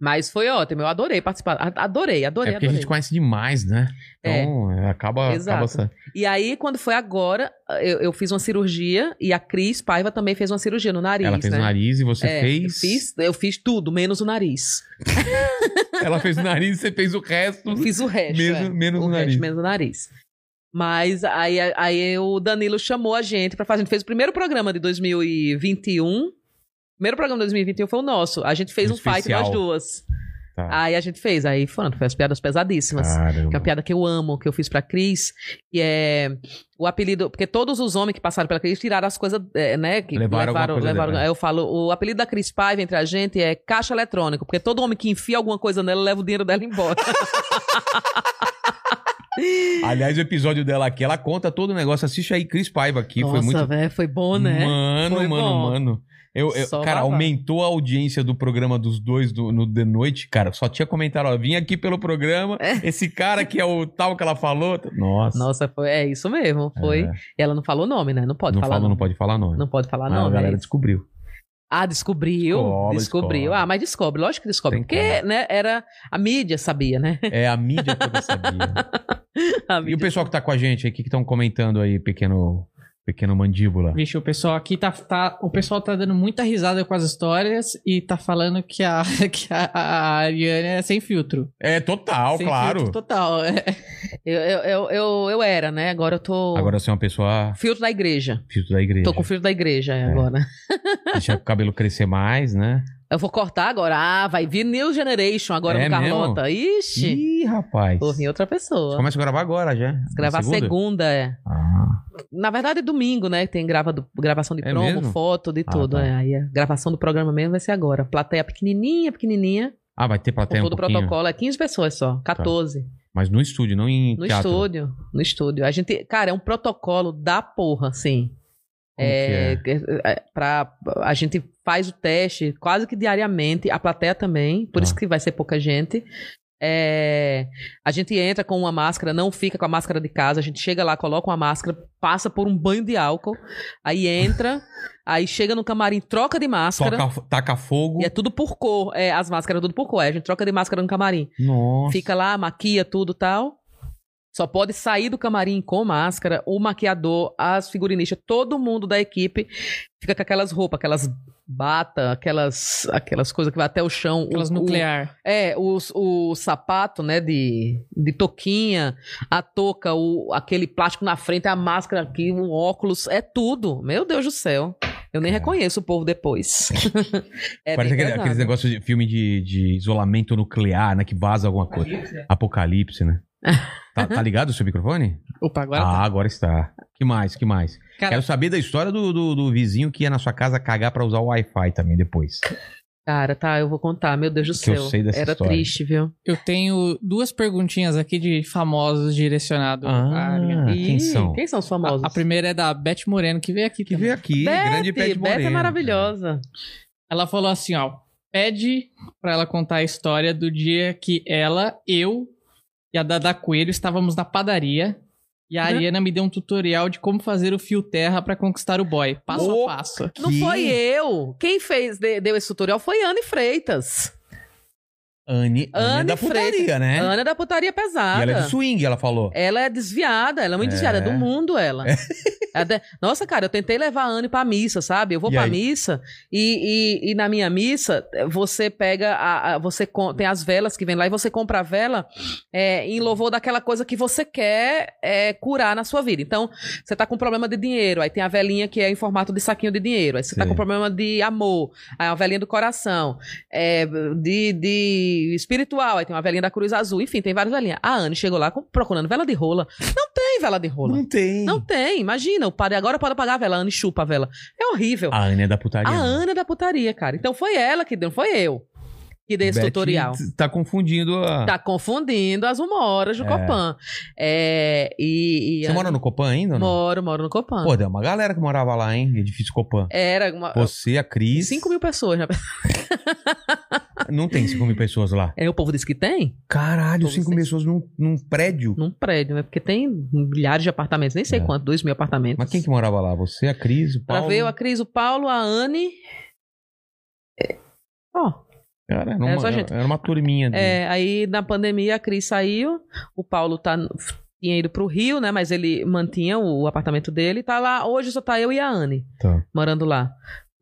[SPEAKER 3] Mas foi ótimo, eu adorei participar. Adorei,
[SPEAKER 1] É
[SPEAKER 3] adorei,
[SPEAKER 1] porque a
[SPEAKER 3] adorei.
[SPEAKER 1] gente conhece demais, né?
[SPEAKER 3] É.
[SPEAKER 1] Então, é, acaba.
[SPEAKER 3] Exato.
[SPEAKER 1] acaba
[SPEAKER 3] E aí, quando foi agora, eu, eu fiz uma cirurgia e a Cris Paiva também fez uma cirurgia no nariz.
[SPEAKER 1] ela fez
[SPEAKER 3] né?
[SPEAKER 1] o nariz e você
[SPEAKER 3] É,
[SPEAKER 1] fez.
[SPEAKER 3] Eu fiz, eu fiz tudo, menos o nariz.
[SPEAKER 1] Ela fez o nariz e você fez o resto.
[SPEAKER 3] Eu fiz o resto.
[SPEAKER 1] Menos-
[SPEAKER 3] é.
[SPEAKER 1] menos o
[SPEAKER 3] resto,
[SPEAKER 1] nariz.
[SPEAKER 3] Menos o nariz. Mas aí, aí o Danilo chamou a gente pra fazer. A gente fez o primeiro programa de 2021. O primeiro programa de 2021 foi o nosso. A gente fez
[SPEAKER 1] Um
[SPEAKER 3] um, fight nós duas.
[SPEAKER 1] Tá.
[SPEAKER 3] Aí a gente fez. Aí foram, foi as piadas pesadíssimas. Que é
[SPEAKER 1] Caramba.
[SPEAKER 3] uma piada que eu amo, que eu fiz pra Cris. E é o apelido. Porque todos os homens que passaram pela Cris tiraram as coisas, é, né? Que
[SPEAKER 1] Levaram coisa
[SPEAKER 3] levaram-
[SPEAKER 1] dela.
[SPEAKER 3] aí eu falo, o apelido da Cris Paiva entre a gente é caixa eletrônico. Porque todo homem que enfia alguma coisa nela leva o dinheiro dela embora.
[SPEAKER 1] Aliás, o episódio dela aqui, ela conta todo o negócio. Assiste aí, Cris Paiva aqui. foi muito.
[SPEAKER 3] velho, foi bom, né?
[SPEAKER 1] Mano,
[SPEAKER 3] Foi
[SPEAKER 1] mano,
[SPEAKER 3] bom.
[SPEAKER 1] mano. Eu, eu- cara, aumentou a audiência do programa dos dois do- no The Noite, cara. Só tinha comentário, ó, vim aqui pelo programa, esse cara que é o tal que ela falou. Nossa.
[SPEAKER 3] Nossa, foi, é isso mesmo. Foi.
[SPEAKER 1] É.
[SPEAKER 3] E ela não falou nome, né? Não pode
[SPEAKER 1] não
[SPEAKER 3] falar
[SPEAKER 1] fala,
[SPEAKER 3] nome.
[SPEAKER 1] não pode falar nome.
[SPEAKER 3] Não pode falar
[SPEAKER 1] Ah,
[SPEAKER 3] nome.
[SPEAKER 1] a galera
[SPEAKER 3] é
[SPEAKER 1] descobriu.
[SPEAKER 3] Ah, descobriu.
[SPEAKER 1] Descobre,
[SPEAKER 3] descobriu.
[SPEAKER 1] descobre.
[SPEAKER 3] Ah, mas descobre, lógico que descobre.
[SPEAKER 1] Tem
[SPEAKER 3] Porque, né, era. A mídia sabia, né?
[SPEAKER 1] É, a mídia toda sabia.
[SPEAKER 3] A
[SPEAKER 1] e o
[SPEAKER 3] mídia-
[SPEAKER 1] pessoal que tá com a gente aí, o que estão comentando aí, pequeno, Pequeno mandíbula.
[SPEAKER 2] Vixe, o pessoal aqui tá, tá. O pessoal tá dando muita risada com as histórias e tá falando que a, que a, a Ariane é sem filtro.
[SPEAKER 1] É total,
[SPEAKER 2] sem
[SPEAKER 1] claro.
[SPEAKER 2] filtro total. É.
[SPEAKER 3] Eu, eu, eu, eu, eu era, né? Agora eu tô.
[SPEAKER 1] Agora você é uma pessoa
[SPEAKER 3] Filtro da igreja.
[SPEAKER 1] filtro da igreja.
[SPEAKER 3] Tô com filtro da igreja é, agora.
[SPEAKER 1] Deixa o cabelo crescer mais, né?
[SPEAKER 3] Eu vou cortar agora. Ah, vai vir New Generation agora
[SPEAKER 1] É
[SPEAKER 3] no Carlota. Ixi.
[SPEAKER 1] Ih, rapaz.
[SPEAKER 3] Vou vir outra pessoa.
[SPEAKER 1] Começa a gravar agora já.
[SPEAKER 3] Gravar segunda? é.
[SPEAKER 1] Ah,
[SPEAKER 3] Na verdade, é domingo, né? Tem grava do- gravação de
[SPEAKER 1] É
[SPEAKER 3] promo,
[SPEAKER 1] mesmo?
[SPEAKER 3] foto, de
[SPEAKER 1] Ah,
[SPEAKER 3] tudo.
[SPEAKER 1] tá.
[SPEAKER 3] é. Aí a gravação do programa mesmo vai ser agora. Plateia pequenininha, pequenininha.
[SPEAKER 1] Ah, vai ter
[SPEAKER 3] Com
[SPEAKER 1] plateia um
[SPEAKER 3] todo o protocolo. É 15 pessoas só. 14.
[SPEAKER 1] Mas no estúdio, não em
[SPEAKER 3] No
[SPEAKER 1] teatro.
[SPEAKER 3] estúdio. No estúdio. A gente, cara, é um protocolo da porra, assim. É,
[SPEAKER 1] é?
[SPEAKER 3] é, é, pra, a gente faz o teste quase que diariamente, a plateia também, por
[SPEAKER 1] Ah.
[SPEAKER 3] isso que vai ser pouca gente. É, a gente entra com uma máscara, não fica com a máscara de casa, a gente chega lá, coloca uma máscara, passa por um banho de álcool, aí entra, aí chega no camarim, troca de máscara.
[SPEAKER 1] Toca, taca fogo.
[SPEAKER 3] E é tudo por cor, é, as máscaras tudo por cor. aí a gente troca de máscara no camarim.
[SPEAKER 1] Nossa.
[SPEAKER 3] Fica lá, maquia tudo tal. Só pode sair do camarim com máscara, o maquiador, as figurinistas, todo mundo da equipe fica com aquelas roupas, aquelas bata, aquelas aquelas coisas que vai até o chão.
[SPEAKER 2] Aquelas
[SPEAKER 3] o,
[SPEAKER 2] nuclear.
[SPEAKER 3] O, é, o, o sapato, né, de, de toquinha, a touca, o, aquele plástico na frente, a máscara aqui, o óculos, é tudo. Meu Deus do céu. Eu nem reconheço o povo depois. é
[SPEAKER 1] Parece aquele, aqueles negócios de filme de, de isolamento nuclear, né? Que vaza alguma coisa. Apocalipse, né? Tá, tá ligado o seu microfone?
[SPEAKER 2] Opa, agora
[SPEAKER 1] ah,
[SPEAKER 2] tá.
[SPEAKER 1] agora está. Que mais, que mais?
[SPEAKER 2] Cara,
[SPEAKER 1] Quero saber da história do, do, do vizinho que ia na sua casa cagar pra usar o Wi-Fi também depois.
[SPEAKER 3] Cara, tá, eu vou contar. Meu Deus do
[SPEAKER 1] Que eu
[SPEAKER 3] céu.
[SPEAKER 1] sei dessa
[SPEAKER 3] Era
[SPEAKER 1] história.
[SPEAKER 3] triste, viu?
[SPEAKER 2] eu tenho duas perguntinhas aqui de famosos direcionados à Ariane.
[SPEAKER 1] Ah, quem são?
[SPEAKER 3] Quem são os famosos?
[SPEAKER 2] A, a primeira é da Beth Moreno, que veio aqui
[SPEAKER 1] Que
[SPEAKER 2] também.
[SPEAKER 1] veio aqui,
[SPEAKER 3] Beth,
[SPEAKER 1] grande
[SPEAKER 3] Beth
[SPEAKER 1] Moreno.
[SPEAKER 3] é maravilhosa.
[SPEAKER 2] Ela falou assim, ó. Pede pra ela contar a história do dia que ela, eu e a Dada Coelho estávamos na padaria e a
[SPEAKER 3] Hã?
[SPEAKER 2] Ariana me deu um tutorial de como fazer o fio terra pra conquistar o boy. Passo a passo.
[SPEAKER 3] Não foi eu. Quem fez, de- deu esse tutorial foi Anne Freitas.
[SPEAKER 1] Anne, Anne, é
[SPEAKER 3] Anne
[SPEAKER 1] da putaria, né?
[SPEAKER 3] Ana da putaria
[SPEAKER 1] E
[SPEAKER 3] pesada.
[SPEAKER 1] ela é de swing, ela falou.
[SPEAKER 3] Ela é desviada, ela é muito
[SPEAKER 1] É.
[SPEAKER 3] desviada, é do mundo ela. Ela de- Nossa, cara, eu tentei levar a Anne pra missa, sabe? Eu vou
[SPEAKER 1] E
[SPEAKER 3] pra
[SPEAKER 1] aí?
[SPEAKER 3] missa e, e, e na minha missa você pega, a, a- você com- tem as velas que vem lá e você compra a vela é, em louvor daquela coisa que você quer é, curar na sua vida. Então, você tá com problema de dinheiro, aí tem a velinha que é em formato de saquinho de dinheiro. Aí você tá
[SPEAKER 1] Sim.
[SPEAKER 3] com problema de amor, aí é uma velinha do coração, é, de, de espiritual, aí tem uma velinha da cruz azul, enfim, tem várias velinhas. A Anne chegou lá procurando vela de rola. Não tem vela de rola.
[SPEAKER 1] Não tem.
[SPEAKER 3] Não tem, imagina, o padre agora pode apagar a vela, a Anne chupa a vela. É horrível.
[SPEAKER 1] A Anne é da putaria.
[SPEAKER 3] A
[SPEAKER 1] né?
[SPEAKER 3] Ana é da putaria, cara. Então foi ela que deu, não foi eu que dei esse
[SPEAKER 1] Beth
[SPEAKER 3] tutorial.
[SPEAKER 1] Tá confundindo a.
[SPEAKER 3] Tá confundindo as humoras do
[SPEAKER 1] É.
[SPEAKER 3] Copan. É, e, e
[SPEAKER 1] Você
[SPEAKER 3] a-
[SPEAKER 1] mora no Copan ainda? Não?
[SPEAKER 3] Moro, moro no Copan.
[SPEAKER 1] Pô, tem uma galera que morava lá, hein? Edifício Copan.
[SPEAKER 3] Era uma,
[SPEAKER 1] Você, a Cris.
[SPEAKER 3] 5 mil pessoas. Né?
[SPEAKER 1] Não tem 5 mil pessoas lá.
[SPEAKER 3] É, o povo disse que tem?
[SPEAKER 1] Caralho,
[SPEAKER 3] Todos
[SPEAKER 1] 5
[SPEAKER 3] têm.
[SPEAKER 1] pessoas num, num prédio.
[SPEAKER 3] Num prédio, né? Porque tem milhares de apartamentos, nem sei
[SPEAKER 1] É.
[SPEAKER 3] quanto, 2 mil apartamentos.
[SPEAKER 1] Mas quem que morava lá? Você, a Cris, o
[SPEAKER 3] Pra
[SPEAKER 1] Paulo?
[SPEAKER 3] ver a Cris, o Paulo, a Anne. Ó,
[SPEAKER 1] Cara, era,
[SPEAKER 3] É,
[SPEAKER 1] uma,
[SPEAKER 3] só gente.
[SPEAKER 1] era uma turminha. De...
[SPEAKER 3] É, aí na pandemia a Cris saiu, o Paulo tá, tinha ido pro Rio, né? Mas ele mantinha o apartamento dele. Tá lá, hoje só tá eu e a Anne
[SPEAKER 1] Tá.
[SPEAKER 3] morando lá.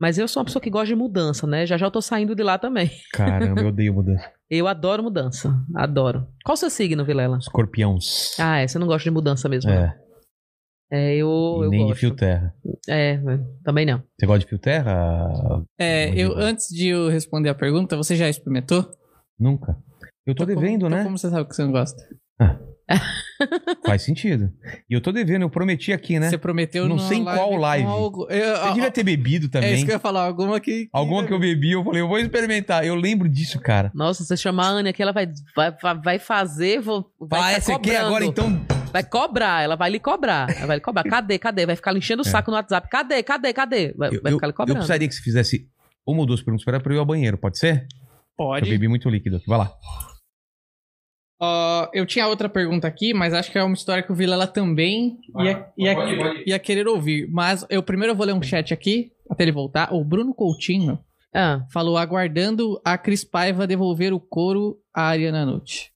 [SPEAKER 3] Mas eu sou uma pessoa que gosta de mudança, né? Já já eu tô saindo de lá também.
[SPEAKER 1] Caramba, eu odeio mudança.
[SPEAKER 3] Eu adoro mudança. Adoro. Qual o seu signo, Vilela?
[SPEAKER 1] Escorpiões.
[SPEAKER 3] Ah, é. Você não gosta de mudança mesmo. né?
[SPEAKER 1] é.
[SPEAKER 3] É, eu, eu
[SPEAKER 1] nem
[SPEAKER 3] gosto.
[SPEAKER 1] de fio terra.
[SPEAKER 3] É, também não.
[SPEAKER 1] Você gosta de fio terra?
[SPEAKER 2] É,
[SPEAKER 1] Muito
[SPEAKER 2] eu,
[SPEAKER 1] bom.
[SPEAKER 2] antes de eu responder a pergunta, você já experimentou?
[SPEAKER 1] Nunca. Eu tô
[SPEAKER 2] Então
[SPEAKER 1] devendo,
[SPEAKER 2] como,
[SPEAKER 1] né?
[SPEAKER 2] Então como você sabe que você não gosta?
[SPEAKER 1] Faz sentido. E eu tô devendo, eu prometi aqui, né?
[SPEAKER 2] Você prometeu
[SPEAKER 1] Não sei em qual live.
[SPEAKER 2] algo- Eu-
[SPEAKER 1] Você devia ter bebido
[SPEAKER 2] É
[SPEAKER 1] também.
[SPEAKER 2] isso que eu ia falar, alguma que... que-
[SPEAKER 1] Alguma que eu bebi, eu falei, eu vou experimentar. Eu lembro disso, cara.
[SPEAKER 3] Nossa, se você chamar a Anne aqui, ela vai, vai, vai- fazer, vou, vai
[SPEAKER 1] você quer
[SPEAKER 3] cobrando.
[SPEAKER 1] agora então?
[SPEAKER 3] Vai cobrar, ela vai lhe cobrar. Ela vai lhe cobrar. Cadê, cadê? Vai ficar lhe enchendo o
[SPEAKER 1] É.
[SPEAKER 3] saco no WhatsApp. Cadê, cadê, cadê? Vai,
[SPEAKER 1] Eu,
[SPEAKER 3] vai
[SPEAKER 1] eu,
[SPEAKER 3] ficar lhe
[SPEAKER 1] eu
[SPEAKER 3] cobrando.
[SPEAKER 1] precisaria que você fizesse uma ou duas perguntas para eu ir ao banheiro, pode ser?
[SPEAKER 2] Pode.
[SPEAKER 1] Eu bebi muito líquido aqui. Vai lá.
[SPEAKER 2] Ó, eu tinha outra pergunta aqui, mas acho que é uma história que o Vilela também ia, ia, ia querer ouvir. Mas eu primeiro eu vou ler um chat aqui, até ele voltar. O Bruno Coutinho
[SPEAKER 3] Ah,
[SPEAKER 2] falou aguardando a Cris Paiva devolver o couro à Ariana Nucci.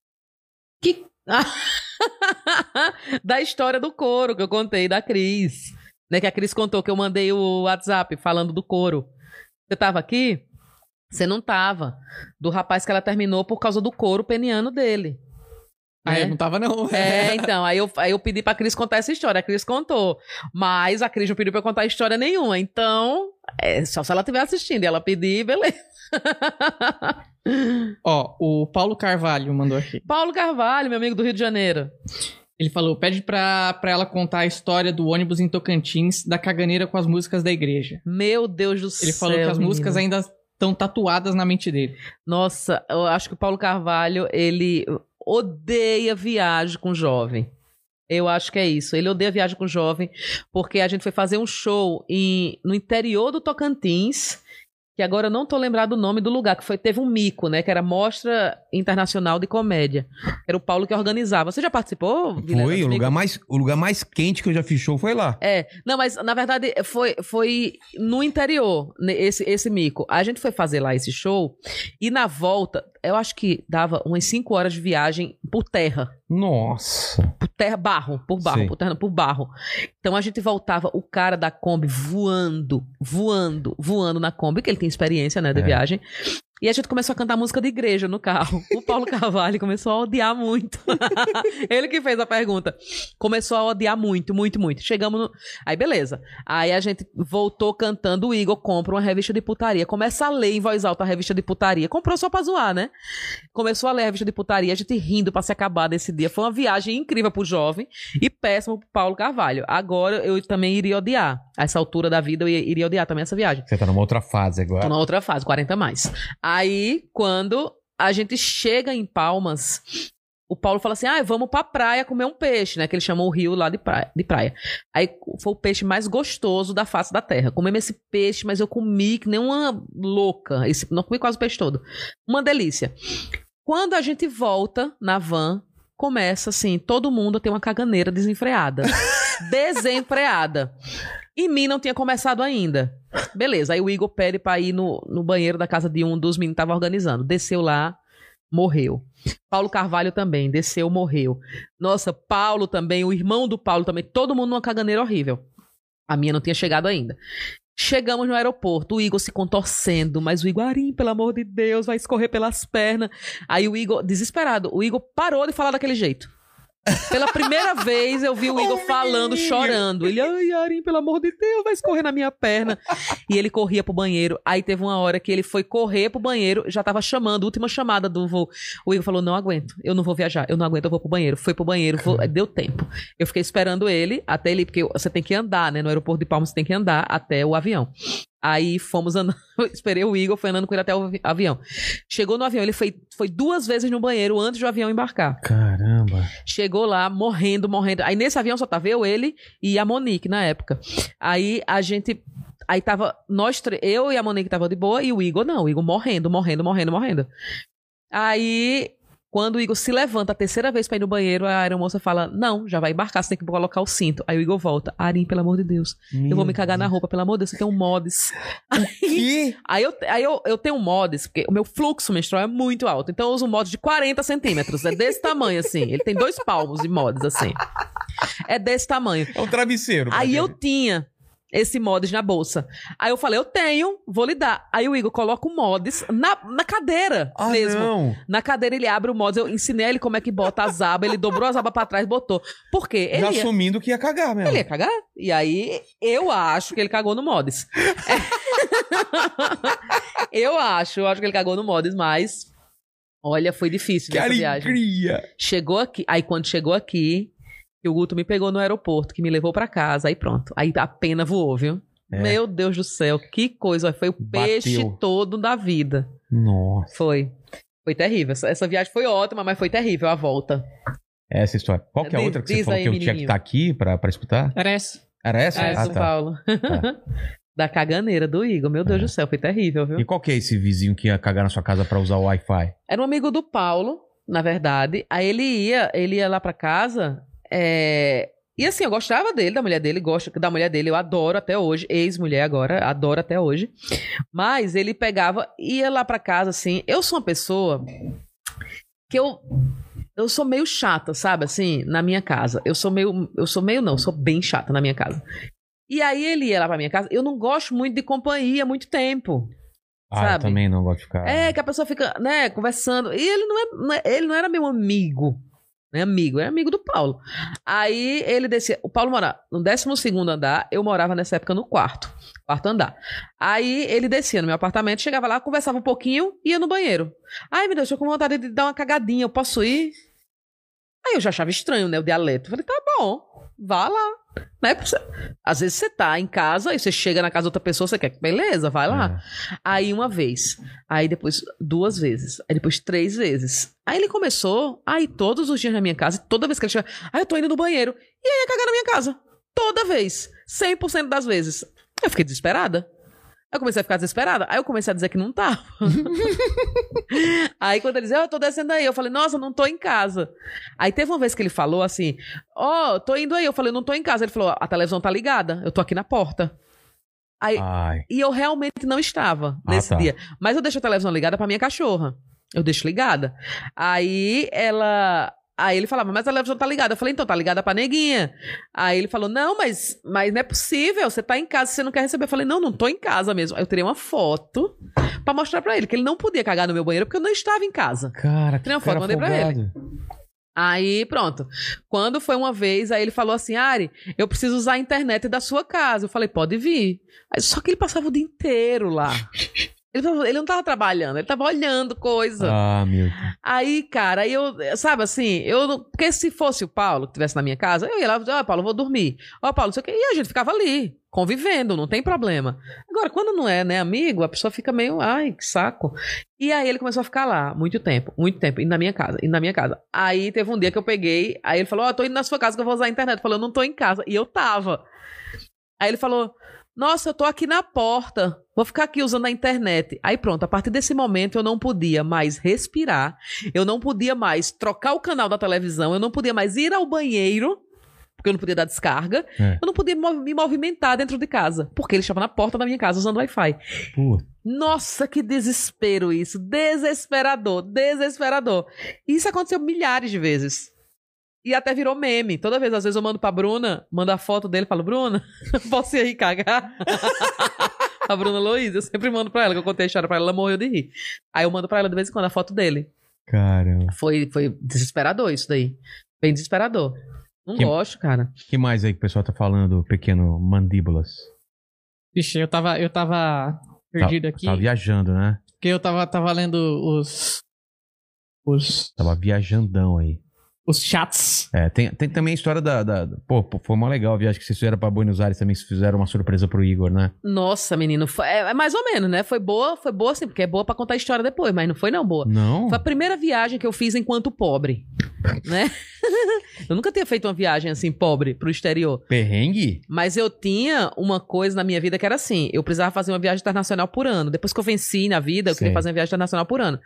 [SPEAKER 3] da história do couro que eu contei da Cris. Né, que a Cris contou que eu mandei o WhatsApp falando do couro. Você tava aqui? Você não tava. Do rapaz que ela terminou por causa do couro peniano dele.
[SPEAKER 2] Ah,
[SPEAKER 3] né?
[SPEAKER 2] eu não tava, não.
[SPEAKER 3] É, então, aí eu, aí eu pedi pra Cris contar essa história. A Cris contou. Mas a Cris não pediu pra eu contar história nenhuma. Então, é só se ela estiver assistindo e ela pedir, beleza.
[SPEAKER 2] Ó, o Paulo Carvalho mandou aqui.
[SPEAKER 3] Paulo Carvalho, meu amigo do Rio de Janeiro.
[SPEAKER 2] Ele falou: pede pra, pra ela contar a história do ônibus em Tocantins, da caganeira com as músicas da igreja.
[SPEAKER 3] Meu Deus do céu.
[SPEAKER 2] Ele falou que as músicas
[SPEAKER 3] menino.
[SPEAKER 2] ainda estão tatuadas na mente dele.
[SPEAKER 3] Nossa, eu acho que o Paulo Carvalho, ele odeia viagem com jovem. Eu acho que é isso. Ele odeia viagem com jovem, porque a gente foi fazer um show em, no interior do Tocantins, que agora eu não tô lembrado o nome do lugar, que foi, teve um mico, né? Que era Mostra Internacional de Comédia. Era o Paulo que organizava. Você já participou, Vilela,
[SPEAKER 1] Foi, o
[SPEAKER 3] mico?
[SPEAKER 1] lugar, mais, o lugar mais quente que eu já fiz show foi lá.
[SPEAKER 3] É, não, mas na verdade foi, foi no interior, né, esse, esse mico. A gente foi fazer lá esse show e na volta, eu acho que dava umas 5 horas de viagem por terra.
[SPEAKER 1] Nossa.
[SPEAKER 3] Por terra, barro, por barro,
[SPEAKER 1] Sei.
[SPEAKER 3] por terra, por barro. Então a gente voltava, o cara da Kombi voando, voando, voando na Kombi, que ele tem experiência, né, de
[SPEAKER 1] É.
[SPEAKER 3] viagem. E a gente começou a cantar música de igreja no carro. O Paulo Carvalho começou a odiar muito. Ele que fez a pergunta. Começou a odiar muito, muito, muito. Chegamos no. Aí, beleza. Aí a gente voltou cantando. O Igor compra uma revista de putaria. Começa a ler em voz alta a revista de putaria. Comprou só pra zoar, né? Começou a ler a revista de putaria. A gente rindo pra se acabar desse dia. Foi uma viagem incrível pro jovem e péssimo pro Paulo Carvalho. Agora eu também iria odiar. A essa altura da vida eu ia- iria odiar também essa viagem.
[SPEAKER 1] Você tá numa outra fase agora.
[SPEAKER 3] Tô na outra fase, 40 mais. Aí, quando a gente chega em Palmas, o Paulo fala assim: ah, vamos pra praia comer um peixe, né? Que ele chamou o rio lá de praia. De praia. Aí foi o peixe mais gostoso da face da terra. Comemos esse peixe, mas eu comi que nem uma louca. Esse, não comi quase o peixe todo. Uma delícia. Quando a gente volta na van, começa assim: todo mundo tem uma caganeira desenfreada. desenfreada. Em mim não tinha começado ainda. Beleza, aí o Igor pede pra ir no, no banheiro da casa de um dos meninos que tava organizando. Desceu lá, morreu. Paulo Carvalho também, desceu, morreu. Nossa, Paulo também, o irmão do Paulo também, todo mundo numa caganeira horrível. A minha não tinha chegado ainda. Chegamos no aeroporto, o Igor se contorcendo, mas o Igor, Arim, pelo amor de Deus, vai escorrer pelas pernas. Aí o Igor, desesperado, o Igor parou de falar daquele jeito. Pela primeira vez eu vi o Igor falando, chorando. Ele, ai, Arim, pelo amor de Deus, vai escorrer na minha perna. E ele corria pro banheiro. Aí teve uma hora que ele foi correr pro banheiro, já tava chamando, última chamada do voo. O Igor falou: não aguento, eu não vou viajar, eu não aguento, eu vou pro banheiro. Foi pro banheiro, vou- deu tempo. Eu fiquei esperando ele até ele, porque você tem que andar, né? No aeroporto de Palmas você tem que andar até o avião. Aí fomos andando, esperei o Igor, foi andando com ele até o avi- avião. Chegou no avião, ele foi, foi duas vezes no banheiro antes do avião embarcar.
[SPEAKER 1] Caramba.
[SPEAKER 3] Chegou lá, morrendo, morrendo. Aí nesse avião só tava eu, ele e a Monique na época. Aí a gente. Aí tava nós três, eu e a Monique tava de boa e o Igor não, o Igor morrendo, morrendo, morrendo, morrendo. Aí, quando o Igor se levanta a terceira vez pra ir no banheiro, a aeromoça fala: Não, já vai embarcar, você tem que colocar o cinto. Aí o Igor volta: Arim, pelo amor de Deus, eu vou me cagar na roupa, pelo amor de Deus, você tem um mods.
[SPEAKER 1] Que?
[SPEAKER 3] Aí, eu, aí eu, eu tenho um mods, porque o meu fluxo menstrual é muito alto. Então eu uso um mods de 40 centímetros. É desse tamanho, assim. Ele tem dois palmos de mods, assim. É desse tamanho.
[SPEAKER 1] É um travesseiro.
[SPEAKER 3] Aí eu
[SPEAKER 1] praticamente.
[SPEAKER 3] tinha esse mods na bolsa. Aí eu falei, eu tenho, vou lhe dar. Aí o Igor coloca o mods na, na cadeira
[SPEAKER 1] Ah,
[SPEAKER 3] mesmo.
[SPEAKER 1] não.
[SPEAKER 3] Na cadeira ele abre o mods. Eu ensinei ele como é que bota as abas. Ele dobrou as abas pra trás e botou. Por quê? Ele
[SPEAKER 1] Já
[SPEAKER 3] ia-
[SPEAKER 1] assumindo que ia cagar mesmo.
[SPEAKER 3] ele ia cagar? E aí, eu acho que ele cagou no Mods. eu acho, eu acho que ele cagou no Mods, mas. Olha, foi difícil
[SPEAKER 1] Que
[SPEAKER 3] essa viagem. Chegou aqui. Aí, quando chegou aqui, que o Guto me pegou no aeroporto, que me levou pra casa, aí pronto. Aí a pena voou, viu?
[SPEAKER 1] É.
[SPEAKER 3] Meu Deus do céu, que coisa. Foi o
[SPEAKER 1] Bateu.
[SPEAKER 3] peixe todo da vida.
[SPEAKER 1] Nossa.
[SPEAKER 3] Foi. Foi terrível. Essa, essa viagem foi ótima, mas foi terrível a volta.
[SPEAKER 1] Essa história. Qual que é a outra que você
[SPEAKER 3] diz
[SPEAKER 1] falou
[SPEAKER 3] aí,
[SPEAKER 1] que eu tinha que
[SPEAKER 3] menininho.
[SPEAKER 1] estar aqui pra, pra escutar?
[SPEAKER 2] Era essa.
[SPEAKER 1] Era essa?
[SPEAKER 3] É,
[SPEAKER 1] ah,
[SPEAKER 3] São
[SPEAKER 1] tá.
[SPEAKER 3] Paulo. da caganeira do Igor. Meu Deus
[SPEAKER 1] É.
[SPEAKER 3] do céu, foi terrível, viu?
[SPEAKER 1] E qual que é esse vizinho que ia cagar na sua casa pra usar o Wi-Fi?
[SPEAKER 3] Era um amigo do Paulo, na verdade. Aí ele ia, ele ia lá pra casa. É, E assim, eu gostava dele, da mulher dele, gosto da mulher dele, eu adoro até hoje, ex-mulher agora, adoro até hoje. Mas ele pegava, ia lá pra casa, assim. Eu sou uma pessoa que eu. Eu sou meio chata, sabe? Assim, na minha casa. Eu sou meio. Eu sou meio, não, eu sou bem chata na minha casa. E aí ele ia lá pra minha casa. Eu não gosto muito de companhia há muito tempo.
[SPEAKER 1] Ah, eu
[SPEAKER 3] sabe?
[SPEAKER 1] também não gosto de ficar.
[SPEAKER 3] É, que a pessoa fica, né, conversando. E ele não, é, não é- ele não era meu amigo. Né, amigo, era amigo do Paulo. Aí ele descia. O Paulo morava no 12 andar, eu morava nessa época no quarto. Quarto andar. Aí ele descia no meu apartamento, chegava lá, conversava um pouquinho ia no banheiro. Ai, meu Deus, tô com vontade de dar uma cagadinha, eu posso ir? Aí eu já achava estranho, né, o dialeto. Falei, tá bom, vá lá. Né? Às vezes você tá em casa e você chega na casa de outra pessoa, você quer, beleza, vai lá.
[SPEAKER 1] É.
[SPEAKER 3] Aí uma vez. Aí depois duas vezes. Aí depois três vezes. Aí ele começou a ir todos os dias na minha casa. Toda vez que ele chega, aí eu tô indo no banheiro. E aí ia cagar na minha casa. Toda vez. 100% das vezes. Eu fiquei desesperada. Eu comecei a ficar desesperada. Aí eu comecei a dizer que não tava. aí quando ele dizia, "Ah, eu tô descendo aí, eu falei, nossa, não tô em casa. Aí teve uma vez que ele falou assim, ó, tô indo aí. Eu falei, não tô em casa. Ele falou, a televisão tá ligada, eu tô aqui na porta. Aí,
[SPEAKER 1] Ai.
[SPEAKER 3] e eu realmente não estava
[SPEAKER 1] Ah,
[SPEAKER 3] nesse
[SPEAKER 1] tá.
[SPEAKER 3] dia. Mas eu deixo a televisão ligada pra minha cachorra. Eu deixo ligada. Aí ela. Aí ele falava, mas a televisão tá ligada. Eu falei, então, tá ligada pra neguinha. Aí ele falou, não, mas, mas não é possível. Você tá em casa, você não quer receber. Eu falei, não, não tô em casa mesmo. Aí eu tirei uma foto pra mostrar pra ele que ele não podia cagar no meu banheiro porque eu não estava em casa.
[SPEAKER 1] Cara, que
[SPEAKER 3] Tirei uma
[SPEAKER 1] cara
[SPEAKER 3] foto, mandei pra ele. Aí, pronto. Quando foi uma vez, aí ele falou assim: Ari, eu preciso usar a internet da sua casa. Eu falei, pode vir. Aí, só que ele passava o dia inteiro lá. Ele, ele não tava trabalhando, ele tava olhando coisa.
[SPEAKER 1] Ah, meu Deus.
[SPEAKER 3] Aí, cara, aí eu, sabe assim, eu. Porque se fosse o Paulo que estivesse na minha casa, eu ia lá e dizia, ó, Paulo, eu vou dormir. Ó, Paulo, não sei o quê. E a gente ficava ali, convivendo, não tem problema. Agora, quando não é, né, amigo, a pessoa fica meio, ai, que saco. E aí ele começou a ficar lá, muito tempo, muito tempo, indo na minha casa, indo na minha casa. Aí teve um dia que eu peguei, aí ele falou, ó, tô indo na sua casa que eu vou usar a internet. Eu falei, eu não tô em casa. E eu tava. Aí ele falou, nossa, eu tô aqui na porta, vou ficar aqui usando a internet. Aí pronto, a partir desse momento eu não podia mais respirar, eu não podia mais trocar o canal da televisão, eu não podia mais ir ao banheiro, porque eu não podia dar descarga,
[SPEAKER 1] É.
[SPEAKER 3] eu não podia me movimentar dentro de casa, porque ele estava na porta da minha casa usando Wi-Fi. Nossa, que desespero isso. Desesperador, desesperador. Isso aconteceu milhares de vezes. E até virou meme. Toda vez, às vezes, eu mando pra Bruna, mando a foto dele e falo, Bruna, posso ir aí cagar? a Bruna Luiz, eu sempre mando pra ela, que eu contei a história pra ela, ela morreu de rir. Aí eu mando pra ela de vez em quando a foto dele.
[SPEAKER 1] Caramba.
[SPEAKER 3] Foi, foi desesperador isso daí. Bem desesperador. Não
[SPEAKER 1] Que-
[SPEAKER 3] gosto, cara.
[SPEAKER 1] que mais aí que o pessoal tá falando, pequeno mandíbulas?
[SPEAKER 2] Vixe, eu tava, eu tava perdido aqui.
[SPEAKER 1] Tava viajando, né?
[SPEAKER 2] Porque eu tava, tava lendo os. Os.
[SPEAKER 1] Tava viajandão aí.
[SPEAKER 2] Os chats.
[SPEAKER 1] É, tem, tem também a história da, da- da- Pô, foi uma legal a viagem que vocês fizeram pra Buenos Aires também, vocês fizeram uma surpresa pro Igor, né?
[SPEAKER 3] Nossa, menino, foi, é, é mais ou menos, né? Foi boa, foi boa sim, porque é boa pra contar a história depois, mas não foi não boa.
[SPEAKER 1] Não?
[SPEAKER 3] Foi a primeira viagem que eu fiz enquanto pobre, né? eu nunca tinha feito uma viagem assim, pobre, pro exterior.
[SPEAKER 1] Perrengue?
[SPEAKER 3] Mas eu tinha uma coisa na minha vida que era assim: eu precisava fazer uma viagem internacional por ano. Depois que eu venci na vida, eu queria
[SPEAKER 1] Sei.
[SPEAKER 3] fazer uma viagem internacional por ano.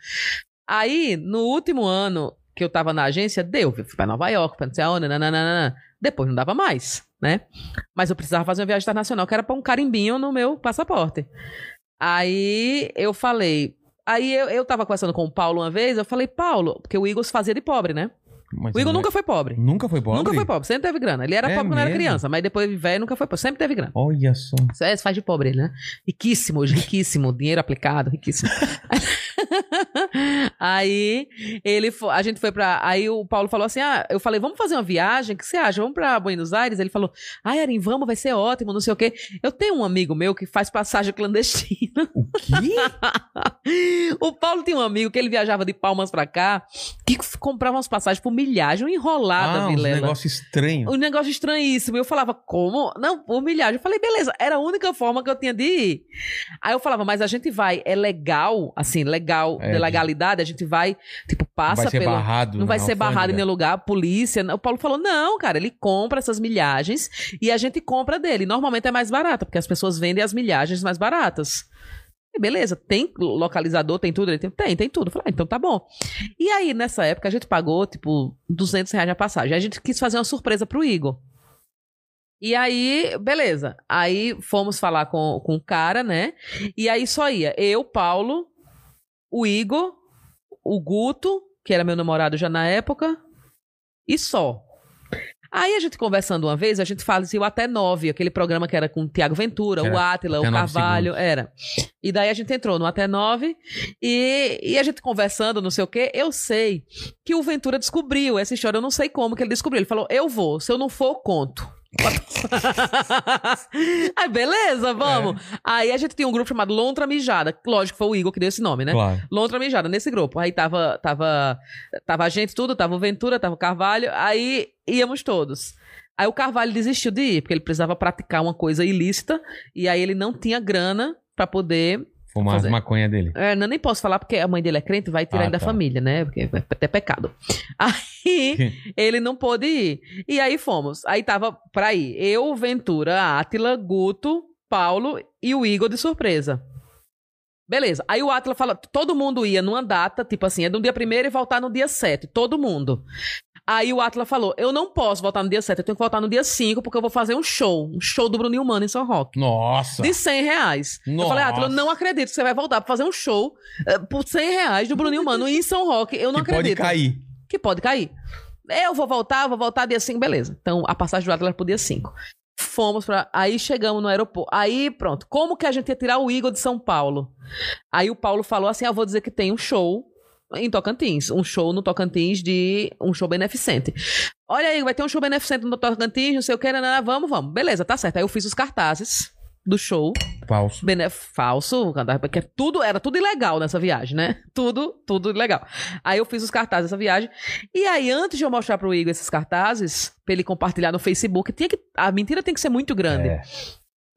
[SPEAKER 3] Aí, no último ano que eu tava na agência, deu. Eu fui pra Nova York, pra não sei aonde, nananana. Depois não dava mais, né? Mas eu precisava fazer uma viagem internacional, que era pra um carimbinho no meu passaporte. Aí eu falei. Aí eu, eu tava conversando com o Paulo uma vez, eu falei, Paulo, porque o se fazia de pobre, né?
[SPEAKER 1] Mas
[SPEAKER 3] O Igor
[SPEAKER 1] é-
[SPEAKER 3] nunca foi pobre.
[SPEAKER 1] Nunca foi pobre?
[SPEAKER 3] Nunca foi pobre, sempre teve grana. Ele era
[SPEAKER 1] É
[SPEAKER 3] pobre quando era
[SPEAKER 1] mesmo?
[SPEAKER 3] criança, mas depois de velho nunca foi pobre, sempre teve grana.
[SPEAKER 1] Olha só.
[SPEAKER 3] Isso é, faz de pobre ele, né? Riquíssimo, hoje, riquíssimo, dinheiro aplicado, riquíssimo. aí ele fo- a gente foi pra. Aí o Paulo falou assim: Ah, eu falei, vamos fazer uma viagem, o que você acha? Vamos pra Buenos Aires? Ele falou: Ai, Arim, vamos, vai ser ótimo, não sei o quê. Eu tenho um amigo meu que faz passagem clandestina.
[SPEAKER 1] O quê?
[SPEAKER 3] o Paulo tinha um amigo que ele viajava de palmas pra cá, que f- comprava umas passagens por milhagem, uma enrolada,
[SPEAKER 1] ah,
[SPEAKER 3] Vilela.
[SPEAKER 1] negócio estranho.
[SPEAKER 3] Um negócio estranhíssimo. Eu falava, como? Não, por milhagem. Eu falei, beleza, era a única forma que eu tinha de ir. Aí eu falava, mas a gente vai, é legal, assim, legal,
[SPEAKER 1] É,
[SPEAKER 3] de legalidade, a gente vai, tipo, passa
[SPEAKER 1] vai ser
[SPEAKER 3] pelo.
[SPEAKER 1] barrado.
[SPEAKER 3] Não vai
[SPEAKER 1] na
[SPEAKER 3] ser barrado em nenhum lugar, polícia. O Paulo falou: não, cara, ele compra essas milhagens e a gente compra dele. Normalmente é mais barato, porque as pessoas vendem as milhagens mais baratas. Beleza, tem localizador, tem tudo? Ele tem, tem, tem tudo. Eu falei, ah, então tá bom. E aí, nessa época, a gente pagou, tipo, 200 reais a passagem. A gente quis fazer uma surpresa pro Igor. E aí, beleza. Aí fomos falar com, com o cara, né? E aí só ia eu, Paulo, o Igor, o Guto, que era meu namorado já na época, e só. Aí a gente conversando uma vez, a gente fazia o Até Nove, aquele programa que era com o Tiago Ventura,
[SPEAKER 1] Que
[SPEAKER 3] o
[SPEAKER 1] era
[SPEAKER 3] Átila, o Carvalho,
[SPEAKER 1] Segundos.
[SPEAKER 3] era. E daí a gente entrou no Até Nove e, e a gente conversando, não sei o quê, eu sei que o Ventura descobriu essa história, eu não sei como que ele descobriu. Ele falou, eu vou, se eu não for, eu conto. Aí, beleza, vamos. Aí a gente tinha um grupo chamado Lontra Mijada. Lógico, foi o Igor que deu esse nome, né?
[SPEAKER 1] Claro.
[SPEAKER 3] Lontra Mijada, nesse grupo. Aí tava, tava, tava a gente tudo, tava o Ventura, tava o Carvalho, aí íamos todos. Aí o Carvalho desistiu de ir, porque ele precisava praticar uma coisa ilícita, e aí ele não tinha grana pra poder.
[SPEAKER 1] Fumar as
[SPEAKER 3] Fazer.
[SPEAKER 1] maconha dele.
[SPEAKER 3] É, não, nem posso falar porque a mãe dele é crente, vai tirar
[SPEAKER 1] Ah,
[SPEAKER 3] ele da
[SPEAKER 1] tá.
[SPEAKER 3] família, né? Porque é até pecado. Aí ele não pôde ir. E aí fomos. Aí tava pra ir eu, Ventura, Átila, Guto, Paulo e o Igor de surpresa. Beleza. Aí o Átila fala, todo mundo ia numa data, tipo assim, é no dia primeiro e voltar no dia 7. Todo mundo. Aí o Átila falou, eu não posso voltar no dia 7, eu tenho que voltar no dia 5, porque eu vou fazer um show. Um show do Bruninho Mano em São Roque.
[SPEAKER 1] Nossa.
[SPEAKER 3] De 100 reais. Eu
[SPEAKER 1] Nossa.
[SPEAKER 3] falei, Átila, eu não acredito que você vai voltar pra fazer um show eh, por 100 reais do Bruninho Mano em São Roque. Eu não
[SPEAKER 1] que pode
[SPEAKER 3] acredito.
[SPEAKER 1] cair.
[SPEAKER 3] Que pode cair. Eu vou voltar, vou voltar dia 5, beleza. Então, a passagem do Átila era pro dia 5. Fomos pra. Aí chegamos no aeroporto. Aí, pronto. Como que a gente ia tirar o Igor de São Paulo? Aí o Paulo falou assim: ah, vou dizer que tem um show em Tocantins. Um show no Tocantins de. Um show beneficente. Olha aí, vai ter um show beneficente no Tocantins, não sei o que, nanana, vamos, vamos. Beleza, tá certo. Aí eu fiz os cartazes do show.
[SPEAKER 1] Falso.
[SPEAKER 3] Bene- falso, porque tudo era tudo ilegal nessa viagem, né? Tudo, tudo ilegal. Aí eu fiz os cartazes dessa viagem. E aí, antes de eu mostrar pro Igor esses cartazes, pra ele compartilhar no Facebook, tinha que. A mentira tem que ser muito grande.
[SPEAKER 1] É.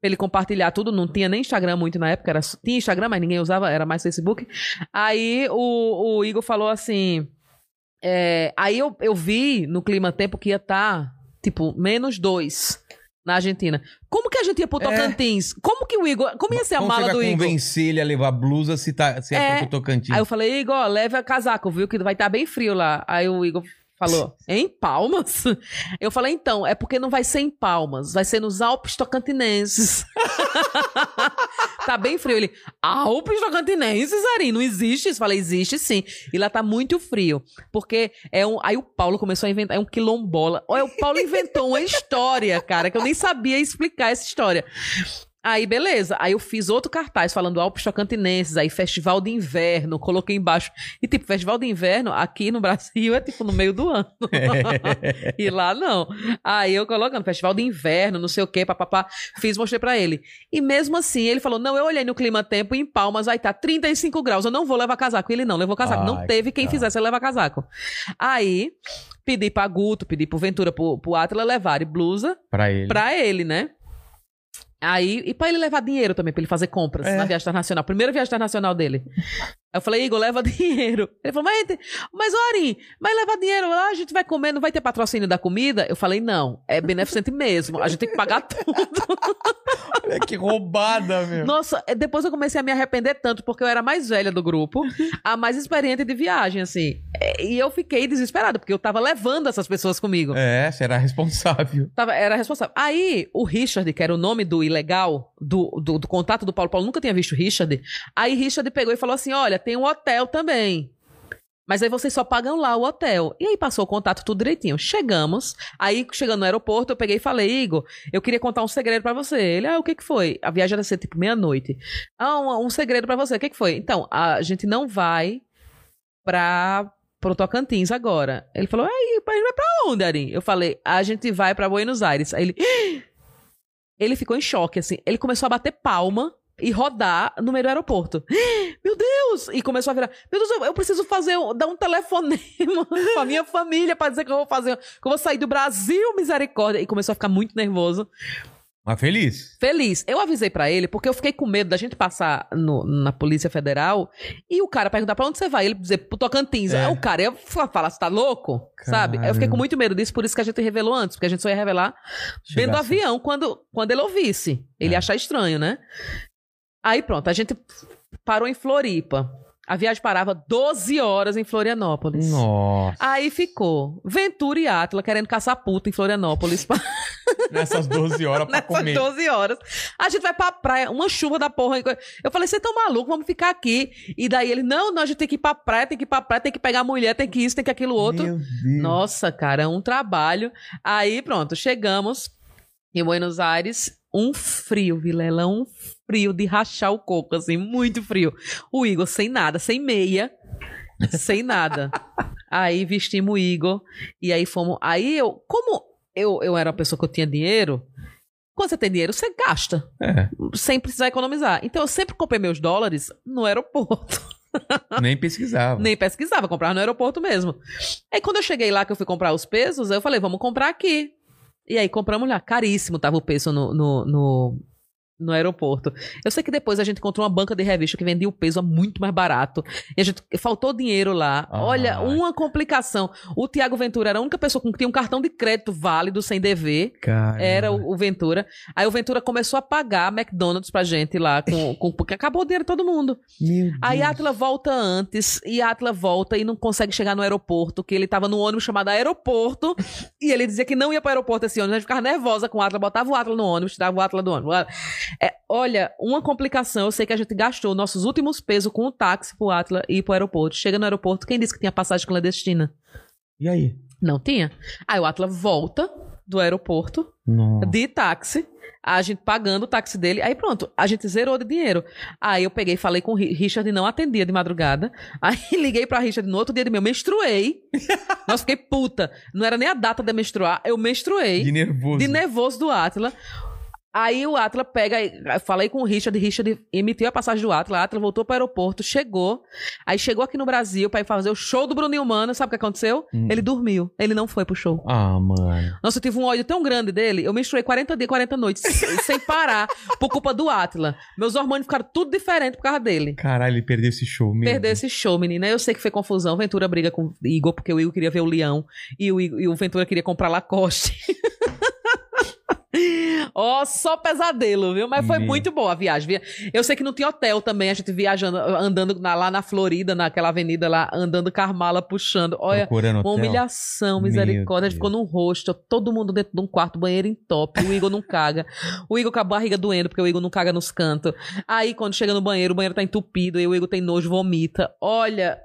[SPEAKER 3] Ele compartilhar tudo, não tinha nem Instagram muito na época, era, tinha Instagram, mas ninguém usava, era mais Facebook. Aí o, o Igor falou assim. é, aí eu, eu vi no clima tempo que ia estar, tipo, menos dois na Argentina. Como que a gente ia pro
[SPEAKER 1] É.
[SPEAKER 3] Tocantins? Como que o Igor. Como ia ser a
[SPEAKER 1] Como
[SPEAKER 3] mala
[SPEAKER 1] você
[SPEAKER 3] do
[SPEAKER 1] vai
[SPEAKER 3] Igor?
[SPEAKER 1] convencer ele a levar blusa se, tá, se é,
[SPEAKER 3] É.
[SPEAKER 1] pro Tocantins?
[SPEAKER 3] Aí eu falei, Igor, leva casaco, viu? Que vai estar bem frio lá. Aí o Igor falou, em Palmas? Eu falei, então, é porque não vai ser em Palmas, vai ser nos Alpes Tocantinenses. tá bem frio. Ele, Alpes Tocantinenses, Ari, não existe isso? Falei, existe sim. E lá tá muito frio. Porque é um. Aí o Paulo começou a inventar, é um quilombola. Olha, o Paulo inventou uma história, cara, que eu nem sabia explicar essa história. Aí, beleza. Aí eu fiz outro cartaz falando Alpes Tocantinenses, aí Festival de Inverno, coloquei embaixo. E, tipo, Festival de Inverno aqui no Brasil é, tipo, no meio do ano. e lá não. Aí eu colocando Festival de Inverno, não sei o quê, papapá. Fiz, mostrei pra ele. E mesmo assim, ele falou, não, eu olhei no clima tempo em Palmas, vai estar 35 graus, eu não vou levar casaco. E ele não levou casaco. não
[SPEAKER 1] Ai,
[SPEAKER 3] teve quem
[SPEAKER 1] cara.
[SPEAKER 3] fizesse eu levar casaco. Aí, pedi pra Guto, pedi pro Ventura, pro, pro Atila levarem blusa
[SPEAKER 1] Pra ele.
[SPEAKER 3] pra ele, né? Aí, e pra ele levar dinheiro também, pra ele fazer compras
[SPEAKER 1] É.
[SPEAKER 3] na viagem internacional. Primeira viagem internacional dele. Aí eu falei, Igor, leva dinheiro. Ele falou, mas, mas Ori, mas leva dinheiro, lá a gente vai comer, não vai ter patrocínio da comida? Eu falei, não, é beneficente mesmo, a gente tem que pagar tudo.
[SPEAKER 1] Olha que roubada, meu.
[SPEAKER 3] Nossa, é, depois eu comecei a me arrepender tanto, porque eu era a mais velha do grupo, a mais experiente de viagem, assim. É, E eu fiquei desesperada, porque eu tava levando essas pessoas comigo.
[SPEAKER 1] É, será responsável.
[SPEAKER 3] Tava, era responsável. Aí, o Richard, que era o nome do ilegal, do, do, do contato do Paulo, Paulo nunca tinha visto o Richard. Aí Richard pegou e falou assim: olha, tem um hotel também. Mas aí vocês só pagam lá o hotel. E aí passou o contato tudo direitinho. Chegamos. Aí, chegando no aeroporto, eu peguei e falei, Igor, eu queria contar um segredo pra você. Ele, ah, o que que foi? A viagem era ser tipo meia-noite. Ah, um, um segredo pra você. O que que foi? Então, a gente não vai pra pro Tocantins agora. Ele falou, aí, mas vai pra onde, Ari? Eu falei, a gente vai pra Buenos Aires. Aí ele, ele ficou em choque, assim. Ele começou a bater palma e rodar no meio do aeroporto. Meu Deus! E começou a virar, meu Deus, eu- preciso fazer, dar um telefonema pra minha família pra dizer que eu vou fazer, que eu vou sair do Brasil, misericórdia. E começou a ficar muito nervoso.
[SPEAKER 1] Mas feliz?
[SPEAKER 3] Feliz. Eu avisei pra ele porque eu fiquei com medo da gente passar no- na Polícia Federal e o cara perguntar pra onde você vai. Ele dizer pro Tocantins.
[SPEAKER 1] É.
[SPEAKER 3] Aí o cara ia fa- falar, você tá louco? Sabe? Aí eu fiquei com
[SPEAKER 1] Caramba.
[SPEAKER 3] muito medo disso, por isso que a gente revelou antes, porque a gente só ia revelar dentro do
[SPEAKER 1] Chegasse.
[SPEAKER 3] avião quando, quando ele ouvisse. Ele
[SPEAKER 1] É.
[SPEAKER 3] ia achar estranho, né? Aí pronto, a gente parou em Floripa. A viagem parava 12 horas em Florianópolis.
[SPEAKER 1] Nossa.
[SPEAKER 3] Aí ficou Ventura e Átila querendo caçar puta em Florianópolis.
[SPEAKER 1] Nessas 12 horas pra
[SPEAKER 3] Nessas
[SPEAKER 1] comer.
[SPEAKER 3] 12 horas. A gente vai pra praia, uma chuva da porra. Eu falei, vocês tão malucos, vamos ficar aqui. E daí ele, não, não, a gente tem que ir pra praia, tem que ir pra praia, tem que pegar a mulher, tem que isso, tem que aquilo outro.
[SPEAKER 1] Meu Deus.
[SPEAKER 3] Nossa, cara, é um trabalho. Aí, pronto, chegamos em Buenos Aires. Um frio, Vilela, um frio de rachar o coco, assim, muito frio. O Igor sem nada, sem meia, sem nada. Aí vestimos o Igor e aí fomos. Aí eu, como eu, eu era uma pessoa que eu tinha dinheiro, quando você tem dinheiro, você gasta,
[SPEAKER 1] É,
[SPEAKER 3] sem precisar economizar. Então eu sempre comprei meus dólares no aeroporto.
[SPEAKER 1] nem pesquisava.
[SPEAKER 3] Nem pesquisava, comprava no aeroporto mesmo. Aí quando eu cheguei lá, que eu fui comprar os pesos, eu falei, vamos comprar aqui. E aí compramos lá, caríssimo tava o peso no, no, no, no aeroporto. Eu sei que depois a gente encontrou uma banca de revista que vendia o peso a muito mais barato. E a gente faltou dinheiro lá.
[SPEAKER 1] Ah.
[SPEAKER 3] Olha, uma complicação. O Tiago Ventura era a única pessoa que tinha um cartão de crédito válido sem dever.
[SPEAKER 1] Cara.
[SPEAKER 3] Era o, o Ventura. Aí o Ventura começou a pagar McDonald's pra gente lá, com, com- porque acabou o dinheiro de todo mundo.
[SPEAKER 1] Meu
[SPEAKER 3] Aí
[SPEAKER 1] Deus.
[SPEAKER 3] a Atila volta antes, e a Atila volta e não consegue chegar no aeroporto, que ele tava no ônibus chamado aeroporto, e ele dizia que não ia pro aeroporto esse ônibus, a gente ficava nervosa com o Atila, botava o Atila no ônibus, tirava o Atila do ônibus. É, olha, uma complicação, eu sei que a gente gastou nossos últimos pesos com o táxi pro Atila ir pro aeroporto. Chega no aeroporto, quem disse que tinha passagem clandestina?
[SPEAKER 1] E aí?
[SPEAKER 3] Não tinha. Aí o Atila volta do aeroporto,
[SPEAKER 1] Nossa.
[SPEAKER 3] de táxi, a gente pagando o táxi dele. Aí pronto, a gente zerou de dinheiro. Aí eu peguei, falei com o Ri- Richard, não atendia de madrugada. Aí liguei pra Richard no outro dia de meu, menstruei. Nossa, fiquei puta. Não era nem a data de menstruar, eu menstruei.
[SPEAKER 1] De nervoso.
[SPEAKER 3] De nervoso do Atila. Aí o Atila pega, falei com o Richard, Richard emitiu a passagem do Atila, Atila voltou pro aeroporto, chegou, aí chegou aqui no Brasil pra ir fazer o show do Bruninho Mano, sabe o que aconteceu?
[SPEAKER 1] Hum.
[SPEAKER 3] Ele dormiu, ele não foi pro show.
[SPEAKER 1] Ah, mano.
[SPEAKER 3] Nossa, eu tive um ódio tão grande dele. Eu menstruei 40 dias, 40 noites, sem parar, por culpa do Atila. Meus hormônios ficaram tudo diferente por causa dele.
[SPEAKER 1] Caralho, ele perdeu esse show mesmo.
[SPEAKER 3] Perdeu esse show, menina. Eu sei que foi confusão. Ventura briga com o Igor, porque o Igor queria ver o Leão. E o, Igor- e o Ventura queria comprar Lacoste. Ó, só pesadelo, viu? Mas foi
[SPEAKER 1] Meu.
[SPEAKER 3] muito boa a viagem. Via- Eu sei que não tinha hotel também, a gente viajando, andando na- lá na Florida, naquela avenida lá, andando Carmala puxando. Olha,
[SPEAKER 1] Procurando
[SPEAKER 3] uma
[SPEAKER 1] hotel.
[SPEAKER 3] humilhação, misericórdia. A gente ficou num hostel, todo mundo dentro de um quarto, banheiro em top. O Igor não caga. O Igor com a barriga doendo, porque o Igor não caga nos cantos. Aí, quando chega no banheiro, o banheiro tá entupido, e o Igor tem nojo, vomita. Olha,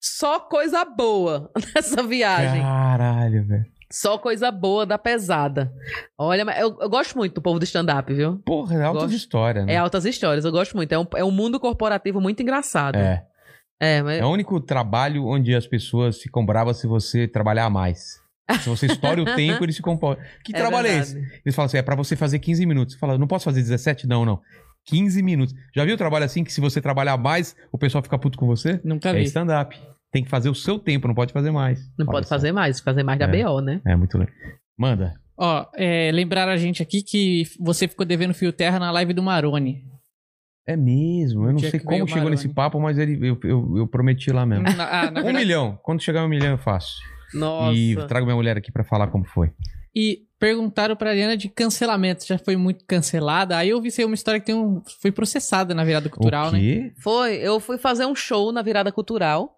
[SPEAKER 3] só coisa boa nessa viagem.
[SPEAKER 1] Caralho, velho.
[SPEAKER 3] Só coisa boa da pesada. Olha, mas eu, eu gosto muito do povo do stand-up, viu?
[SPEAKER 1] Porra, é alta
[SPEAKER 3] Gosto.
[SPEAKER 1] história, né?
[SPEAKER 3] É altas histórias, eu gosto muito. É um, é um mundo corporativo muito engraçado.
[SPEAKER 1] É.
[SPEAKER 3] É, mas
[SPEAKER 1] É o único trabalho onde as pessoas ficam bravas se você trabalhar mais. Se você estoura o tempo, eles ficam. po- Que
[SPEAKER 3] É
[SPEAKER 1] trabalho é
[SPEAKER 3] verdade.
[SPEAKER 1] esse? Eles falam assim: é pra você fazer 15 minutos. Você fala, não posso fazer 17? Não, não. 15 minutos. Já viu trabalho assim que se você trabalhar mais, o pessoal fica puto com você?
[SPEAKER 2] Nunca
[SPEAKER 1] É
[SPEAKER 2] vi.
[SPEAKER 1] stand-up. Tem que fazer o seu tempo, não pode fazer mais.
[SPEAKER 3] não pode fazer mais, fazer mais da
[SPEAKER 1] É.
[SPEAKER 3] BO, né?
[SPEAKER 1] É muito legal. Manda.
[SPEAKER 2] Ó, é, lembraram a gente aqui que você ficou devendo fio terra na live do Maroni.
[SPEAKER 1] É mesmo. Eu não sei como chegou
[SPEAKER 2] Maroni.
[SPEAKER 1] nesse papo, mas ele, eu, eu, eu prometi lá mesmo.
[SPEAKER 2] Na- ah, na
[SPEAKER 1] Um
[SPEAKER 2] verdade-
[SPEAKER 1] milhão. Quando chegar um milhão, eu faço.
[SPEAKER 3] Nossa.
[SPEAKER 1] E trago minha mulher aqui pra falar como foi.
[SPEAKER 2] E perguntaram pra Ariana de cancelamento. Já foi muito cancelada. Aí eu vi ser uma história que tem um, foi processada na virada cultural,
[SPEAKER 1] o
[SPEAKER 2] né?
[SPEAKER 3] Foi, eu fui fazer um show na virada cultural.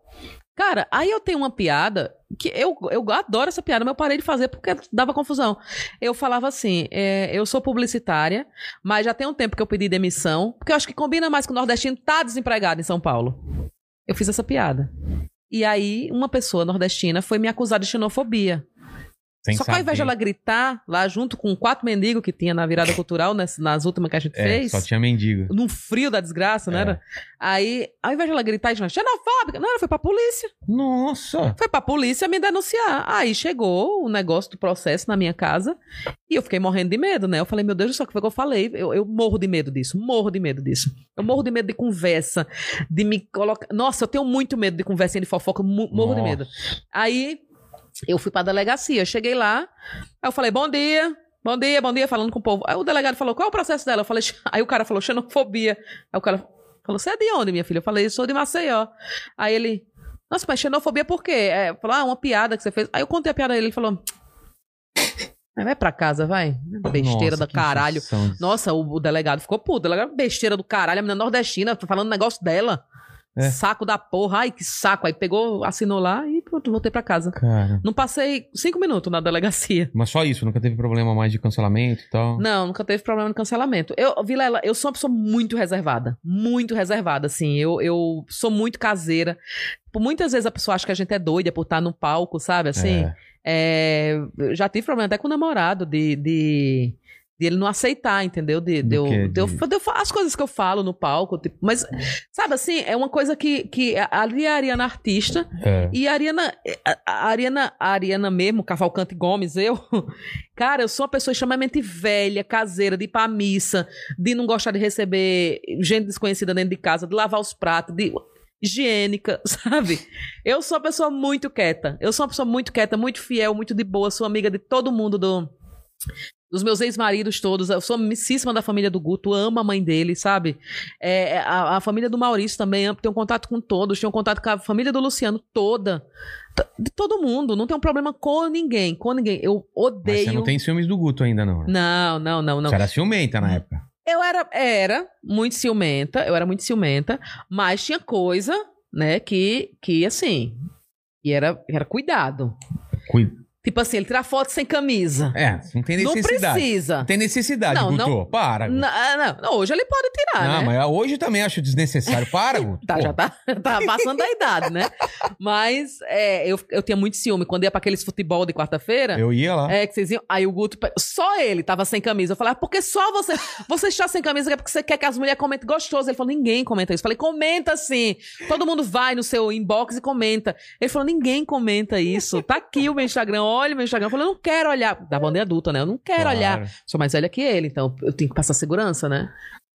[SPEAKER 3] Cara, aí eu tenho uma piada que eu, eu adoro essa piada, mas eu parei de fazer porque dava confusão. Eu falava assim: é, eu sou publicitária, mas já tem um tempo que eu pedi demissão, porque eu acho que combina mais que o nordestino tá desempregado em São Paulo. Eu fiz essa piada. E aí, uma pessoa nordestina foi me acusar de xenofobia.
[SPEAKER 1] Sem
[SPEAKER 3] Só que ao invés de ela gritar lá junto com quatro mendigos que tinha na virada cultural, nas, nas últimas que a gente
[SPEAKER 1] É,
[SPEAKER 3] fez
[SPEAKER 1] só tinha mendigo.
[SPEAKER 3] num frio da desgraça, não
[SPEAKER 1] É.
[SPEAKER 3] era? Aí, ao invés de ela gritar e chamar xenofóbica, não, ela foi pra polícia.
[SPEAKER 1] Nossa!
[SPEAKER 3] Foi pra polícia me denunciar. Aí chegou o negócio do processo na minha casa e eu fiquei morrendo de medo, né? Eu falei, meu Deus do céu, o que foi que eu falei? Eu, eu morro de medo disso, morro de medo disso. Eu morro de medo de conversa, de me colocar. Nossa, eu tenho muito medo de conversinha de fofoca, morro de
[SPEAKER 1] Nossa.
[SPEAKER 3] medo. Aí eu fui pra delegacia, cheguei lá, aí eu falei, bom dia. Bom dia, bom dia, falando com o povo. Aí o delegado falou, qual é o processo dela? Eu falei, aí o cara falou, xenofobia. Aí o cara falou, você é de onde, minha filha? Eu falei, sou de Maceió. Aí ele, nossa, mas xenofobia por quê? É, falou, ah, uma piada que você fez. Aí eu contei a piada a ele, ele falou, "Mas vai pra casa, vai. Besteira
[SPEAKER 1] Nossa,
[SPEAKER 3] do caralho. Nossa, o, o delegado ficou puto. O delegado, besteira do caralho, a menina nordestina, tô falando negócio dela.
[SPEAKER 1] É.
[SPEAKER 3] Saco da porra. Ai, que saco. Aí pegou, assinou lá e pronto, voltei pra casa.
[SPEAKER 1] Cara.
[SPEAKER 3] Não passei cinco minutos na delegacia.
[SPEAKER 1] Mas só isso, nunca teve problema mais de cancelamento e tal.
[SPEAKER 3] Não, nunca teve problema no cancelamento. Eu, Vilela, eu sou uma pessoa muito reservada. Muito reservada, assim. Eu, eu sou muito caseira. Muitas vezes a pessoa acha que a gente é doida por estar no palco, sabe? Assim.
[SPEAKER 1] É.
[SPEAKER 3] É, já tive problema até com o namorado de, de, de ele não aceitar, entendeu? De, de, eu, de eu-
[SPEAKER 1] De-
[SPEAKER 3] eu as coisas que eu falo no palco. tipo, mas, sabe assim, é uma coisa que, que ali é a Ariana artista
[SPEAKER 1] É.
[SPEAKER 3] e a Ariana, a, a Ariana, a Ariana mesmo, Cavalcante Gomes, eu, cara, eu sou uma pessoa extremamente velha, caseira, de ir pra missa, de não gostar de receber gente desconhecida dentro de casa, de lavar os pratos, de higiênica, sabe? Eu sou uma pessoa muito quieta. Eu sou uma pessoa muito quieta, muito fiel, muito de boa, sou amiga de todo mundo do dos meus ex-maridos todos, eu sou amicíssima da família do Guto, amo a mãe dele, sabe? É, a, a família do Maurício também, tenho contato com todos, tenho contato com a família do Luciano toda, de todo mundo, não tenho problema com ninguém, com ninguém. Eu
[SPEAKER 1] Mas
[SPEAKER 3] odeio.
[SPEAKER 1] você não tem ciúmes do Guto ainda, não. né?
[SPEAKER 3] Não, não, não, não.
[SPEAKER 1] Você era ciumenta na época.
[SPEAKER 3] Eu era, era muito ciumenta, eu era muito ciumenta, mas tinha coisa, né, que, que assim, e era, era cuidado.
[SPEAKER 1] Cuida.
[SPEAKER 3] Tipo assim, ele tirar foto sem camisa.
[SPEAKER 1] É, não tem
[SPEAKER 3] Não
[SPEAKER 1] necessidade.
[SPEAKER 3] precisa.
[SPEAKER 1] Não tem necessidade,
[SPEAKER 3] Não,
[SPEAKER 1] Guto.
[SPEAKER 3] não-
[SPEAKER 1] Para. Guto.
[SPEAKER 3] Não, não, hoje ele pode tirar,
[SPEAKER 1] não,
[SPEAKER 3] né?
[SPEAKER 1] mas hoje também acho desnecessário. Para, Guto.
[SPEAKER 3] Tá,
[SPEAKER 1] Pô.
[SPEAKER 3] já tá, tá passando da idade, né? Mas é, eu, eu tinha muito ciúme. Quando ia pra aqueles futebol de quarta-feira,
[SPEAKER 1] Eu ia lá.
[SPEAKER 3] é que vocês iam. Aí o Guto, só ele tava sem camisa. Eu falei, ah, porque só você. Você está sem camisa é porque você quer que as mulheres comentem gostoso. Ele falou, ninguém comenta isso. Eu falei, comenta sim. Todo mundo vai no seu inbox e comenta. Ele falou, ninguém comenta isso. Tá aqui o meu Instagram, olha o meu Instagram. Eu falei, eu não quero olhar. Da banda adulta, né? Eu não quero
[SPEAKER 1] Claro.
[SPEAKER 3] olhar. Sou mais velha que ele, então eu tenho que passar segurança, né?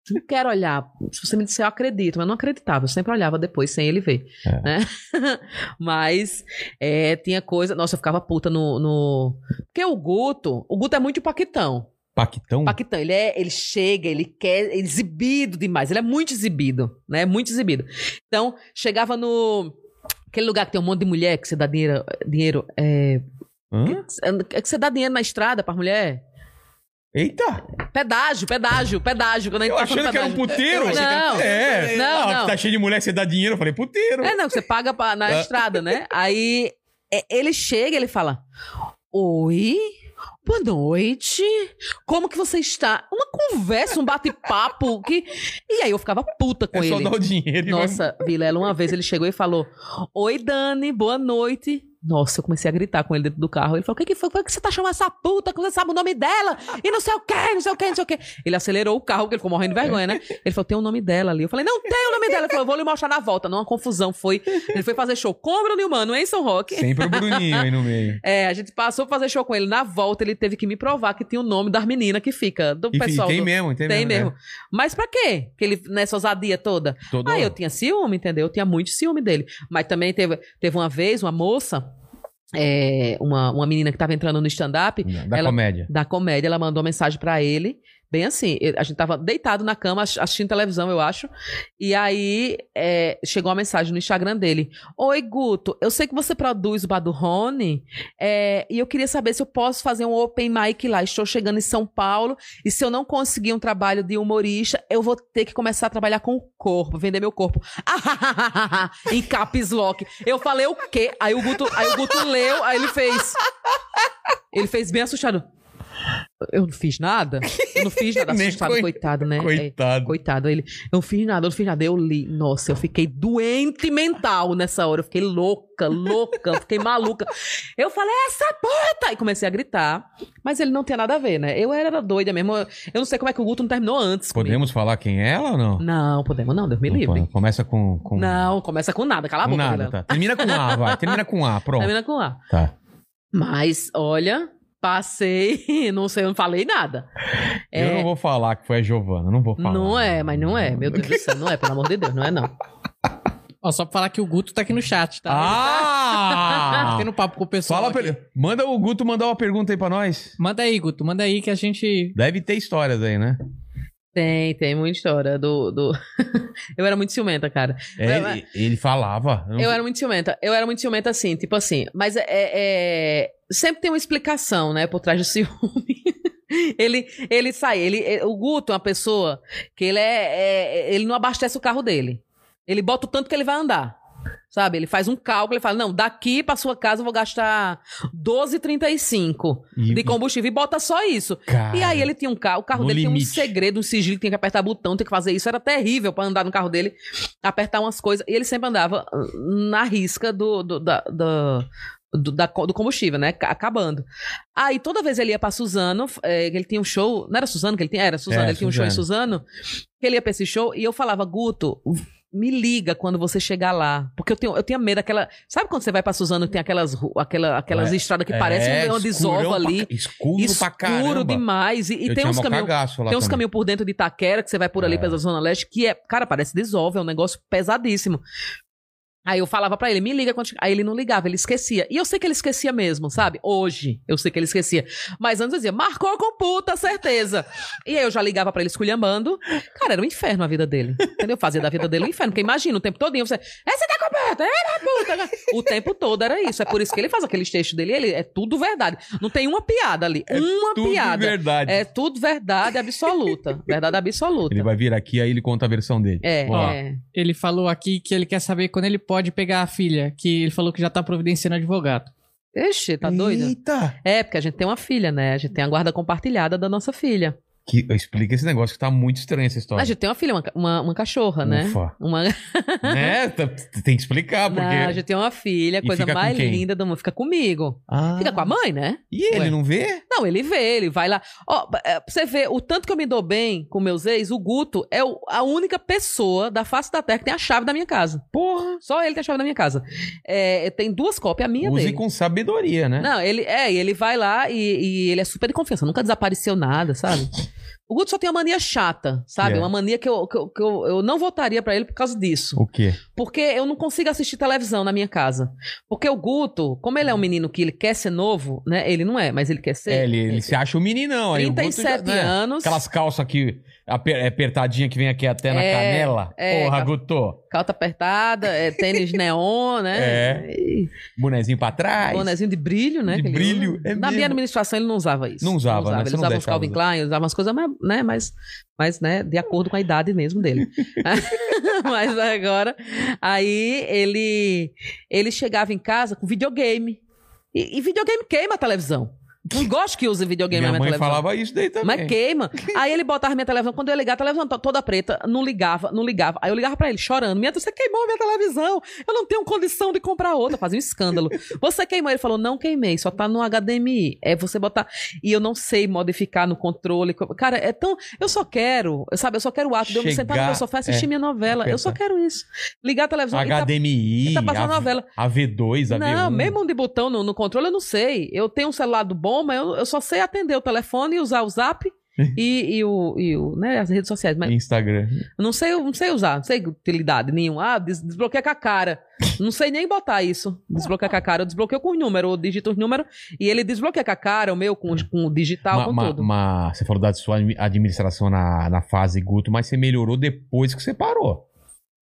[SPEAKER 3] Não quero olhar. Se você me disser, eu acredito, mas eu não acreditava. Eu sempre olhava depois, sem ele ver.
[SPEAKER 1] É.
[SPEAKER 3] Né? mas é, tinha coisa. Nossa, eu ficava puta no, no. Porque o Guto. O Guto é muito paquitão.
[SPEAKER 1] Paquitão?
[SPEAKER 3] Paquitão, ele, é, ele chega, ele quer. Ele é exibido demais. Ele é muito exibido, né? Muito exibido. Então, chegava no. Aquele lugar que tem um monte de mulher que você dá dinheiro. dinheiro é,
[SPEAKER 1] Hã?
[SPEAKER 3] é que você dá dinheiro na estrada pra mulher.
[SPEAKER 1] Eita!
[SPEAKER 3] Pedágio, pedágio, pedágio. Quando a gente
[SPEAKER 1] Eu
[SPEAKER 3] no
[SPEAKER 1] achando que era um
[SPEAKER 3] pedágio.
[SPEAKER 1] puteiro.
[SPEAKER 3] Não.
[SPEAKER 1] É.
[SPEAKER 3] Não,
[SPEAKER 1] Ah,
[SPEAKER 3] não.
[SPEAKER 1] Tá cheio de mulher, você dá dinheiro. Eu falei, puteiro.
[SPEAKER 3] É, não, que você paga pra- na
[SPEAKER 1] É.
[SPEAKER 3] estrada, né? Aí é, ele chega e ele fala: Oi, boa noite. Como que você está? Uma conversa, um bate-papo. Que... E aí eu ficava puta com
[SPEAKER 1] É só
[SPEAKER 3] ele.
[SPEAKER 1] dar o dinheiro vai-
[SPEAKER 3] Nossa, Vilela, uma vez ele chegou e falou: Oi, Dani, boa noite. Nossa, eu comecei a gritar com ele dentro do carro. Ele falou: O que, que foi? Por que você tá chamando essa puta? Que você sabe o nome dela? E não sei o que, não sei o que, não sei o que. Ele acelerou o carro, porque ele ficou morrendo de vergonha, né? Ele falou: Tem o nome dela ali. Eu falei: Não tem o nome dela. Ele falou: Eu vou lhe mostrar na volta. Não, uma confusão. Foi. Ele foi fazer show com o Bruno e Mano em São Roque.
[SPEAKER 1] Sempre o Bruninho aí no meio.
[SPEAKER 3] É, a gente passou pra fazer show com ele. Na volta, ele teve que me provar que tinha o nome das meninas que fica, do
[SPEAKER 1] E
[SPEAKER 3] pessoal.
[SPEAKER 1] tem
[SPEAKER 3] do-
[SPEAKER 1] mesmo, tem,
[SPEAKER 3] Tem
[SPEAKER 1] mesmo.
[SPEAKER 3] mesmo. Mas pra quê? Que ele, nessa ousadia toda.
[SPEAKER 1] É. Todo...
[SPEAKER 3] Ah, eu tinha ciúme, entendeu? Eu tinha muito ciúme dele. Mas também teve, teve uma vez uma moça, é, uma, uma menina que tava entrando no stand-up,
[SPEAKER 1] Da
[SPEAKER 3] ela-
[SPEAKER 1] comédia.
[SPEAKER 3] da comédia, ela mandou uma mensagem pra ele, bem assim, a gente tava deitado na cama, ass- assistindo televisão, eu acho, e aí é, chegou uma mensagem no Instagram dele, Oi, Guto, eu sei que você produz o Rony, é, e eu queria saber se eu posso fazer um open mic lá, estou chegando em São Paulo, e se eu não conseguir um trabalho de humorista, eu vou ter que começar a trabalhar com o corpo, vender meu corpo. em caps lock. Eu falei o quê? Aí o Guto, aí o Guto leu, aí ele fez. Ele fez bem assustado. Eu não fiz nada? Eu não fiz nada. Assustado,
[SPEAKER 1] coi-
[SPEAKER 3] coitado, né? É,
[SPEAKER 1] Coitado.
[SPEAKER 3] coitado. Ele, eu não fiz nada, eu não fiz nada. Eu li. Nossa, eu fiquei doente mental nessa hora. Eu fiquei louca, louca, fiquei maluca. Eu falei, essa puta! E comecei a gritar. Mas ele não tinha nada a ver, né? Eu era doida mesmo. Eu não sei como é que o Guto não terminou antes. comigo.
[SPEAKER 1] Podemos falar quem é ela ou não?
[SPEAKER 3] Não, podemos não, Deus me livre.
[SPEAKER 1] Começa com. com...
[SPEAKER 3] Não, começa com nada, cala a boca.
[SPEAKER 1] nada, tá. Termina com A, vai. Termina com A, pronto.
[SPEAKER 3] Termina com A.
[SPEAKER 1] Tá.
[SPEAKER 3] Mas, olha, passei, não sei, eu não falei nada.
[SPEAKER 1] Eu
[SPEAKER 3] É,
[SPEAKER 1] não vou falar que foi a Giovana, não vou falar.
[SPEAKER 3] não é, mas não é, meu Deus do céu, não é, pelo amor de Deus, não é não.
[SPEAKER 2] Ó, só pra falar que o Guto tá aqui no chat, tá?
[SPEAKER 1] Ah!
[SPEAKER 2] Tendo papo com o pessoal.
[SPEAKER 1] Fala pra ele. Manda o Guto mandar uma pergunta aí pra nós.
[SPEAKER 2] Manda aí, Guto, manda aí que a gente.
[SPEAKER 1] Deve ter histórias aí, né?
[SPEAKER 3] Tem, tem muita história do... do... eu era muito ciumenta, cara.
[SPEAKER 1] É,
[SPEAKER 3] Mas-
[SPEAKER 1] ele, ele falava. não-
[SPEAKER 3] Eu era muito ciumenta. Eu era muito ciumenta assim, tipo assim. Mas é, é- sempre tem uma explicação, né, por trás do ciúme. ele, ele sai. Ele, é- o Guto é uma pessoa que ele é, é- Ele não abastece o carro dele. Ele bota o tanto que ele vai andar. Sabe? Ele faz um cálculo, ele fala: não, daqui pra sua casa eu vou gastar 12,35
[SPEAKER 1] E-
[SPEAKER 3] de combustível e bota só isso.
[SPEAKER 1] Cara,
[SPEAKER 3] E aí ele tinha um carro, o carro dele tinha um
[SPEAKER 1] limite.
[SPEAKER 3] segredo, um sigilo, tinha que apertar botão, tinha que fazer isso. Era terrível pra andar no carro dele, apertar umas coisas. E ele sempre andava na risca do, do, da- da- do, da- do combustível, né? Ca- Acabando. Aí toda vez ele ia pra Suzano, é, ele tinha um show. Não era Suzano que ele tinha? Era Suzano,
[SPEAKER 1] É,
[SPEAKER 3] ele tinha um show em Suzano. Que ele ia pra esse show e eu falava, Guto. Me liga quando você chegar lá. Porque eu tenho, eu tinha medo daquela. Sabe quando você vai pra Suzano e tem aquelas, aquela, aquelas
[SPEAKER 1] É,
[SPEAKER 3] estradas que
[SPEAKER 1] é,
[SPEAKER 3] parecem uma
[SPEAKER 1] escurão
[SPEAKER 3] desova
[SPEAKER 1] pra
[SPEAKER 3] ali?
[SPEAKER 1] ca- escuro, pra
[SPEAKER 3] escuro
[SPEAKER 1] caramba.
[SPEAKER 3] demais. E, e tem uns caminhos. Tem uns caminhos por dentro de Itaquera, que você vai por ali
[SPEAKER 1] É.
[SPEAKER 3] pela Zona Leste, que é, cara, parece desove, é um negócio pesadíssimo. Aí eu falava pra ele, me liga quando. Aí ele não ligava, ele esquecia. E eu sei que ele esquecia mesmo, sabe? Hoje, eu sei que ele esquecia. Mas antes eu dizia, marcou com puta, certeza. e aí eu já ligava pra ele esculhambando. Cara, era um inferno a vida dele. Entendeu? Fazia da vida dele um inferno. Porque imagina, o tempo todinho você. Essa tá com puta, é da puta. O tempo todo era isso. É por isso que ele faz aqueles textos dele. Ele é tudo verdade. Não tem uma piada ali. uma
[SPEAKER 1] É Tudo
[SPEAKER 3] piada.
[SPEAKER 1] verdade.
[SPEAKER 3] É tudo verdade absoluta. Verdade absoluta.
[SPEAKER 1] Ele vai vir aqui, aí ele conta a versão dele.
[SPEAKER 3] É,
[SPEAKER 1] Ó,
[SPEAKER 3] é.
[SPEAKER 2] Ele falou aqui que ele quer saber quando ele pode pegar a filha, que ele falou que já tá providenciando advogado.
[SPEAKER 3] Ixi, tá doido?
[SPEAKER 1] Eita!
[SPEAKER 3] É, porque a gente tem uma filha, né? A gente tem a guarda compartilhada da nossa filha.
[SPEAKER 1] Que, explica esse negócio que tá muito estranho essa história.
[SPEAKER 3] A gente tem uma filha, uma, uma, uma cachorra, né?
[SPEAKER 1] Ufa.
[SPEAKER 3] Uma...
[SPEAKER 1] né? Tá- Tem que explicar, porque...
[SPEAKER 3] Não, a gente tem uma filha,
[SPEAKER 1] E
[SPEAKER 3] coisa mais linda do mundo. Fica comigo.
[SPEAKER 1] Ah.
[SPEAKER 3] Fica com a mãe, né?
[SPEAKER 1] E ele
[SPEAKER 2] Ué.
[SPEAKER 1] não vê?
[SPEAKER 3] Não, ele vê, ele vai lá. Ó, pra você ver o tanto que eu me dou bem com meus ex, o Guto é o- a única pessoa da face da terra que tem a chave da minha casa.
[SPEAKER 1] Porra.
[SPEAKER 3] Só ele tem a chave da minha casa. É, tem duas cópias, a minha
[SPEAKER 1] Use
[SPEAKER 3] dele.
[SPEAKER 1] com sabedoria, né?
[SPEAKER 3] Não, ele é, ele vai lá e, e ele é super de confiança, nunca desapareceu nada, sabe? O Guto só tem uma mania chata, sabe?
[SPEAKER 1] Que é?
[SPEAKER 3] Uma mania que, eu, que, eu, que eu, eu não votaria pra ele por causa disso.
[SPEAKER 1] O quê?
[SPEAKER 3] Porque eu não consigo assistir televisão na minha casa. Porque o Guto, como ele é um menino que ele quer ser novo, né? Ele não é, mas ele quer ser.
[SPEAKER 1] É, ele, ele se acha um meninão. Aí o Guto
[SPEAKER 3] 37
[SPEAKER 1] já- né?
[SPEAKER 3] anos.
[SPEAKER 1] Aquelas calças aqui, aper- apertadinha que vem aqui até na
[SPEAKER 3] É,
[SPEAKER 1] canela.
[SPEAKER 3] é,
[SPEAKER 1] Porra, Guto.
[SPEAKER 3] Calça apertada, é, tênis neon, né?
[SPEAKER 1] É. Bonezinho pra trás.
[SPEAKER 3] bonezinho de brilho, né?
[SPEAKER 1] De
[SPEAKER 3] ele
[SPEAKER 1] brilho,
[SPEAKER 3] usa.
[SPEAKER 1] é
[SPEAKER 3] Na minha
[SPEAKER 1] mesmo.
[SPEAKER 3] administração ele não usava isso.
[SPEAKER 1] Não usava, né? Você
[SPEAKER 3] Ele
[SPEAKER 1] não
[SPEAKER 3] usava uns Calvin
[SPEAKER 1] usar.
[SPEAKER 3] Klein, usava umas coisas, mas, né? Mas, mas, né? De acordo com a idade mesmo dele. mas agora, aí ele, ele chegava em casa com videogame. E, e videogame queima a televisão. Não gosto que use videogame
[SPEAKER 1] Minha
[SPEAKER 3] na minha
[SPEAKER 1] mãe
[SPEAKER 3] televisão.
[SPEAKER 1] falava isso daí também.
[SPEAKER 3] Mas queima. Aí ele botava minha televisão. Quando eu ia ligar, a televisão to- toda preta, não ligava, não ligava. Aí eu ligava pra ele, chorando. Minha, você queimou minha televisão. Eu não tenho condição de comprar outra. Fazia um escândalo. Você queimou. Ele falou, não queimei, só tá no HDMI. É você botar. E eu não sei modificar no controle. Cara, é tão. Eu só quero, sabe? Eu só quero o ato de eu me sentar no
[SPEAKER 1] Chegar,
[SPEAKER 3] meu sofá e assistir
[SPEAKER 1] é,
[SPEAKER 3] minha novela. Eu só quero isso. Ligar a televisão e tá
[SPEAKER 1] HDMI,
[SPEAKER 3] tá passando
[SPEAKER 1] a,
[SPEAKER 3] novela.
[SPEAKER 1] a V2, a
[SPEAKER 3] não,
[SPEAKER 1] V1.
[SPEAKER 3] mesmo um de botão no, no controle, eu não sei. Eu tenho um celular do bom, mas eu, eu só sei atender o telefone e usar o zap e, e, o, e o, né, as redes sociais. Mas
[SPEAKER 1] Instagram.
[SPEAKER 3] eu não sei, eu não sei usar, não sei utilidade nenhuma. Ah, des, desbloqueia com a cara. Não sei nem botar isso. Desbloqueia com a cara. Eu desbloqueio com os números, eu digito os números e ele desbloqueia com a cara, o meu com, com o digital,
[SPEAKER 1] Ma-
[SPEAKER 3] com
[SPEAKER 1] ma-
[SPEAKER 3] tudo.
[SPEAKER 1] ma- você falou da sua admi- administração na, na fase Guto, mas você melhorou depois que você parou.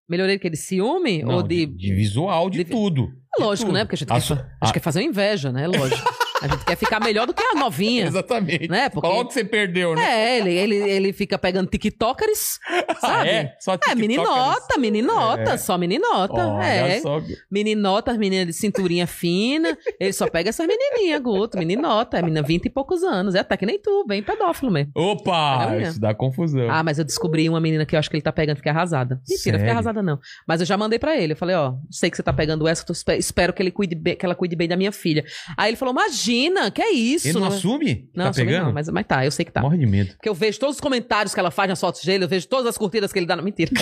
[SPEAKER 3] Melhorei que de ciúme
[SPEAKER 1] Não,
[SPEAKER 3] ou de.
[SPEAKER 1] de visual, de,
[SPEAKER 3] de-
[SPEAKER 1] tudo.
[SPEAKER 3] É lógico,
[SPEAKER 1] tudo.
[SPEAKER 3] né? Porque a gente,
[SPEAKER 1] A
[SPEAKER 3] quer,
[SPEAKER 1] sua-
[SPEAKER 3] a gente quer fazer uma inveja, né? Lógico. A gente quer ficar melhor do que a novinha.
[SPEAKER 1] Exatamente.
[SPEAKER 3] Né? Porque-
[SPEAKER 1] Qual que você perdeu, né?
[SPEAKER 3] É, ele, ele, ele fica pegando TikTokers, sabe?
[SPEAKER 1] é? Só
[SPEAKER 3] É,
[SPEAKER 1] TikTokers.
[SPEAKER 3] meninota, meninota,
[SPEAKER 1] É.
[SPEAKER 3] só meninota.
[SPEAKER 1] Olha
[SPEAKER 3] é.
[SPEAKER 1] só.
[SPEAKER 3] Meninota, as meninas de cinturinha fina. Ele só pega essas menininhas, Guto. Meninota, é menina 20 e poucos anos. É até que nem tu, bem pedófilo mesmo.
[SPEAKER 1] Opa!
[SPEAKER 3] A
[SPEAKER 1] Isso dá confusão.
[SPEAKER 3] Ah, mas eu descobri uma menina que eu acho que ele tá pegando, fiquei arrasada. Mentira,
[SPEAKER 1] Sério?
[SPEAKER 3] fiquei arrasada não. Mas eu já mandei pra ele. Eu falei, ó, sei que você tá pegando essa, espe- espero que, ele cuide bem, que ela cuide bem da minha filha. Aí ele falou, imagina, que é isso?
[SPEAKER 1] Ele não
[SPEAKER 3] né?
[SPEAKER 1] assume?
[SPEAKER 3] Não,
[SPEAKER 1] tá
[SPEAKER 3] assume
[SPEAKER 1] pegando?
[SPEAKER 3] não, mas, mas tá, eu sei que tá.
[SPEAKER 1] Morre de medo.
[SPEAKER 3] Porque eu vejo todos os comentários que ela faz nas fotos dele, eu vejo todas as curtidas que ele dá. Não, mentira.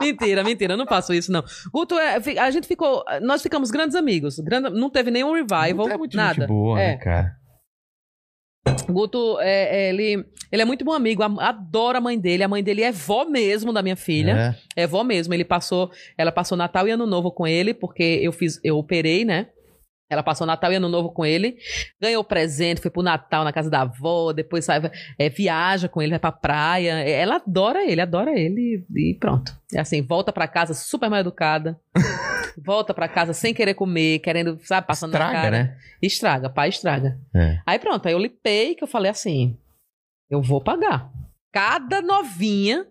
[SPEAKER 3] mentira, mentira, eu não faço isso, não. Guto, é, a gente ficou. Nós ficamos grandes amigos. grande- não teve nenhum revival,
[SPEAKER 1] Guto é muito
[SPEAKER 3] nada.
[SPEAKER 1] gente boa,
[SPEAKER 3] É.
[SPEAKER 1] né, cara?
[SPEAKER 3] Guto, é, é, ele, ele é muito bom amigo, am- adora a mãe dele. A mãe dele é vó mesmo da minha filha.
[SPEAKER 1] É.
[SPEAKER 3] É vó mesmo. Ele passou, ela passou Natal e Ano Novo com ele, porque eu fiz, eu operei, né? Ela passou Natal e Ano Novo com ele, ganhou presente, foi pro Natal na casa da avó, depois sai, é, viaja com ele, vai pra praia. É, Ela adora ele, adora ele e pronto. É assim, volta pra casa super mal educada, volta pra casa sem querer comer, querendo, sabe, passando na
[SPEAKER 1] Estraga,
[SPEAKER 3] cara.
[SPEAKER 1] né?
[SPEAKER 3] Estraga, pai estraga.
[SPEAKER 1] É.
[SPEAKER 3] Aí pronto, aí eu lipei que eu falei assim: eu vou pagar. Cada novinha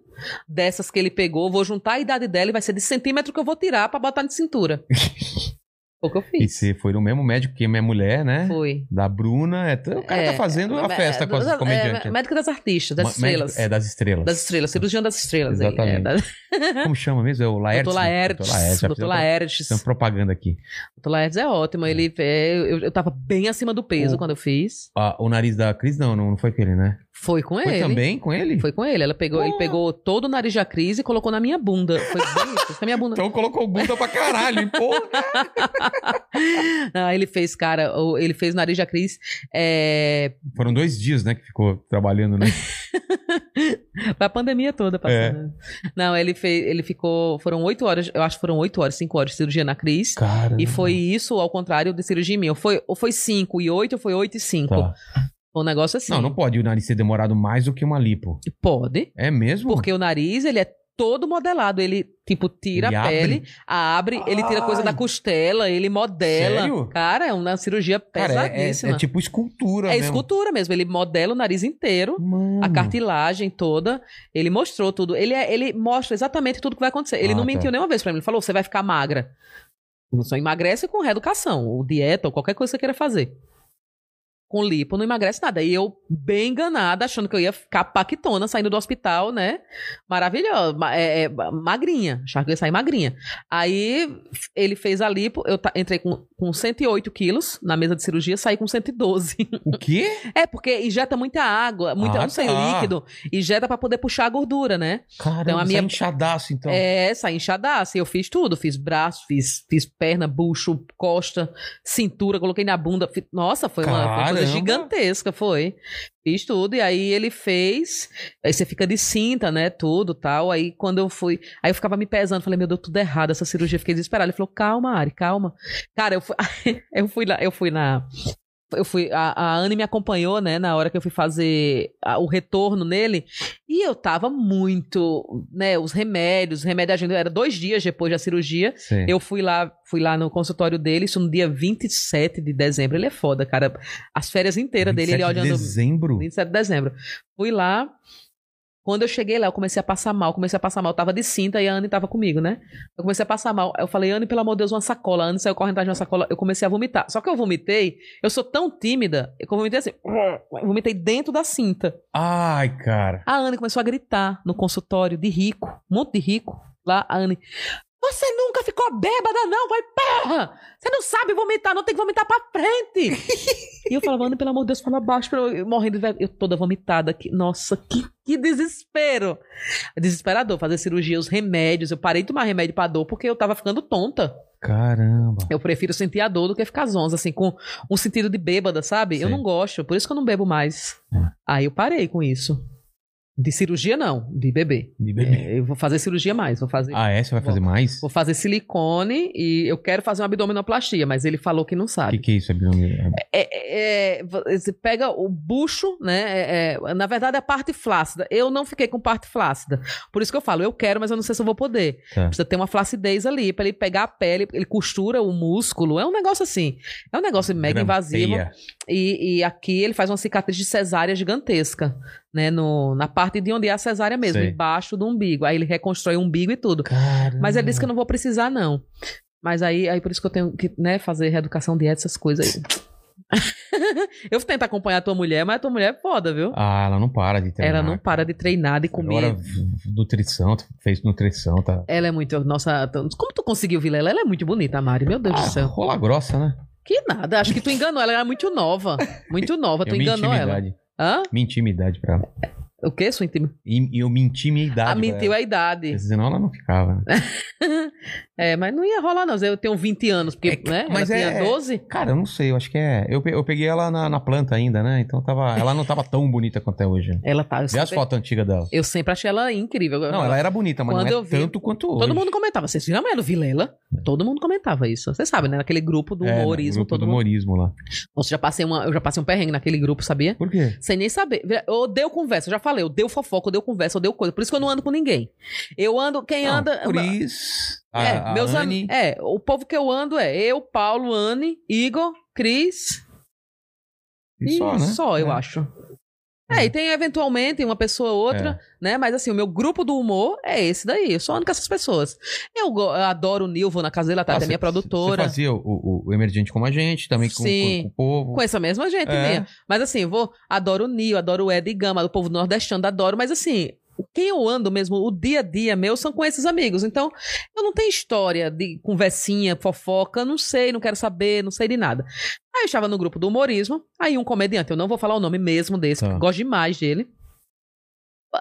[SPEAKER 3] dessas que ele pegou, vou juntar a idade dela e vai ser de centímetro que eu vou tirar pra botar de cintura. Foi o que eu
[SPEAKER 1] E
[SPEAKER 3] fiz.
[SPEAKER 1] você foi no mesmo médico que minha mulher, né?
[SPEAKER 3] Foi.
[SPEAKER 1] Da Bruna. É, o cara tá fazendo uma
[SPEAKER 3] é,
[SPEAKER 1] festa com as
[SPEAKER 3] é,
[SPEAKER 1] comediantes.
[SPEAKER 3] É, médica das artistas, das
[SPEAKER 1] Ma-
[SPEAKER 3] estrelas.
[SPEAKER 1] médico- É, das estrelas.
[SPEAKER 3] Das estrelas, cirurgião das estrelas. aí,
[SPEAKER 1] Exatamente.
[SPEAKER 3] É, da...
[SPEAKER 1] Como chama mesmo? É o Laertes?
[SPEAKER 3] Doutor Laertes.
[SPEAKER 1] Doutor Laertes.
[SPEAKER 3] Doutor Laertes.
[SPEAKER 1] fizemos propaganda aqui.
[SPEAKER 3] Doutor Laertes é ótimo. Ele, é, eu, eu tava bem acima do peso
[SPEAKER 1] O-
[SPEAKER 3] quando eu fiz.
[SPEAKER 1] Ah, o nariz da Cris, não, não, não foi com ele, né?
[SPEAKER 3] Foi com
[SPEAKER 1] Foi
[SPEAKER 3] ele.
[SPEAKER 1] também com ele?
[SPEAKER 3] Foi com ele. Ela pegou, ele pegou todo o nariz da Cris e colocou na minha bunda. Foi bem isso. Na minha bunda.
[SPEAKER 1] Então colocou bunda pra caralho, porra.
[SPEAKER 3] Não, ele fez, cara, ele fez o nariz da Cris. É,
[SPEAKER 1] Foram dois dias, né, que ficou trabalhando, né?
[SPEAKER 3] foi a pandemia toda passando. Não, ele fez, ele ficou. Foram oito horas, eu acho que foram oito horas, cinco horas de cirurgia na Cris.
[SPEAKER 1] Cara.
[SPEAKER 3] E foi isso ao contrário de cirurgia em mim. Foi, ou foi cinco e oito, ou foi oito e cinco.
[SPEAKER 1] Tá.
[SPEAKER 3] Um negócio assim.
[SPEAKER 1] Não, não pode o nariz ser demorado mais do que uma lipo.
[SPEAKER 3] Pode.
[SPEAKER 1] É mesmo?
[SPEAKER 3] Porque o nariz, ele é todo modelado. Ele, tipo, tira
[SPEAKER 1] Ele
[SPEAKER 3] a
[SPEAKER 1] abre?
[SPEAKER 3] pele, abre, ele tira coisa da costela, ele modela.
[SPEAKER 1] Sério?
[SPEAKER 3] Cara, é uma cirurgia
[SPEAKER 1] Cara, é- é,
[SPEAKER 3] pesadíssima.
[SPEAKER 1] é tipo escultura
[SPEAKER 3] É
[SPEAKER 1] mesmo.
[SPEAKER 3] escultura mesmo. Ele modela o nariz inteiro.
[SPEAKER 1] Mano.
[SPEAKER 3] A cartilagem toda, ele mostrou tudo. Ele, é- ele mostra exatamente tudo que vai acontecer. Ele
[SPEAKER 1] Ah,
[SPEAKER 3] não
[SPEAKER 1] tá.
[SPEAKER 3] mentiu nenhuma vez pra mim. Ele falou: você vai ficar magra. Só emagrece com reeducação, ou dieta, ou qualquer coisa que você queira fazer. Com lipo não emagrece nada. E eu, bem enganada, achando que eu ia ficar paquitona saindo do hospital, né? Maravilhosa. ma- é, é, magrinha. Achava que eu ia sair magrinha. Aí ele fez a lipo, eu entrei com, com 108 quilos na mesa de cirurgia, saí com 112.
[SPEAKER 1] O quê?
[SPEAKER 3] É, porque injeta muita água, muita,
[SPEAKER 1] Ah,
[SPEAKER 3] não sei,
[SPEAKER 1] tá.
[SPEAKER 3] líquido. Injeta pra poder puxar a gordura, né?
[SPEAKER 1] Caramba,
[SPEAKER 3] Então, a minha-
[SPEAKER 1] sai inchadaço, então.
[SPEAKER 3] É, sai inchadaça. E eu fiz tudo. Fiz braço, fiz, fiz perna, bucho, costa, cintura, coloquei na bunda. Fi- Nossa, foi uma, uma coisa Gigantesca, foi. Fiz tudo. E aí ele fez. Aí você fica de cinta, né? Tudo tal. Aí quando eu fui. Aí eu ficava me pesando. Falei, meu Deus, tudo errado. Essa cirurgia. Fiquei desesperada. Ele falou, calma, Ari, calma. Cara, eu fui, eu fui lá, eu fui na. Eu fui, a, a Anne me acompanhou, né, na hora que eu fui fazer a- o retorno nele, e eu tava muito, né, os remédios, os remédios, era dois dias depois da cirurgia,
[SPEAKER 1] Sim.
[SPEAKER 3] eu fui lá, fui lá no consultório dele, isso no dia 27 de dezembro, ele é foda, cara, as férias inteiras dele, ele
[SPEAKER 1] 27 de
[SPEAKER 3] olhando...
[SPEAKER 1] dezembro?
[SPEAKER 3] 27 de dezembro. Fui lá. Quando eu cheguei lá, eu comecei a passar mal. Comecei a passar mal. Eu tava de cinta e a Anne tava comigo, né? Eu comecei a passar mal. Eu falei, Anne, pelo amor de Deus, uma sacola. A Anne saiu correndo atrás de uma sacola. Eu comecei a vomitar. Só que eu vomitei. Eu sou tão tímida. Eu vomitei assim. Eu vomitei dentro da cinta.
[SPEAKER 1] Ai, cara.
[SPEAKER 3] A Anne começou a gritar no consultório de rico. Um monte de rico. Lá, a Anne. Você nunca ficou bêbada, não, vai, porra! Você não sabe vomitar, não tem que vomitar pra frente! e eu falava, Ana, pelo amor de Deus, fala baixo, pra eu, eu morrendo. Eu toda vomitada aqui. Nossa, que, que desespero! Desesperador fazer cirurgia, os remédios. Eu parei de tomar remédio pra dor porque eu tava ficando tonta.
[SPEAKER 1] Caramba.
[SPEAKER 3] Eu prefiro sentir a dor do que ficar zonza, assim, com um sentido de bêbada, sabe? Eu
[SPEAKER 1] Sim.
[SPEAKER 3] não gosto, por isso que eu não bebo mais.
[SPEAKER 1] É.
[SPEAKER 3] Aí eu parei com isso. De cirurgia, não, de beber.
[SPEAKER 1] De bebê.
[SPEAKER 3] É, eu vou fazer cirurgia mais, vou fazer.
[SPEAKER 1] Ah, é? Você vai fazer mais?
[SPEAKER 3] Vou fazer silicone e eu quero fazer uma abdominoplastia, mas ele falou que não
[SPEAKER 1] O
[SPEAKER 3] sabe.
[SPEAKER 1] que, que é isso, abdômen?
[SPEAKER 3] É, é, é, você pega o bucho, né? é, é, na verdade, é a parte flácida. Eu não fiquei com parte flácida. Por isso que eu falo, eu quero, mas eu não sei se eu vou poder.
[SPEAKER 1] Tá.
[SPEAKER 3] Precisa ter uma flacidez ali, pra ele pegar a pele, ele costura o músculo. É um negócio assim. É um negócio mega invasivo.
[SPEAKER 1] Grampeia.
[SPEAKER 3] E, e aqui ele faz uma cicatriz de cesárea gigantesca, né? No, na parte de onde é a cesárea mesmo,
[SPEAKER 1] Sei.
[SPEAKER 3] embaixo do umbigo. Aí ele reconstrói o umbigo e tudo.
[SPEAKER 1] Caramba.
[SPEAKER 3] Mas ele disse que eu não vou precisar, não. Mas aí, aí por isso que eu tenho que, né, fazer reeducação, dieta, essas coisas aí. eu tento acompanhar a tua mulher, mas a tua mulher é foda, viu?
[SPEAKER 1] Ah, ela não para de treinar.
[SPEAKER 3] Ela não para de treinar, de comer.
[SPEAKER 1] Agora, nutrição, fez nutrição, tá?
[SPEAKER 3] Ela é muito. Nossa, como tu conseguiu ver ela? Ela é muito bonita, Mari. Meu Deus
[SPEAKER 1] Ah,
[SPEAKER 3] do céu.
[SPEAKER 1] rola grossa, né?
[SPEAKER 3] Que nada. Acho que tu enganou ela. Ela era muito nova. Muito nova. Tu enganou ela. Hã?
[SPEAKER 1] Menti minha idade pra ela.
[SPEAKER 3] O quê, sua intima?
[SPEAKER 1] E, e eu menti minha idade.
[SPEAKER 3] Ah, mentiu
[SPEAKER 1] ela.
[SPEAKER 3] a idade.
[SPEAKER 1] Senão ela não ficava. né?
[SPEAKER 3] É, mas não ia rolar, não. Eu tenho 20 anos, porque,
[SPEAKER 1] É
[SPEAKER 3] né?
[SPEAKER 1] mas
[SPEAKER 3] ela
[SPEAKER 1] é-
[SPEAKER 3] tinha 12.
[SPEAKER 1] Cara, eu não sei, eu acho que é. Eu, eu peguei ela na, na planta ainda, né? Então tava, ela não tava tão bonita quanto é hoje.
[SPEAKER 3] Ela tá.
[SPEAKER 1] Vê as
[SPEAKER 3] sempre,
[SPEAKER 1] fotos antigas dela.
[SPEAKER 3] eu sempre achei ela incrível.
[SPEAKER 1] Não, ela era bonita, mas
[SPEAKER 3] Quando
[SPEAKER 1] não é
[SPEAKER 3] vi-
[SPEAKER 1] tanto quanto hoje.
[SPEAKER 3] Todo mundo comentava. Vocês viram a mulher do Vilela? Todo mundo comentava isso. Você sabe, né? Naquele grupo do
[SPEAKER 1] É,
[SPEAKER 3] humorismo,
[SPEAKER 1] grupo
[SPEAKER 3] todo
[SPEAKER 1] do
[SPEAKER 3] mundo.
[SPEAKER 1] humorismo lá.
[SPEAKER 3] Nossa, já passei uma, eu já passei um perrengue naquele grupo, sabia?
[SPEAKER 1] Por quê?
[SPEAKER 3] Sem nem saber. Eu odeio conversa, eu já falei. Eu odeio fofoca, eu odeio conversa, eu odeio coisa. Por isso que eu não ando com ninguém. Eu ando. Quem
[SPEAKER 1] Não,
[SPEAKER 3] anda.
[SPEAKER 1] Cris, a,
[SPEAKER 3] é,
[SPEAKER 1] a
[SPEAKER 3] meus
[SPEAKER 1] Anne,
[SPEAKER 3] amigos. É, o povo que eu ando é eu, Paulo, Anne, Igor, Cris.
[SPEAKER 1] e só, né?
[SPEAKER 3] Só, eu
[SPEAKER 1] É.
[SPEAKER 3] acho. É, e tem eventualmente uma pessoa ou outra, né? Mas assim, o meu grupo do humor é esse daí. Eu só ando com essas pessoas. Eu, eu adoro o Nil, vou na casa dele à tarde,
[SPEAKER 1] Ah,
[SPEAKER 3] é minha produtora.
[SPEAKER 1] Você fazia o, o- o Emergente como a gente, também com,
[SPEAKER 3] Sim.
[SPEAKER 1] com- com o povo.
[SPEAKER 3] Com essa mesma gente
[SPEAKER 1] É.
[SPEAKER 3] minha. Mas assim, eu vou, adoro o Nil, adoro o Ed e Gama, o povo nordestino, adoro, mas assim, quem eu ando mesmo, o dia a dia meu, são com esses amigos. Então, eu não tenho história de conversinha, fofoca, não sei, não quero saber, não sei de nada. Aí eu estava no grupo do humorismo, aí um comediante, eu não vou falar o nome mesmo desse,
[SPEAKER 1] Tá.
[SPEAKER 3] porque gosto demais dele.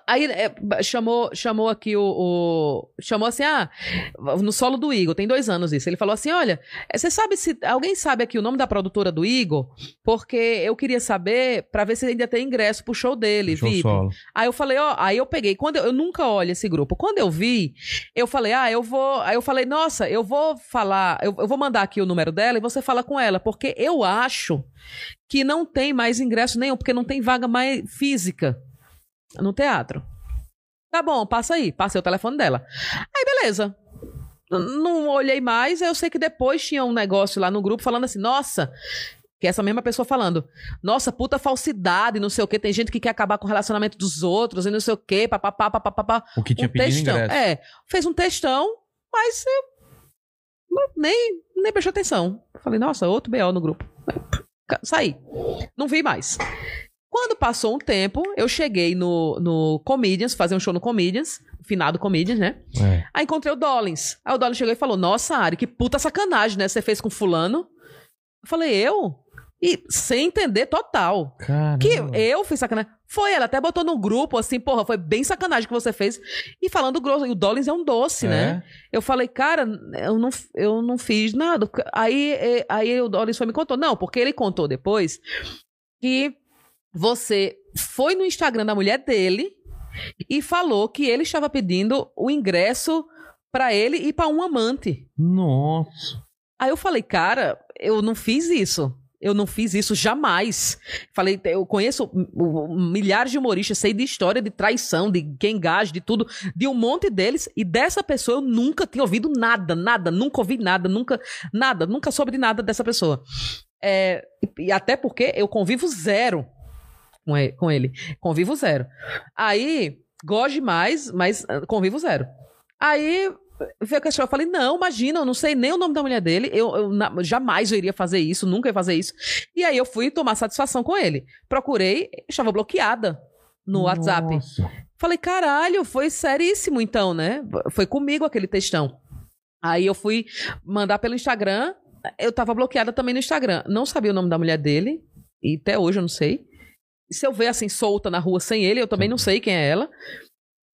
[SPEAKER 3] Aí é, chamou, chamou aqui o, o- Chamou assim, ah, no solo do Igor, tem dois anos isso. Ele falou assim: olha, eh, você sabe se. Alguém sabe aqui o nome da produtora do Igor? Porque eu queria saber pra ver se ainda tem ingresso pro show dele,
[SPEAKER 1] Show
[SPEAKER 3] VIP.
[SPEAKER 1] solo.
[SPEAKER 3] Aí eu falei, ó, aí eu peguei. Quando eu, eu nunca olho esse grupo. Quando eu vi, eu falei, ah, eu vou. Aí eu falei, nossa, eu vou falar, eu, eu vou mandar aqui o número dela e você fala com ela, porque eu acho que não tem mais ingresso nenhum, porque não tem vaga mais física no teatro. Tá bom, passa aí. Passei o telefone dela. Aí, beleza. Não olhei mais, eu sei que depois tinha um negócio lá no grupo falando assim, nossa, que é essa mesma pessoa falando, nossa, puta falsidade, não sei o quê, tem gente que quer acabar com o relacionamento dos outros e não sei o quê, papapá, papapá.
[SPEAKER 1] O que tinha
[SPEAKER 3] Um
[SPEAKER 1] pedido
[SPEAKER 3] textão.
[SPEAKER 1] ingresso.
[SPEAKER 3] É, fez um textão, mas eu nem, nem prestou atenção. Falei, nossa, outro BO no grupo. Saí. Não vi mais. Quando passou um tempo, eu cheguei no, no Comedians, fazer um show no Comedians, finado Comedians, né?
[SPEAKER 1] É.
[SPEAKER 3] Aí encontrei o Dollins. Aí o Dollins chegou e falou: Nossa, Ari, que puta sacanagem, né? Você fez com fulano. Eu falei, eu? E sem entender total.
[SPEAKER 1] Caramba.
[SPEAKER 3] Que eu fiz sacanagem. Foi, ela até botou no grupo assim, porra, foi bem sacanagem que você fez. E falando grosso, e o Dollins é um doce,
[SPEAKER 1] É?
[SPEAKER 3] né? Eu falei, cara, eu não, eu não fiz nada. Aí, aí o Dollins foi me contou. Não, porque ele contou depois que você foi no Instagram da mulher dele e falou que ele estava pedindo o ingresso pra ele e pra um amante.
[SPEAKER 1] Nossa.
[SPEAKER 3] Aí eu falei, cara, eu não fiz isso. Eu não fiz isso jamais. Falei, eu conheço milhares de humoristas, sei de história de traição, de quem gaja, de tudo, de um monte deles. E dessa pessoa eu nunca tinha ouvido nada, nada, nunca ouvi nada, nunca, nada, nunca soube de nada dessa pessoa. É, e até porque eu convivo zero com ele, com ele. Convivo zero. Aí, gosto demais, mas ah, convivo zero. Aí veio a questão, eu falei, não, imagina, eu não sei nem o nome da mulher dele, eu, eu na- jamais eu iria fazer isso, nunca ia fazer isso. E aí eu fui tomar satisfação com ele. Procurei, estava bloqueada no WhatsApp.
[SPEAKER 1] Nossa.
[SPEAKER 3] Falei, caralho, foi seríssimo então, né? Foi comigo aquele textão. Aí eu fui mandar pelo Instagram, eu tava bloqueada também no Instagram. Não sabia o nome da mulher dele, e até hoje eu não sei. Se eu ver assim, solta na rua sem ele, eu também não sei quem é ela.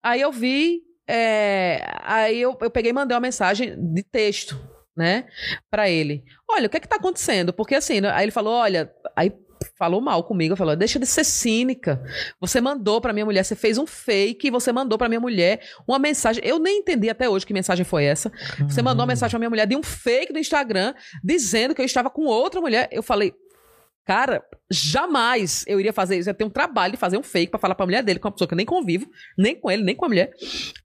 [SPEAKER 3] Aí eu vi, é, aí eu, eu peguei e mandei uma mensagem de texto, né, pra ele. Olha, o que é que tá acontecendo? Porque assim, né, aí ele falou, olha, aí falou mal comigo, falou, deixa de ser cínica. Você mandou pra minha mulher, você fez um fake, você mandou pra minha mulher uma mensagem. Eu nem entendi até hoje que mensagem foi essa. Você mandou uma mensagem pra minha mulher de um fake do Instagram dizendo que eu estava com outra mulher. Eu falei, cara, jamais eu iria fazer isso. Eu tenho um trabalho de fazer um fake pra falar pra mulher dele, com uma pessoa que eu nem convivo, nem com ele, nem com a mulher,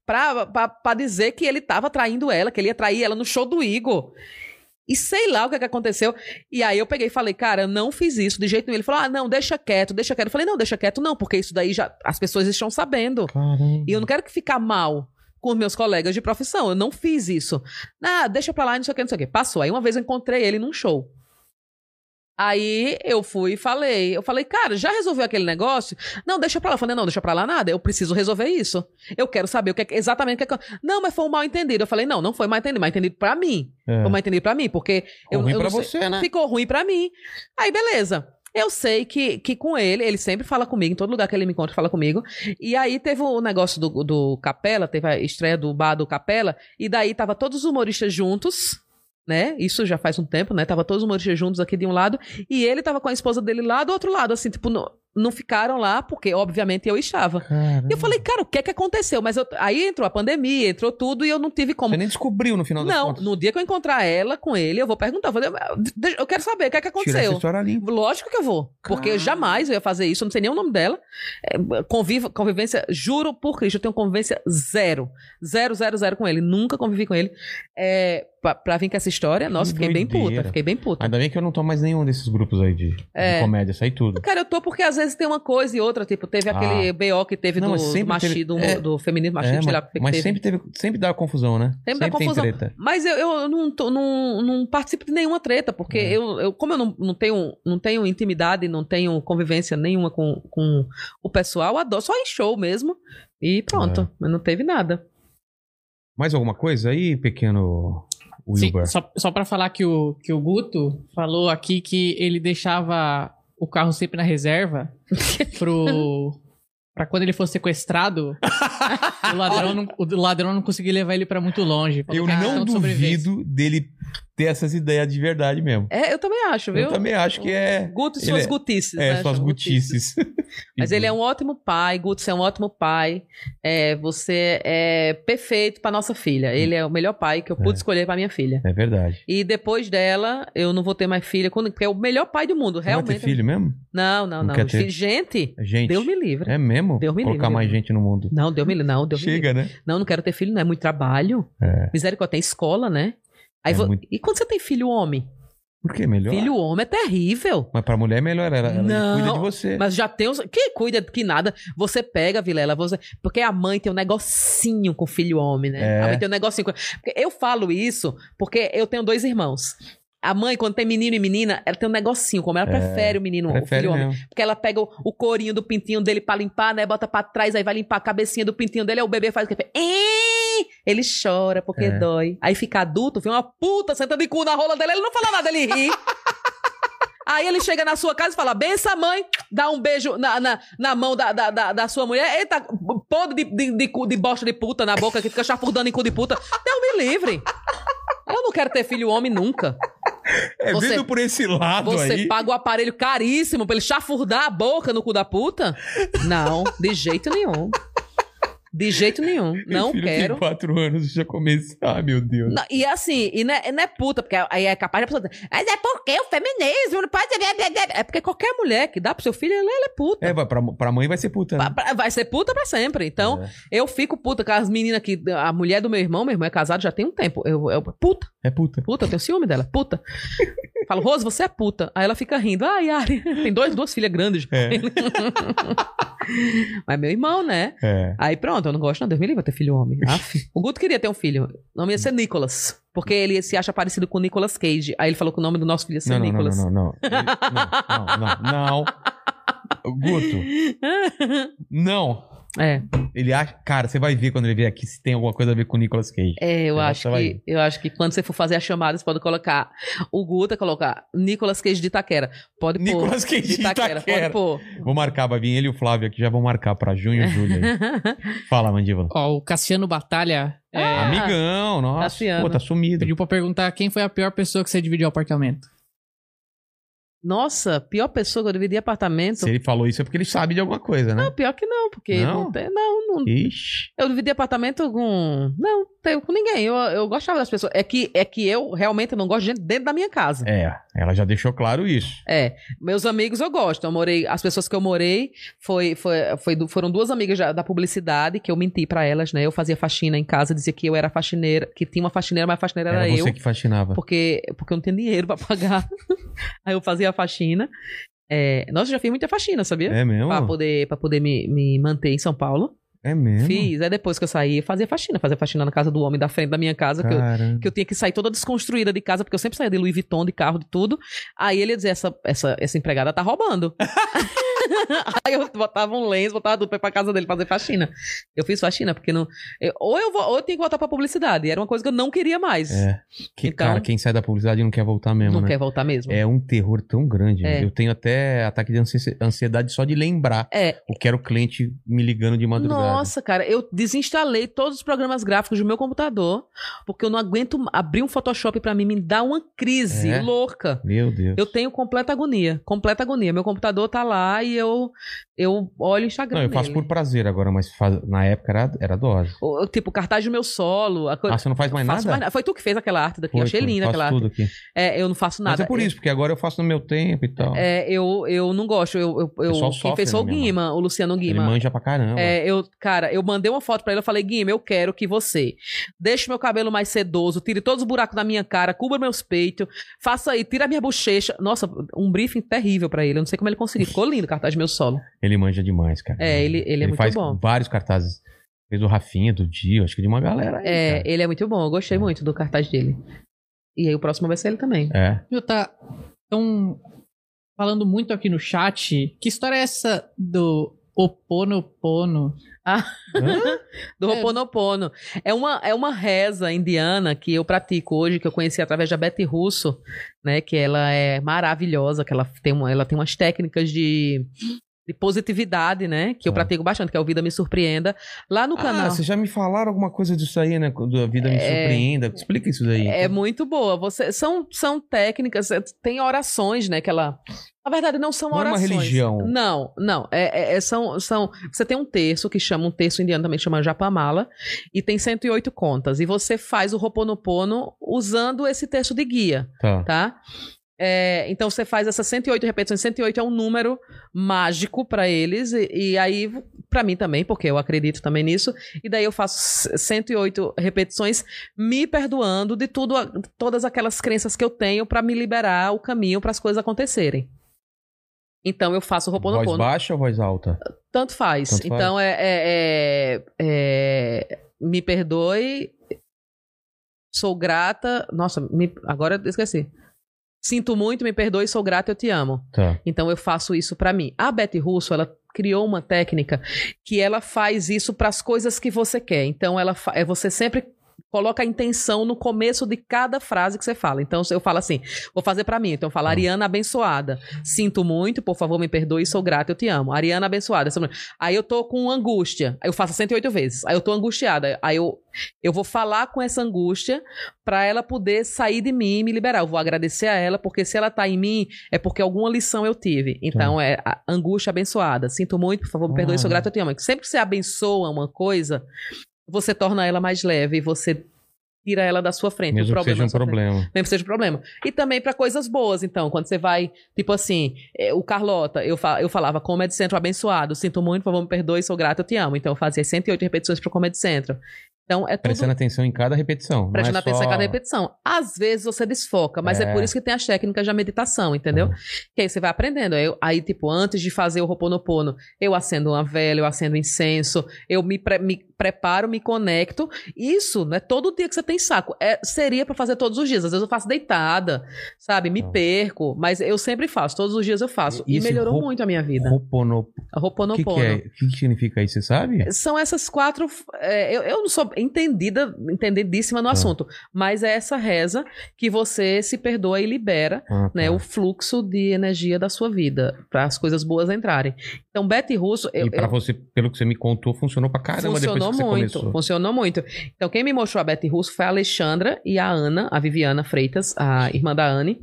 [SPEAKER 3] pra, pra, pra dizer que ele tava traindo ela, que ele ia trair ela no show do Igor. E sei lá o que, é que aconteceu. E aí eu peguei e falei, cara, eu não fiz isso de jeito nenhum. Ele falou, ah, não, deixa quieto, deixa quieto. Eu falei, não, deixa quieto não, porque isso daí já as pessoas estão sabendo.
[SPEAKER 1] Caramba.
[SPEAKER 3] E eu não quero que ficar mal com os meus colegas de profissão. Eu não fiz isso. Ah, deixa pra lá, não sei o que, não sei o que. Passou. Aí uma vez eu encontrei ele num show. Aí eu fui e falei, eu falei, cara, já resolveu aquele negócio? Não, deixa pra lá. Eu falei, não, deixa pra lá nada, eu preciso resolver isso. Eu quero saber o que é, exatamente o que é que... Não, mas foi um mal entendido. Eu falei, não, não foi mal entendido, mal entendido pra mim.
[SPEAKER 1] É.
[SPEAKER 3] Foi mal entendido pra mim, porque eu,
[SPEAKER 1] Ficou ruim
[SPEAKER 3] eu
[SPEAKER 1] pra
[SPEAKER 3] sei-
[SPEAKER 1] você, né?
[SPEAKER 3] Ficou ruim pra mim. Aí, beleza. Eu sei que, que com ele, ele sempre fala comigo, em todo lugar que ele me encontra, fala comigo. E aí teve o negócio do, do Capela, teve a estreia do bar do Capela, e daí tava todos os humoristas juntos, né? Isso já faz um tempo, né? Tava todos os humoristas juntos aqui de um lado, e ele tava com a esposa dele lá do outro lado, assim, tipo, não, não ficaram lá, porque obviamente eu estava.
[SPEAKER 1] Caramba.
[SPEAKER 3] E eu falei, cara, o que é que aconteceu? Mas eu- aí entrou a pandemia, entrou tudo, e eu não tive como
[SPEAKER 1] Você nem descobriu no final das
[SPEAKER 3] não, no dia que eu encontrar ela com ele, eu vou perguntar. vou dizer, "Deixa- Eu quero saber o que é que
[SPEAKER 1] Tirar essa
[SPEAKER 3] aconteceu.
[SPEAKER 1] história limpa.
[SPEAKER 3] Lógico que eu vou. Porque
[SPEAKER 1] Caramba.
[SPEAKER 3] jamais eu ia fazer isso, eu não sei nem o nome dela. É, convivo, convivência, juro por Cristo, eu tenho convivência zero. Zero, zero, zero com ele. Nunca convivi com ele. É, pra, pra vir com essa história, nossa,
[SPEAKER 1] Que
[SPEAKER 3] fiquei bem
[SPEAKER 1] doideira.
[SPEAKER 3] puta, fiquei bem puta.
[SPEAKER 1] Ainda bem que eu não tô mais nenhum desses grupos aí de, de
[SPEAKER 3] É.
[SPEAKER 1] comédia, saí tudo.
[SPEAKER 3] Cara, eu tô porque às vezes tem uma coisa e outra, tipo, teve aquele BO que teve
[SPEAKER 1] Ah. Não,
[SPEAKER 3] do,
[SPEAKER 1] sempre
[SPEAKER 3] do
[SPEAKER 1] teve-
[SPEAKER 3] do,
[SPEAKER 1] é.
[SPEAKER 3] do feminismo
[SPEAKER 1] É,
[SPEAKER 3] machismo, sei lá, que
[SPEAKER 1] mas
[SPEAKER 3] teve.
[SPEAKER 1] sempre, teve, sempre dá confusão, né?
[SPEAKER 3] Sempre dá
[SPEAKER 1] tem
[SPEAKER 3] confusão.
[SPEAKER 1] treta.
[SPEAKER 3] Mas eu, eu não, tô- não, não participo de nenhuma treta, porque
[SPEAKER 1] É.
[SPEAKER 3] eu, eu, como eu não, não, tenho, não tenho intimidade, não tenho convivência nenhuma com, com o pessoal, adoro, só em show mesmo. E pronto,
[SPEAKER 1] É.
[SPEAKER 3] mas não teve nada.
[SPEAKER 1] Mais alguma coisa aí, pequeno
[SPEAKER 2] Sim, só, só pra falar que o, que o Guto falou aqui que ele deixava o carro sempre na reserva pro. Pra quando ele fosse sequestrado, o ladrão não, o ladrão não conseguia levar ele pra muito longe. Falou
[SPEAKER 1] Eu não
[SPEAKER 2] sobrevivência.
[SPEAKER 1] duvido dele ter essas ideias de verdade mesmo.
[SPEAKER 3] É, eu também acho, viu?
[SPEAKER 1] Eu também acho que é.
[SPEAKER 3] Guto e suas
[SPEAKER 1] é-
[SPEAKER 3] gutices,
[SPEAKER 1] É,
[SPEAKER 3] né?
[SPEAKER 1] suas gutices.
[SPEAKER 3] Mas ele é um ótimo pai, Guto, você é um ótimo pai. É, você é perfeito pra nossa filha. Ele é o melhor pai que eu pude
[SPEAKER 1] É.
[SPEAKER 3] escolher pra minha filha.
[SPEAKER 1] É verdade.
[SPEAKER 3] E depois dela, eu não vou ter mais filha, quando- porque é o melhor pai do mundo,
[SPEAKER 1] Você vai ter
[SPEAKER 3] realmente.
[SPEAKER 1] filho mesmo?
[SPEAKER 3] Não, não,
[SPEAKER 1] Não
[SPEAKER 3] não.
[SPEAKER 1] ter?
[SPEAKER 3] Gente,
[SPEAKER 1] Gente.
[SPEAKER 3] Deus me livre.
[SPEAKER 1] É mesmo?
[SPEAKER 3] Deus me
[SPEAKER 1] Colocar
[SPEAKER 3] livre,
[SPEAKER 1] mais
[SPEAKER 3] Deus.
[SPEAKER 1] gente no mundo.
[SPEAKER 3] Não, Deus me livre. Não, Deus me livre.
[SPEAKER 1] Chega, né?
[SPEAKER 3] Não, não quero ter filho, não é muito trabalho.
[SPEAKER 1] É.
[SPEAKER 3] Misericórdia, tem escola, né? Aí
[SPEAKER 1] É
[SPEAKER 3] vo-
[SPEAKER 1] muito-
[SPEAKER 3] E quando você tem filho homem?
[SPEAKER 1] Por que melhor?
[SPEAKER 3] Filho homem é terrível.
[SPEAKER 1] Mas pra mulher é melhor, ela, ela
[SPEAKER 3] Não,
[SPEAKER 1] cuida de você.
[SPEAKER 3] Mas já tem os. Que cuida que nada. Você pega, Vilela, você. Porque a mãe tem um negocinho com o filho homem, né?
[SPEAKER 1] É.
[SPEAKER 3] A mãe tem um negocinho com. Eu falo isso porque eu tenho dois irmãos. A mãe, quando tem menino e menina, ela tem um negocinho, como ela
[SPEAKER 1] É,
[SPEAKER 3] prefere o menino, o
[SPEAKER 1] Prefere
[SPEAKER 3] filho homem. Porque ela pega o, o corinho do pintinho dele pra limpar, né? Bota pra trás, aí vai limpar a cabecinha do pintinho dele, aí o bebê faz o que? Ele chora porque
[SPEAKER 1] É.
[SPEAKER 3] dói. Aí fica adulto, vê uma puta sentando de cu na rola dele, ele não fala nada, ele ri. Aí ele chega na sua casa e fala: bença, mãe, dá um beijo na, na, na mão da, da, da, da sua mulher. Eita, podre de, de, de, cu- de bosta de puta na boca que fica chafurdando em cu de puta. Deus me livre. Eu não quero ter filho homem nunca.
[SPEAKER 1] É,
[SPEAKER 3] Você-
[SPEAKER 1] vendo por esse lado
[SPEAKER 3] Você
[SPEAKER 1] aí.
[SPEAKER 3] paga o aparelho caríssimo pra ele chafurdar a boca no cu da puta? Não, de jeito nenhum. De jeito nenhum. Não
[SPEAKER 1] filho
[SPEAKER 3] quero.
[SPEAKER 1] Tem quatro anos já começa. Ah, meu Deus.
[SPEAKER 3] Não, e assim, e não, é, não é puta, porque aí é capaz de a pessoa dizer, mas é porque o feminismo não pode. É porque qualquer mulher que dá pro seu filho, ela, ela é puta.
[SPEAKER 1] É, pra, pra mãe vai ser puta. Né?
[SPEAKER 3] pra- Vai ser puta pra sempre. Então,
[SPEAKER 1] É.
[SPEAKER 3] eu fico puta com as meninas que. A mulher do meu irmão, meu irmão é casado já tem um tempo. Eu, eu puta,
[SPEAKER 1] É puta.
[SPEAKER 3] puta, eu tenho ciúme dela, puta. Falo, Rose, você é puta. Aí ela fica rindo. Ah, Yari, tem dois, duas filhas grandes.
[SPEAKER 1] É.
[SPEAKER 3] Mas meu irmão, né?
[SPEAKER 1] É.
[SPEAKER 3] Aí pronto, eu não gosto, não. Deus me livre ter filho homem. O Guto queria ter um filho. O nome ia ser Nicholas. Porque ele se acha parecido com o Nicolas Cage. Aí ele falou que o nome do nosso filho ia ser
[SPEAKER 1] Não, não, não,
[SPEAKER 3] Nicholas.
[SPEAKER 1] não, não, não. Não, não, não. não. Guto, não.
[SPEAKER 3] É,
[SPEAKER 1] Ele acha. Cara, você vai ver quando ele vier aqui se tem alguma coisa a ver com o Nicolas Cage.
[SPEAKER 3] é, eu
[SPEAKER 1] Essa
[SPEAKER 3] acho
[SPEAKER 1] vai.
[SPEAKER 3] que eu acho que quando você for fazer a chamada, você pode colocar o Guto, colocar Nicolas Cage de Itaquera. Pode pôr.
[SPEAKER 1] Nicolas Cage de Itaquera.
[SPEAKER 3] Pode pôr.
[SPEAKER 1] Vou marcar, vai vir ele e o Flávio aqui, já vão marcar pra junho e julho aí. Fala, Mandíbula.
[SPEAKER 2] Ó, o Cassiano Batalha é,
[SPEAKER 1] Amigão, nossa.
[SPEAKER 3] Cassiano.
[SPEAKER 1] Pô, tá sumido.
[SPEAKER 2] pediu pra perguntar quem foi a pior pessoa que você dividiu o apartamento.
[SPEAKER 3] Nossa, pior pessoa que eu dividi apartamento.
[SPEAKER 1] Se ele falou isso é porque ele sabe de alguma coisa, né?
[SPEAKER 3] Não, pior que não, porque
[SPEAKER 1] Não?
[SPEAKER 3] não, tem. Não, não,
[SPEAKER 1] Ixi.
[SPEAKER 3] Eu dividi apartamento com. Não, tenho com ninguém. Eu, eu gostava das pessoas. É que, é que eu realmente não gosto de gente dentro da minha casa.
[SPEAKER 1] É, ela já deixou claro isso.
[SPEAKER 3] É. Meus amigos eu gosto. Eu morei. As pessoas que eu morei foi, foi, foi foram duas amigas já da publicidade que eu menti pra elas, né? Eu fazia faxina em casa, dizia que eu era faxineira, que tinha uma faxineira, mas a faxineira era,
[SPEAKER 1] Era você
[SPEAKER 3] eu.
[SPEAKER 1] que faxinava.
[SPEAKER 3] Porque, porque eu não tinha dinheiro pra pagar. Aí eu fazia a faxina. É, nossa, eu já fiz muita faxina, sabia?
[SPEAKER 1] É mesmo?
[SPEAKER 3] Pra poder, pra poder me, me manter em São Paulo.
[SPEAKER 1] É mesmo?
[SPEAKER 3] Fiz. Aí depois que eu saí, fazia faxina. Fazia faxina na casa do homem da frente da minha casa, que eu, que eu tinha que sair toda desconstruída de casa, porque eu sempre saía de Louis Vuitton, de carro, de tudo. Aí ele ia dizer, essa, essa, essa empregada tá roubando. Aí eu botava um lenço, botava tudo pra ir pra casa dele fazer faxina. Eu fiz faxina, porque não... eu- ou, eu vou, ou eu tinha que voltar pra publicidade. Era uma coisa que eu não queria mais.
[SPEAKER 1] É. Que,
[SPEAKER 3] Então-
[SPEAKER 1] cara, quem sai da publicidade não quer voltar mesmo,
[SPEAKER 3] não
[SPEAKER 1] né?
[SPEAKER 3] quer voltar mesmo.
[SPEAKER 1] É um terror tão grande.
[SPEAKER 3] É.
[SPEAKER 1] Eu tenho até ataque de ansi- ansiedade só de lembrar
[SPEAKER 3] É.
[SPEAKER 1] o que era o cliente me ligando de madrugada.
[SPEAKER 3] Nossa, cara, eu desinstalei todos os programas gráficos do meu computador, porque eu não aguento abrir um Photoshop pra mim, me dá uma crise
[SPEAKER 1] É?
[SPEAKER 3] louca.
[SPEAKER 1] Meu Deus.
[SPEAKER 3] Eu tenho completa agonia, completa agonia. Meu computador tá lá e e eu, eu olho o Instagram
[SPEAKER 1] Não, eu faço
[SPEAKER 3] dele.
[SPEAKER 1] por prazer agora, mas faz- na época era, era dose.
[SPEAKER 3] O- Tipo, cartaz do meu solo. A.
[SPEAKER 1] Ah, você não faz mais nada?
[SPEAKER 3] Foi tu que fez aquela arte daqui.
[SPEAKER 1] Foi,
[SPEAKER 3] eu achei linda aquela arte. É, eu não faço nada.
[SPEAKER 1] Mas é por isso, porque agora eu faço no meu tempo e tal.
[SPEAKER 3] É, eu, eu não gosto. Eu, eu, eu- quem fez foi o
[SPEAKER 1] né,
[SPEAKER 3] Guima, o Luciano
[SPEAKER 1] Ele
[SPEAKER 3] Guima.
[SPEAKER 1] manja pra caramba.
[SPEAKER 3] É, eu, cara, eu mandei uma foto pra ele, eu falei, Guima, eu quero que você deixe meu cabelo mais sedoso, tire todos os buracos da minha cara, cubra meus peitos, faça aí, tira a minha bochecha. Nossa, um briefing terrível pra ele. Eu não sei como ele conseguiu. Ficou lindo o cartaz do meu solo.
[SPEAKER 1] Ele manja demais, cara.
[SPEAKER 3] É, ele- ele é muito
[SPEAKER 1] faz
[SPEAKER 3] bom.
[SPEAKER 1] vários cartazes. Fez o Rafinha do dia, acho que de uma galera aí,
[SPEAKER 3] É,
[SPEAKER 1] cara.
[SPEAKER 3] ele é muito bom. Eu gostei muito do cartaz dele. E aí o próximo vai ser ele também.
[SPEAKER 1] É.
[SPEAKER 2] Viu, tá. Estão falando muito aqui no chat. Que história é essa do Oponopono?
[SPEAKER 3] Do
[SPEAKER 2] É.
[SPEAKER 3] Ho'oponopono. É uma, é uma reza indiana que eu pratico hoje, que eu conheci através da Betty Russo, né? Que ela é maravilhosa, que ela tem, uma, ela tem umas técnicas de, de positividade, né? Que eu
[SPEAKER 1] Ah.
[SPEAKER 3] pratico bastante, que é o Vida Me Surpreenda. Lá no
[SPEAKER 1] Ah,
[SPEAKER 3] canal.
[SPEAKER 1] vocês já me falaram alguma coisa disso aí, né? Da vida me
[SPEAKER 3] É.
[SPEAKER 1] surpreenda. Explica isso daí.
[SPEAKER 3] É muito boa. Você, são, são técnicas, é, tem orações, né? Que ela. Na verdade, não são
[SPEAKER 1] Não é uma
[SPEAKER 3] orações.
[SPEAKER 1] religião.
[SPEAKER 3] Não, não. É, é- é- são, são. Você tem um terço que chama, um terço indiano também chama Japamala, e tem 108 contas. E você faz o Roponopono usando esse terço de guia,
[SPEAKER 1] Tá.
[SPEAKER 3] tá? É, então você faz essas 108 repetições. 108 é um número mágico pra eles, e, e aí, pra mim também, porque eu acredito também nisso. E daí eu faço 108 repetições, me perdoando de tudo, todas aquelas crenças que eu tenho pra me liberar o caminho para as coisas acontecerem. Então eu faço o
[SPEAKER 1] Voz
[SPEAKER 3] Roponopono.
[SPEAKER 1] baixa ou voz alta?
[SPEAKER 3] Tanto faz.
[SPEAKER 1] Tanto faz.
[SPEAKER 3] então é, é- é- é- Me perdoe. Sou grata. Nossa, me- agora eu esqueci. Sinto muito, me perdoe, sou grata, eu te amo.
[SPEAKER 1] Tá.
[SPEAKER 3] Então eu faço isso pra mim. A Betty Russo, ela criou uma técnica que ela faz isso para as coisas que você quer. Então ela é você sempre coloca a intenção no começo de cada frase que você fala. Então eu falo assim, vou fazer pra mim. Então eu falo Ariana abençoada. Sinto muito, por favor, me perdoe, sou grata, eu te amo. Ariana abençoada. Aí eu tô com angústia. Aí eu faço 108 vezes. Aí eu tô angustiada. Aí eu eu vou falar com essa angústia pra ela poder sair de mim e me liberar. Eu vou agradecer a ela, porque se ela tá em mim, é porque alguma lição eu tive. Então, é a angústia abençoada. Sinto muito, por favor, me perdoe, sou grata, eu te amo. Sempre que você abençoa uma coisa, você torna ela mais leve e você tira ela da sua frente.
[SPEAKER 1] Mesmo
[SPEAKER 3] o
[SPEAKER 1] que seja
[SPEAKER 3] problema
[SPEAKER 1] um
[SPEAKER 3] sua frente.
[SPEAKER 1] problema.
[SPEAKER 3] Mesmo que seja um problema. E também pra coisas boas, então. Quando você vai, tipo assim, é, o Carlota, eu, fa eu falava Comedy Centro abençoado, sinto muito, por favor, me perdoe, sou grata, eu te amo. Então eu fazia 108 repetições pro Comedy Centro. Então é tudo
[SPEAKER 1] Prestando atenção em cada repetição.
[SPEAKER 3] prestando
[SPEAKER 1] é
[SPEAKER 3] atenção
[SPEAKER 1] só-
[SPEAKER 3] em cada repetição. Às vezes você desfoca, mas é,
[SPEAKER 1] É.
[SPEAKER 3] por isso que tem as técnicas da meditação, entendeu?
[SPEAKER 1] Uhum.
[SPEAKER 3] Que aí você vai aprendendo. Aí, eu- aí, tipo, antes de fazer o Ho'oponopono, eu acendo uma vela, eu acendo incenso, eu me, pre- me preparo, me conecto. Isso não é todo dia que você tem saco. É, seria pra fazer todos os dias. Às vezes eu faço deitada, sabe? Me
[SPEAKER 1] Ah.
[SPEAKER 3] perco, mas eu sempre faço. Todos os dias eu faço.
[SPEAKER 1] E
[SPEAKER 3] E, melhorou
[SPEAKER 1] Ho-
[SPEAKER 3] muito a minha vida.
[SPEAKER 1] Ho'oponopono. O que, que é? O que, que significa isso? Você sabe?
[SPEAKER 3] São essas quatro. é, eu, eu não sou entendida, entendidíssima no
[SPEAKER 1] Tá.
[SPEAKER 3] assunto, mas é essa reza que você se perdoa e libera
[SPEAKER 1] Ah,
[SPEAKER 3] né,
[SPEAKER 1] tá.
[SPEAKER 3] o fluxo de energia da sua vida, para as coisas boas entrarem. Então, Betty Russo. Eu,
[SPEAKER 1] e
[SPEAKER 3] eu-
[SPEAKER 1] você, pelo que você me contou, funcionou pra caramba
[SPEAKER 3] funcionou
[SPEAKER 1] depois que você
[SPEAKER 3] muito,
[SPEAKER 1] começou.
[SPEAKER 3] funcionou muito. Então, quem me mostrou a Betty Russo foi a Alexandra e a Ana, a Viviana Freitas, a irmã da Anne.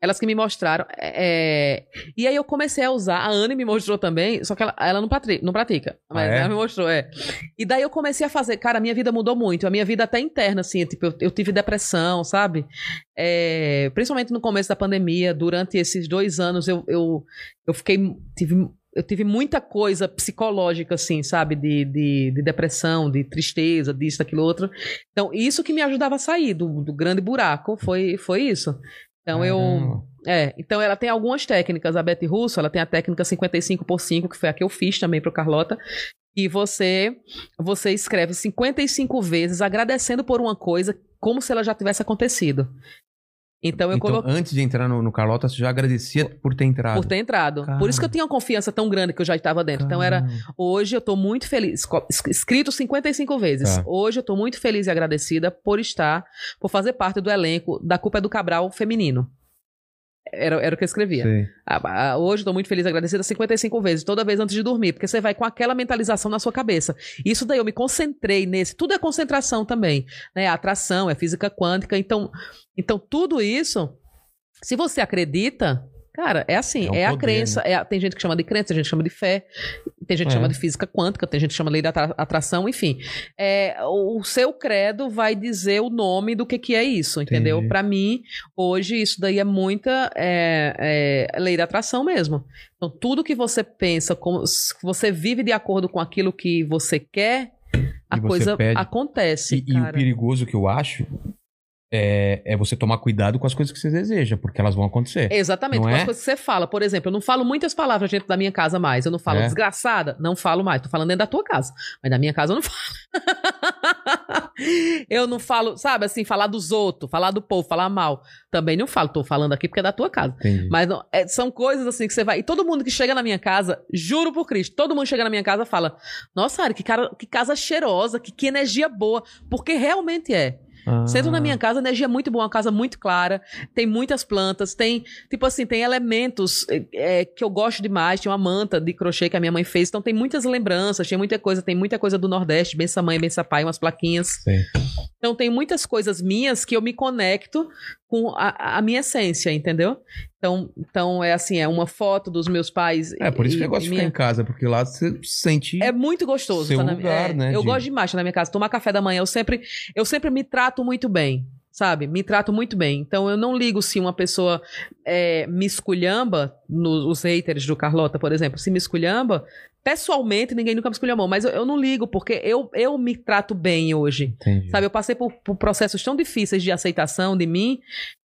[SPEAKER 3] Elas que me mostraram. é, E aí eu comecei a usar. A Anne me mostrou também, só que ela, ela não, patri- não pratica. Mas
[SPEAKER 1] Ah, é?
[SPEAKER 3] ela me mostrou, é. E daí eu comecei a fazer. Cara, a minha vida mudou muito. A minha vida até interna, assim. Tipo, eu, eu tive depressão, sabe? É, Principalmente no começo da pandemia. Durante esses dois anos, eu, eu, eu fiquei. Tive, eu tive muita coisa psicológica, assim, sabe? De, de, de depressão, de tristeza, disso, daquilo, outro. Então, isso que me ajudava a sair do, do grande buraco foi, foi isso. Então, eu.
[SPEAKER 1] Caramba.
[SPEAKER 3] É, então ela tem algumas técnicas. A Betty Russo, ela tem a técnica 55 por 5, que foi a que eu fiz também pro Carlota. E você você escreve 55 vezes agradecendo por uma coisa como se ela já tivesse acontecido. Então eu
[SPEAKER 1] Então,
[SPEAKER 3] coloquei
[SPEAKER 1] antes de entrar no, no Carlota, você já agradecia por ter entrado.
[SPEAKER 3] por ter entrado. Por isso que eu tinha uma confiança tão grande que eu já estava dentro. Então era. Hoje eu tô muito feliz. Escrito 55 vezes.
[SPEAKER 1] Tá.
[SPEAKER 3] Hoje eu tô muito feliz e agradecida por estar, por fazer parte do elenco da Culpa é do Cabral feminino. Era, era o que eu escrevia. Ah, Hoje tô muito feliz e agradecida 55 vezes, toda vez antes de dormir, porque você vai com aquela mentalização na sua cabeça. Isso daí eu me concentrei nesse. Tudo é concentração também, né? A atração, é física quântica. Então, então tudo isso, se você acredita, Cara, é assim,
[SPEAKER 1] É um
[SPEAKER 3] é, a
[SPEAKER 1] poder,
[SPEAKER 3] crença. é a- tem gente que chama de crença, tem gente que chama de fé, tem gente que
[SPEAKER 1] É.
[SPEAKER 3] chama de física quântica, tem gente que chama de lei da atra- atração, enfim. É, o seu credo vai dizer o nome do que, que é isso, entendeu? Pra mim, hoje, isso daí é muita é, é, lei da atração mesmo. Então, tudo que você pensa, como, você vive de acordo com aquilo que você quer, a coisa
[SPEAKER 1] pede.
[SPEAKER 3] acontece.
[SPEAKER 1] E, e o perigoso que eu acho é, é você tomar cuidado com as coisas que você deseja, porque elas vão acontecer.
[SPEAKER 3] Exatamente,
[SPEAKER 1] Não
[SPEAKER 3] com
[SPEAKER 1] é?
[SPEAKER 3] as coisas que você fala. Por exemplo, eu não falo muitas palavras dentro da minha casa mais. Eu não falo
[SPEAKER 1] É?
[SPEAKER 3] desgraçada, não falo mais. Tô falando dentro da tua casa. Mas na minha casa eu não falo. eu não falo, sabe assim, falar dos outros, falar do povo, falar mal. Também não falo. Tô falando aqui porque é da tua casa.
[SPEAKER 1] Entendi.
[SPEAKER 3] Mas não- é, são coisas assim que você vai. E todo mundo que chega na minha casa, juro por Cristo, todo mundo chega na minha casa fala: Nossa, Ari, que, cara, que casa cheirosa, que, que energia boa. Porque realmente é.
[SPEAKER 1] Ah,
[SPEAKER 3] na minha casa, a energia é muito boa, uma casa muito clara, tem muitas plantas, tem, tipo assim, tem elementos é, que eu gosto demais. Tinha uma manta de crochê que a minha mãe fez, então tem muitas lembranças, tem muita coisa, tem muita coisa do Nordeste, bença mãe, bença pai, umas plaquinhas.
[SPEAKER 1] Sei.
[SPEAKER 3] Então tem muitas coisas minhas que eu me conecto com a, a minha essência, entendeu? Então, então é assim, é uma foto dos meus pais.
[SPEAKER 1] É, por isso
[SPEAKER 3] e-
[SPEAKER 1] que eu gosto de ficar
[SPEAKER 3] minha-
[SPEAKER 1] em casa, porque lá você sente.
[SPEAKER 3] é muito gostoso.
[SPEAKER 1] Seu
[SPEAKER 3] tá na-
[SPEAKER 1] lugar,
[SPEAKER 3] é,
[SPEAKER 1] né,
[SPEAKER 3] Eu
[SPEAKER 1] de-
[SPEAKER 3] gosto demais de estar na minha casa. Tomar café da manhã, eu sempre, eu sempre me trato muito bem. Sabe? Me trato muito bem. Então eu não ligo se uma pessoa é, me esculhamba, nos os haters do Carlota, por exemplo, se me esculhamba, pessoalmente ninguém nunca me esculhambou, mas eu, eu não ligo, porque eu, eu me trato bem hoje.
[SPEAKER 1] Entendi.
[SPEAKER 3] Sabe, eu passei por, por processos tão difíceis de aceitação de mim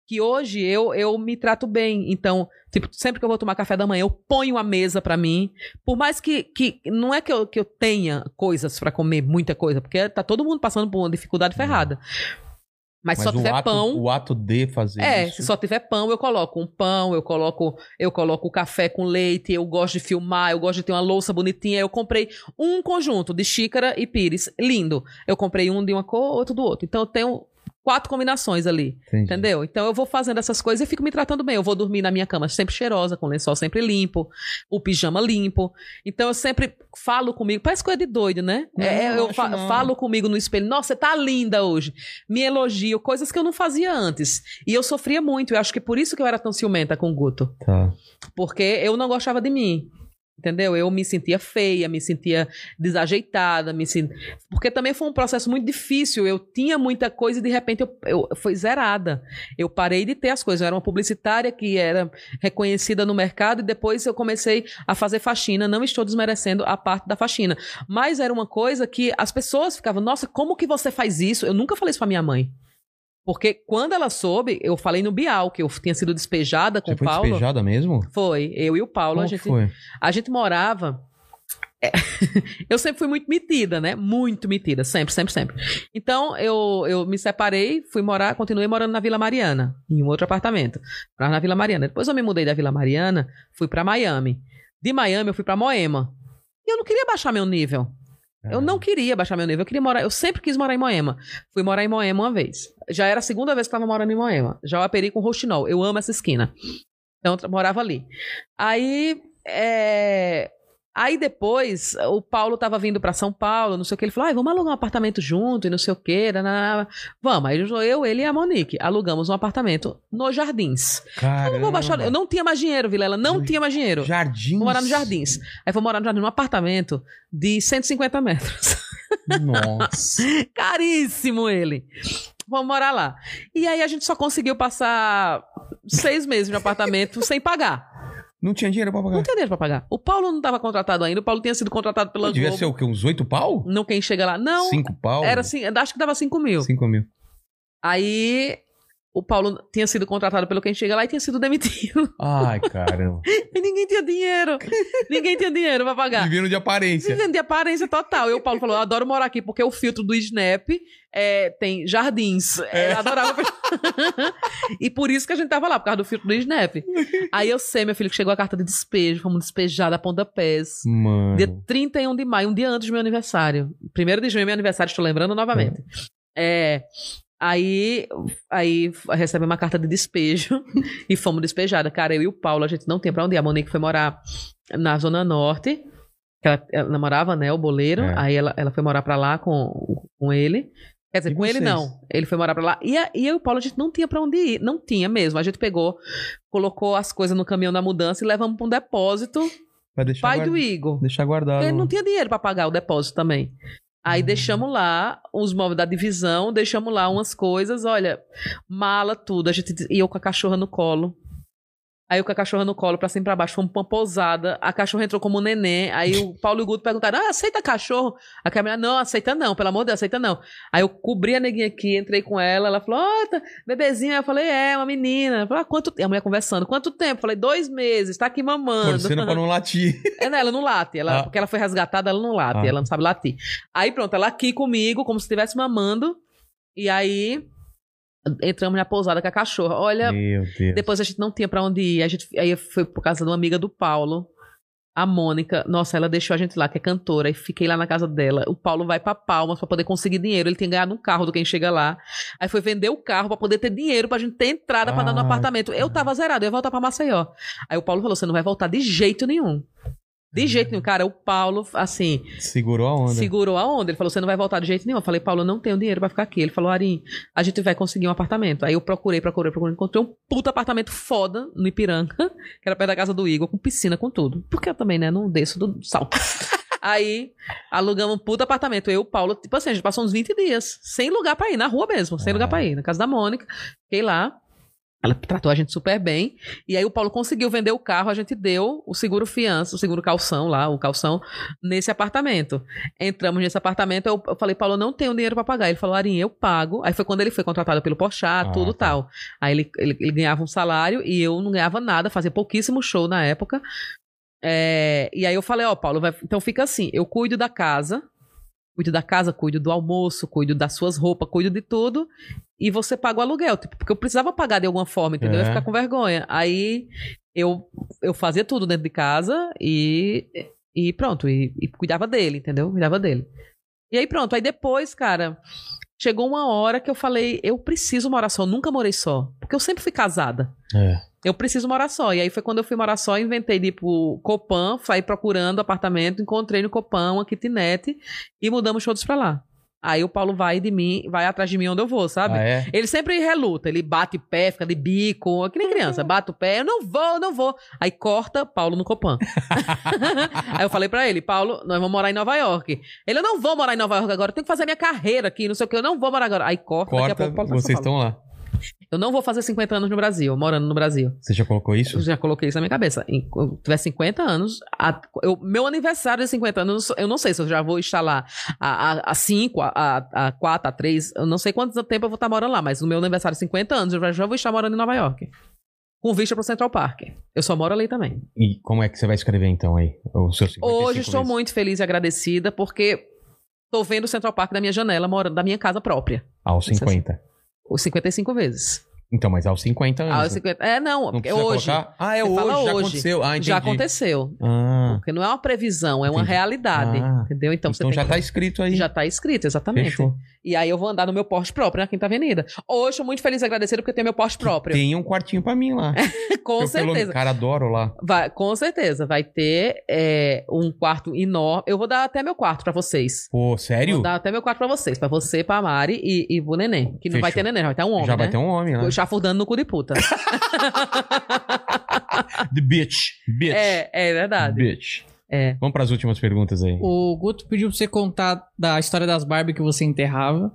[SPEAKER 3] que hoje eu, eu me trato bem. Então, tipo, sempre que eu vou tomar café da manhã, eu ponho a mesa pra mim. Por mais que, que não é que eu, que eu tenha coisas pra comer, muita coisa, porque tá todo mundo passando por uma dificuldade ferrada. Mas,
[SPEAKER 1] Mas
[SPEAKER 3] só tiver
[SPEAKER 1] ato,
[SPEAKER 3] pão,
[SPEAKER 1] o ato de fazer
[SPEAKER 3] é,
[SPEAKER 1] isso.
[SPEAKER 3] se só tiver pão, eu coloco um pão, eu coloco, eu coloco café com leite, eu gosto de filmar, eu gosto de ter uma louça bonitinha. Eu comprei um conjunto de xícara e pires, lindo. Eu comprei um de uma cor, outro do outro. Então eu tenho quatro combinações ali,
[SPEAKER 1] Entendi.
[SPEAKER 3] entendeu? Então eu vou fazendo essas coisas e fico me tratando bem. Eu vou dormir na minha cama sempre cheirosa, com o lençol sempre limpo, o pijama limpo. Então eu sempre falo comigo, parece coisa de doido, né?
[SPEAKER 1] Não,
[SPEAKER 3] É, eu fa-
[SPEAKER 1] não.
[SPEAKER 3] falo comigo no espelho, nossa, você tá linda hoje me elogio, coisas que eu não fazia antes. E eu sofria muito, eu acho que por isso que eu era tão ciumenta com o Guto.
[SPEAKER 1] Tá.
[SPEAKER 3] Porque eu não gostava de mim. Entendeu? Eu me sentia feia, me sentia desajeitada, me sent... porque também foi um processo muito difícil. Eu tinha muita coisa e de repente eu, eu foi zerada. Eu parei de ter as coisas. Eu era uma publicitária que era reconhecida no mercado e depois eu comecei a fazer faxina. Não estou desmerecendo a parte da faxina, mas era uma coisa que as pessoas ficavam: Nossa, como que você faz isso? Eu nunca falei isso pra minha mãe. Porque quando ela soube, eu falei no Bial que eu tinha sido despejada com
[SPEAKER 1] Você
[SPEAKER 3] o
[SPEAKER 1] foi
[SPEAKER 3] Paulo.
[SPEAKER 1] despejada mesmo?
[SPEAKER 3] Foi, eu e o Paulo,
[SPEAKER 1] Como
[SPEAKER 3] a gente,
[SPEAKER 1] foi?
[SPEAKER 3] a gente morava. é, eu sempre fui muito metida, né? Muito metida, sempre, sempre, sempre. Então eu, eu me separei, fui morar, continuei morando na Vila Mariana, em um outro apartamento. Morava na Vila Mariana. Depois eu me mudei da Vila Mariana, fui pra Miami. De Miami eu fui pra Moema. E eu não queria baixar meu nível. Eu não queria baixar meu nível, eu queria morar, eu sempre quis morar em Moema. Fui morar em Moema uma vez. Já era a segunda vez que estava morando em Moema. Já operei com Rochinol. Eu amo essa esquina. Então morava ali. Aí, é, aí depois o Paulo tava vindo pra São Paulo, não sei o que, ele falou: "Ai, vamos alugar um apartamento junto e não sei o que, vamos". Aí eu, ele e a Monique alugamos um apartamento nos Jardins. Eu não baixar, eu não tinha mais dinheiro, Vilela, não tinha mais dinheiro.
[SPEAKER 1] Jardins.
[SPEAKER 3] Vou morar nos Jardins. Aí vou morar no Jardim, num apartamento de 150 metros.
[SPEAKER 1] Nossa.
[SPEAKER 3] Caríssimo ele. Vamos morar lá. E aí a gente só conseguiu passar seis meses no apartamento sem pagar.
[SPEAKER 1] Não tinha dinheiro pra pagar.
[SPEAKER 3] Não tinha dinheiro pra pagar. O Paulo não estava contratado ainda. O Paulo tinha sido contratado pela
[SPEAKER 1] Devia
[SPEAKER 3] Globo.
[SPEAKER 1] ser o quê? Uns oito pau?
[SPEAKER 3] Não quem chega lá. Não,
[SPEAKER 1] Cinco pau?
[SPEAKER 3] era assim, acho que dava 5 mil.
[SPEAKER 1] Cinco mil.
[SPEAKER 3] Aí o Paulo tinha sido contratado pelo quem chega lá e tinha sido demitido.
[SPEAKER 1] Ai, caramba.
[SPEAKER 3] E ninguém tinha dinheiro. ninguém tinha dinheiro pra pagar.
[SPEAKER 1] Vivendo de aparência.
[SPEAKER 3] Vivendo de aparência total. E o Paulo falou: Eu adoro morar aqui porque o filtro do Snap é, tem jardins. É, eu adorava. e por isso que a gente tava lá, por causa do filtro do Snap. Aí eu sei, meu filho, que chegou a carta de despejo, fomos despejar da pontapés.
[SPEAKER 1] Mano.
[SPEAKER 3] Dia 31 de maio, um dia antes do meu aniversário. Primeiro de junho é meu aniversário, estou lembrando novamente. É. Aí, aí recebe uma carta de despejo e fomos despejadas. Cara, eu e o Paulo, a gente não tem pra onde ir. A Monique foi morar na Zona Norte, que ela, ela namorava, né, o boleiro.
[SPEAKER 1] É.
[SPEAKER 3] Aí ela, ela foi morar pra lá com, com ele. Quer dizer,
[SPEAKER 1] E
[SPEAKER 3] com ele
[SPEAKER 1] vocês?
[SPEAKER 3] não. Ele foi morar pra lá. E, a- e eu e o Paulo, a gente não tinha pra onde ir. Não tinha mesmo. A gente pegou, colocou as coisas no caminhão da mudança e levamos pra um depósito. Pai
[SPEAKER 1] guarda-
[SPEAKER 3] do Igor.
[SPEAKER 1] deixar guardado.
[SPEAKER 3] Ele não tinha dinheiro pra pagar o depósito também. Aí deixamos lá os móveis da divisão, deixamos lá umas coisas, olha, mala, tudo. A gente e eu com a cachorra no colo. Aí eu com a cachorra no colo, pra cima e pra baixo, fomos pra uma pousada. A cachorra entrou como um neném. Aí o Paulo e o Guto perguntaram: Ah, aceita cachorro? A Camila, não, aceita não, pelo amor de Deus, aceita não. Aí eu cobri a neguinha aqui, entrei com ela. Ela falou: Ó, tá, bebezinha. Eu falei: É, uma menina. Ela falou: ah, quanto tempo? A mulher conversando: Quanto tempo? Eu falei: Dois meses, tá aqui mamando.
[SPEAKER 1] Torcendo pra não latir.
[SPEAKER 3] É, não, ela não late. Ela,
[SPEAKER 1] Ah.
[SPEAKER 3] Porque ela foi resgatada, ela não late.
[SPEAKER 1] Ah.
[SPEAKER 3] Ela não sabe latir. Aí pronto, ela aqui comigo, como se estivesse mamando. E aí entramos na pousada com a cachorra. Olha, depois a gente não tinha pra onde ir. A gente, aí foi por casa de uma amiga do Paulo. A Mônica, nossa, ela deixou a gente lá, que é cantora, e fiquei lá na casa dela. O Paulo vai pra Palmas pra poder conseguir dinheiro. Ele tem ganhado um carro do quem chega lá. Aí foi vender o carro pra poder ter dinheiro pra gente ter entrada pra dar no
[SPEAKER 1] Ah,
[SPEAKER 3] apartamento. Eu tava zerado, eu ia voltar pra Maceió. Aí o Paulo falou: você não vai voltar de jeito nenhum. De jeito nenhum, cara. O Paulo, assim,
[SPEAKER 1] Segurou a onda.
[SPEAKER 3] segurou a onda. Ele falou: você não vai voltar de jeito nenhum. Eu falei: Paulo, eu não tenho dinheiro pra ficar aqui. Ele falou: Arim, a gente vai conseguir um apartamento. Aí eu procurei, procurei, procurei. Encontrei um puta apartamento foda no Ipiranga, que era perto da casa do Igor, com piscina, com tudo. Porque eu também, né, não desço do salto. Aí alugamos um puta apartamento. Eu e o Paulo, tipo assim, a gente passou uns 20 dias, sem lugar pra ir, na rua mesmo, sem
[SPEAKER 1] Ah.
[SPEAKER 3] lugar pra ir, na casa da Mônica. Fiquei lá. Ela tratou a gente super bem. E aí o Paulo conseguiu vender o carro, a gente deu o seguro fiança, o seguro calção lá, o calção, nesse apartamento. Entramos nesse apartamento, eu, falei, Paulo, eu não tenho dinheiro pra pagar. Ele falou, Arinha, eu pago. Aí foi quando ele foi contratado pelo Porchat,
[SPEAKER 1] Ah,
[SPEAKER 3] tudo
[SPEAKER 1] tá.
[SPEAKER 3] tal. Aí ele, ele, ele ganhava um salário e eu não ganhava nada, fazia pouquíssimo show na época. É, e aí eu falei, ó, Paulo, vai- então fica assim, eu cuido da casa, cuido da casa, cuido do almoço, cuido das suas roupas, cuido de tudo, e você paga o aluguel, tipo, porque eu precisava pagar de alguma forma, entendeu? Eu ia
[SPEAKER 1] É.
[SPEAKER 3] ficar com vergonha. Aí eu, eu fazia tudo dentro de casa e, e pronto, e, e cuidava dele, entendeu? Cuidava dele. E aí pronto, aí depois, cara, chegou uma hora que eu falei, eu preciso morar só, eu nunca morei só, porque eu sempre fui casada.
[SPEAKER 1] É.
[SPEAKER 3] Eu preciso morar só. E aí foi quando eu fui morar só, inventei pro Copan, saí procurando apartamento, encontrei no Copan uma kitnet e mudamos todos pra lá. Aí o Paulo vai de mim, vai atrás de mim onde eu vou, sabe?
[SPEAKER 1] Ah, é?
[SPEAKER 3] Ele sempre reluta, ele bate o pé, fica de bico, que nem criança, bate o pé, eu não vou, eu não vou. Aí corta Paulo no Copan. Aí eu falei pra ele, Paulo, nós vamos morar em Nova York. Ele, eu não vou morar em Nova York agora, eu tenho que fazer minha carreira aqui, não sei o que, eu não vou morar agora. Aí corta, daqui a
[SPEAKER 1] Corta,
[SPEAKER 3] pouco o Paulo tá
[SPEAKER 1] vocês estão lá.
[SPEAKER 3] Eu não vou fazer 50 anos no Brasil, morando no Brasil.
[SPEAKER 1] Você já colocou isso?
[SPEAKER 3] Eu já coloquei isso na minha cabeça. Em- Quando tiver 50 anos, a- eu- meu aniversário de 50 anos, eu não sei se eu já vou estar lá a 5, a 4, a 3, eu não sei quanto tempo eu vou estar morando lá, mas no meu aniversário de 50 anos, eu já- vou estar morando em Nova York. Com vista pro Central Park. Eu só moro ali também.
[SPEAKER 1] E como é que você vai escrever então aí? O seu 55
[SPEAKER 3] Hoje estou
[SPEAKER 1] vezes?
[SPEAKER 3] muito feliz e agradecida porque tô vendo o Central Park da minha janela, morando da minha casa própria.
[SPEAKER 1] Aos 50.
[SPEAKER 3] Os 55 vezes.
[SPEAKER 1] Então, mas aos 50 anos.
[SPEAKER 3] Ah,
[SPEAKER 1] né?
[SPEAKER 3] os 50 É, não,
[SPEAKER 1] Não
[SPEAKER 3] hoje.
[SPEAKER 1] colocar? Ah, é hoje, já
[SPEAKER 3] hoje.
[SPEAKER 1] aconteceu. Ah.
[SPEAKER 3] Já aconteceu.
[SPEAKER 1] Ah,
[SPEAKER 3] Porque não é uma previsão, é uma
[SPEAKER 1] Entendi.
[SPEAKER 3] realidade.
[SPEAKER 1] Ah.
[SPEAKER 3] Entendeu? Então,
[SPEAKER 1] então, já
[SPEAKER 3] que-
[SPEAKER 1] tá escrito aí.
[SPEAKER 3] já tá escrito, exatamente.
[SPEAKER 1] Fechou.
[SPEAKER 3] E aí eu vou andar no meu Porsche próprio na Quinta Avenida. Hoje estou muito feliz e agradecida porque eu tenho meu Porsche próprio.
[SPEAKER 1] Tem um quartinho pra mim lá.
[SPEAKER 3] com
[SPEAKER 1] Eu, pelo-
[SPEAKER 3] certeza.
[SPEAKER 1] Cara, adoro lá.
[SPEAKER 3] Vai, com certeza. Vai ter é, um quarto enorme. Eu vou dar até meu quarto pra vocês.
[SPEAKER 1] Pô, sério?
[SPEAKER 3] Vou dar até meu quarto pra vocês. Pra você, pra Mari e, e pro neném. Que não vai ter neném, vai ter um homem,
[SPEAKER 1] já
[SPEAKER 3] né?
[SPEAKER 1] vai ter um homem lá.
[SPEAKER 3] Chafurdando no cu de puta.
[SPEAKER 1] The bitch. Bitch.
[SPEAKER 3] é, é verdade.
[SPEAKER 1] Bitch.
[SPEAKER 3] É.
[SPEAKER 1] Vamos pras últimas perguntas aí.
[SPEAKER 2] O Guto pediu pra você contar da história das Barbie que você enterrava.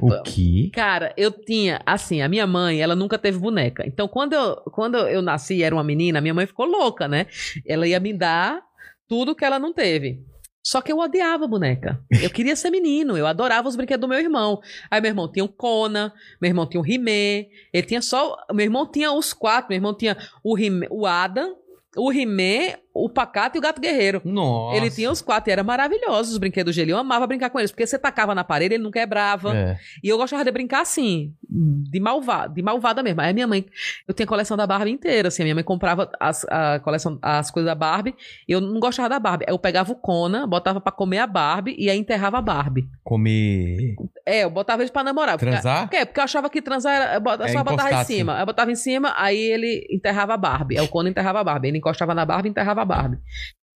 [SPEAKER 1] O quê?
[SPEAKER 3] Cara, eu tinha, assim, a minha mãe, ela nunca teve boneca. Então, quando eu, quando eu nasci e era uma menina, minha mãe ficou louca, né? Ela ia me dar tudo que ela não teve. Só que eu odiava boneca. Eu queria ser menino, eu adorava os brinquedos do meu irmão. Aí meu irmão tinha o Kona, meu irmão tinha o He-Man, ele tinha só. Meu irmão tinha os quatro, meu irmão tinha o, He o Adam, o He-Man, o Pacato e o Gato Guerreiro.
[SPEAKER 1] Nossa.
[SPEAKER 3] Ele tinha os quatro e era maravilhoso os brinquedos dele. Eu amava brincar com eles, porque você tacava na parede, ele não quebrava.
[SPEAKER 1] É.
[SPEAKER 3] E eu gostava de brincar assim, de malvada, de malvada mesmo. Aí a minha mãe, eu tinha a coleção da Barbie inteira, assim, a minha mãe comprava as, a coleção, as coisas da Barbie, e eu não gostava da Barbie. Eu pegava o Conan, botava pra comer a Barbie e aí enterrava a Barbie.
[SPEAKER 1] Comer.
[SPEAKER 3] É, eu botava eles pra namorar. Porque-
[SPEAKER 1] Transar?
[SPEAKER 3] Por quê? Porque eu achava que transar era. Eu bot- eu
[SPEAKER 1] É,
[SPEAKER 3] só botava em cima. Eu botava em cima, aí ele enterrava a Barbie. Aí o Conan enterrava a Barbie. Ele encostava na Barbie e enterrava a Barbie.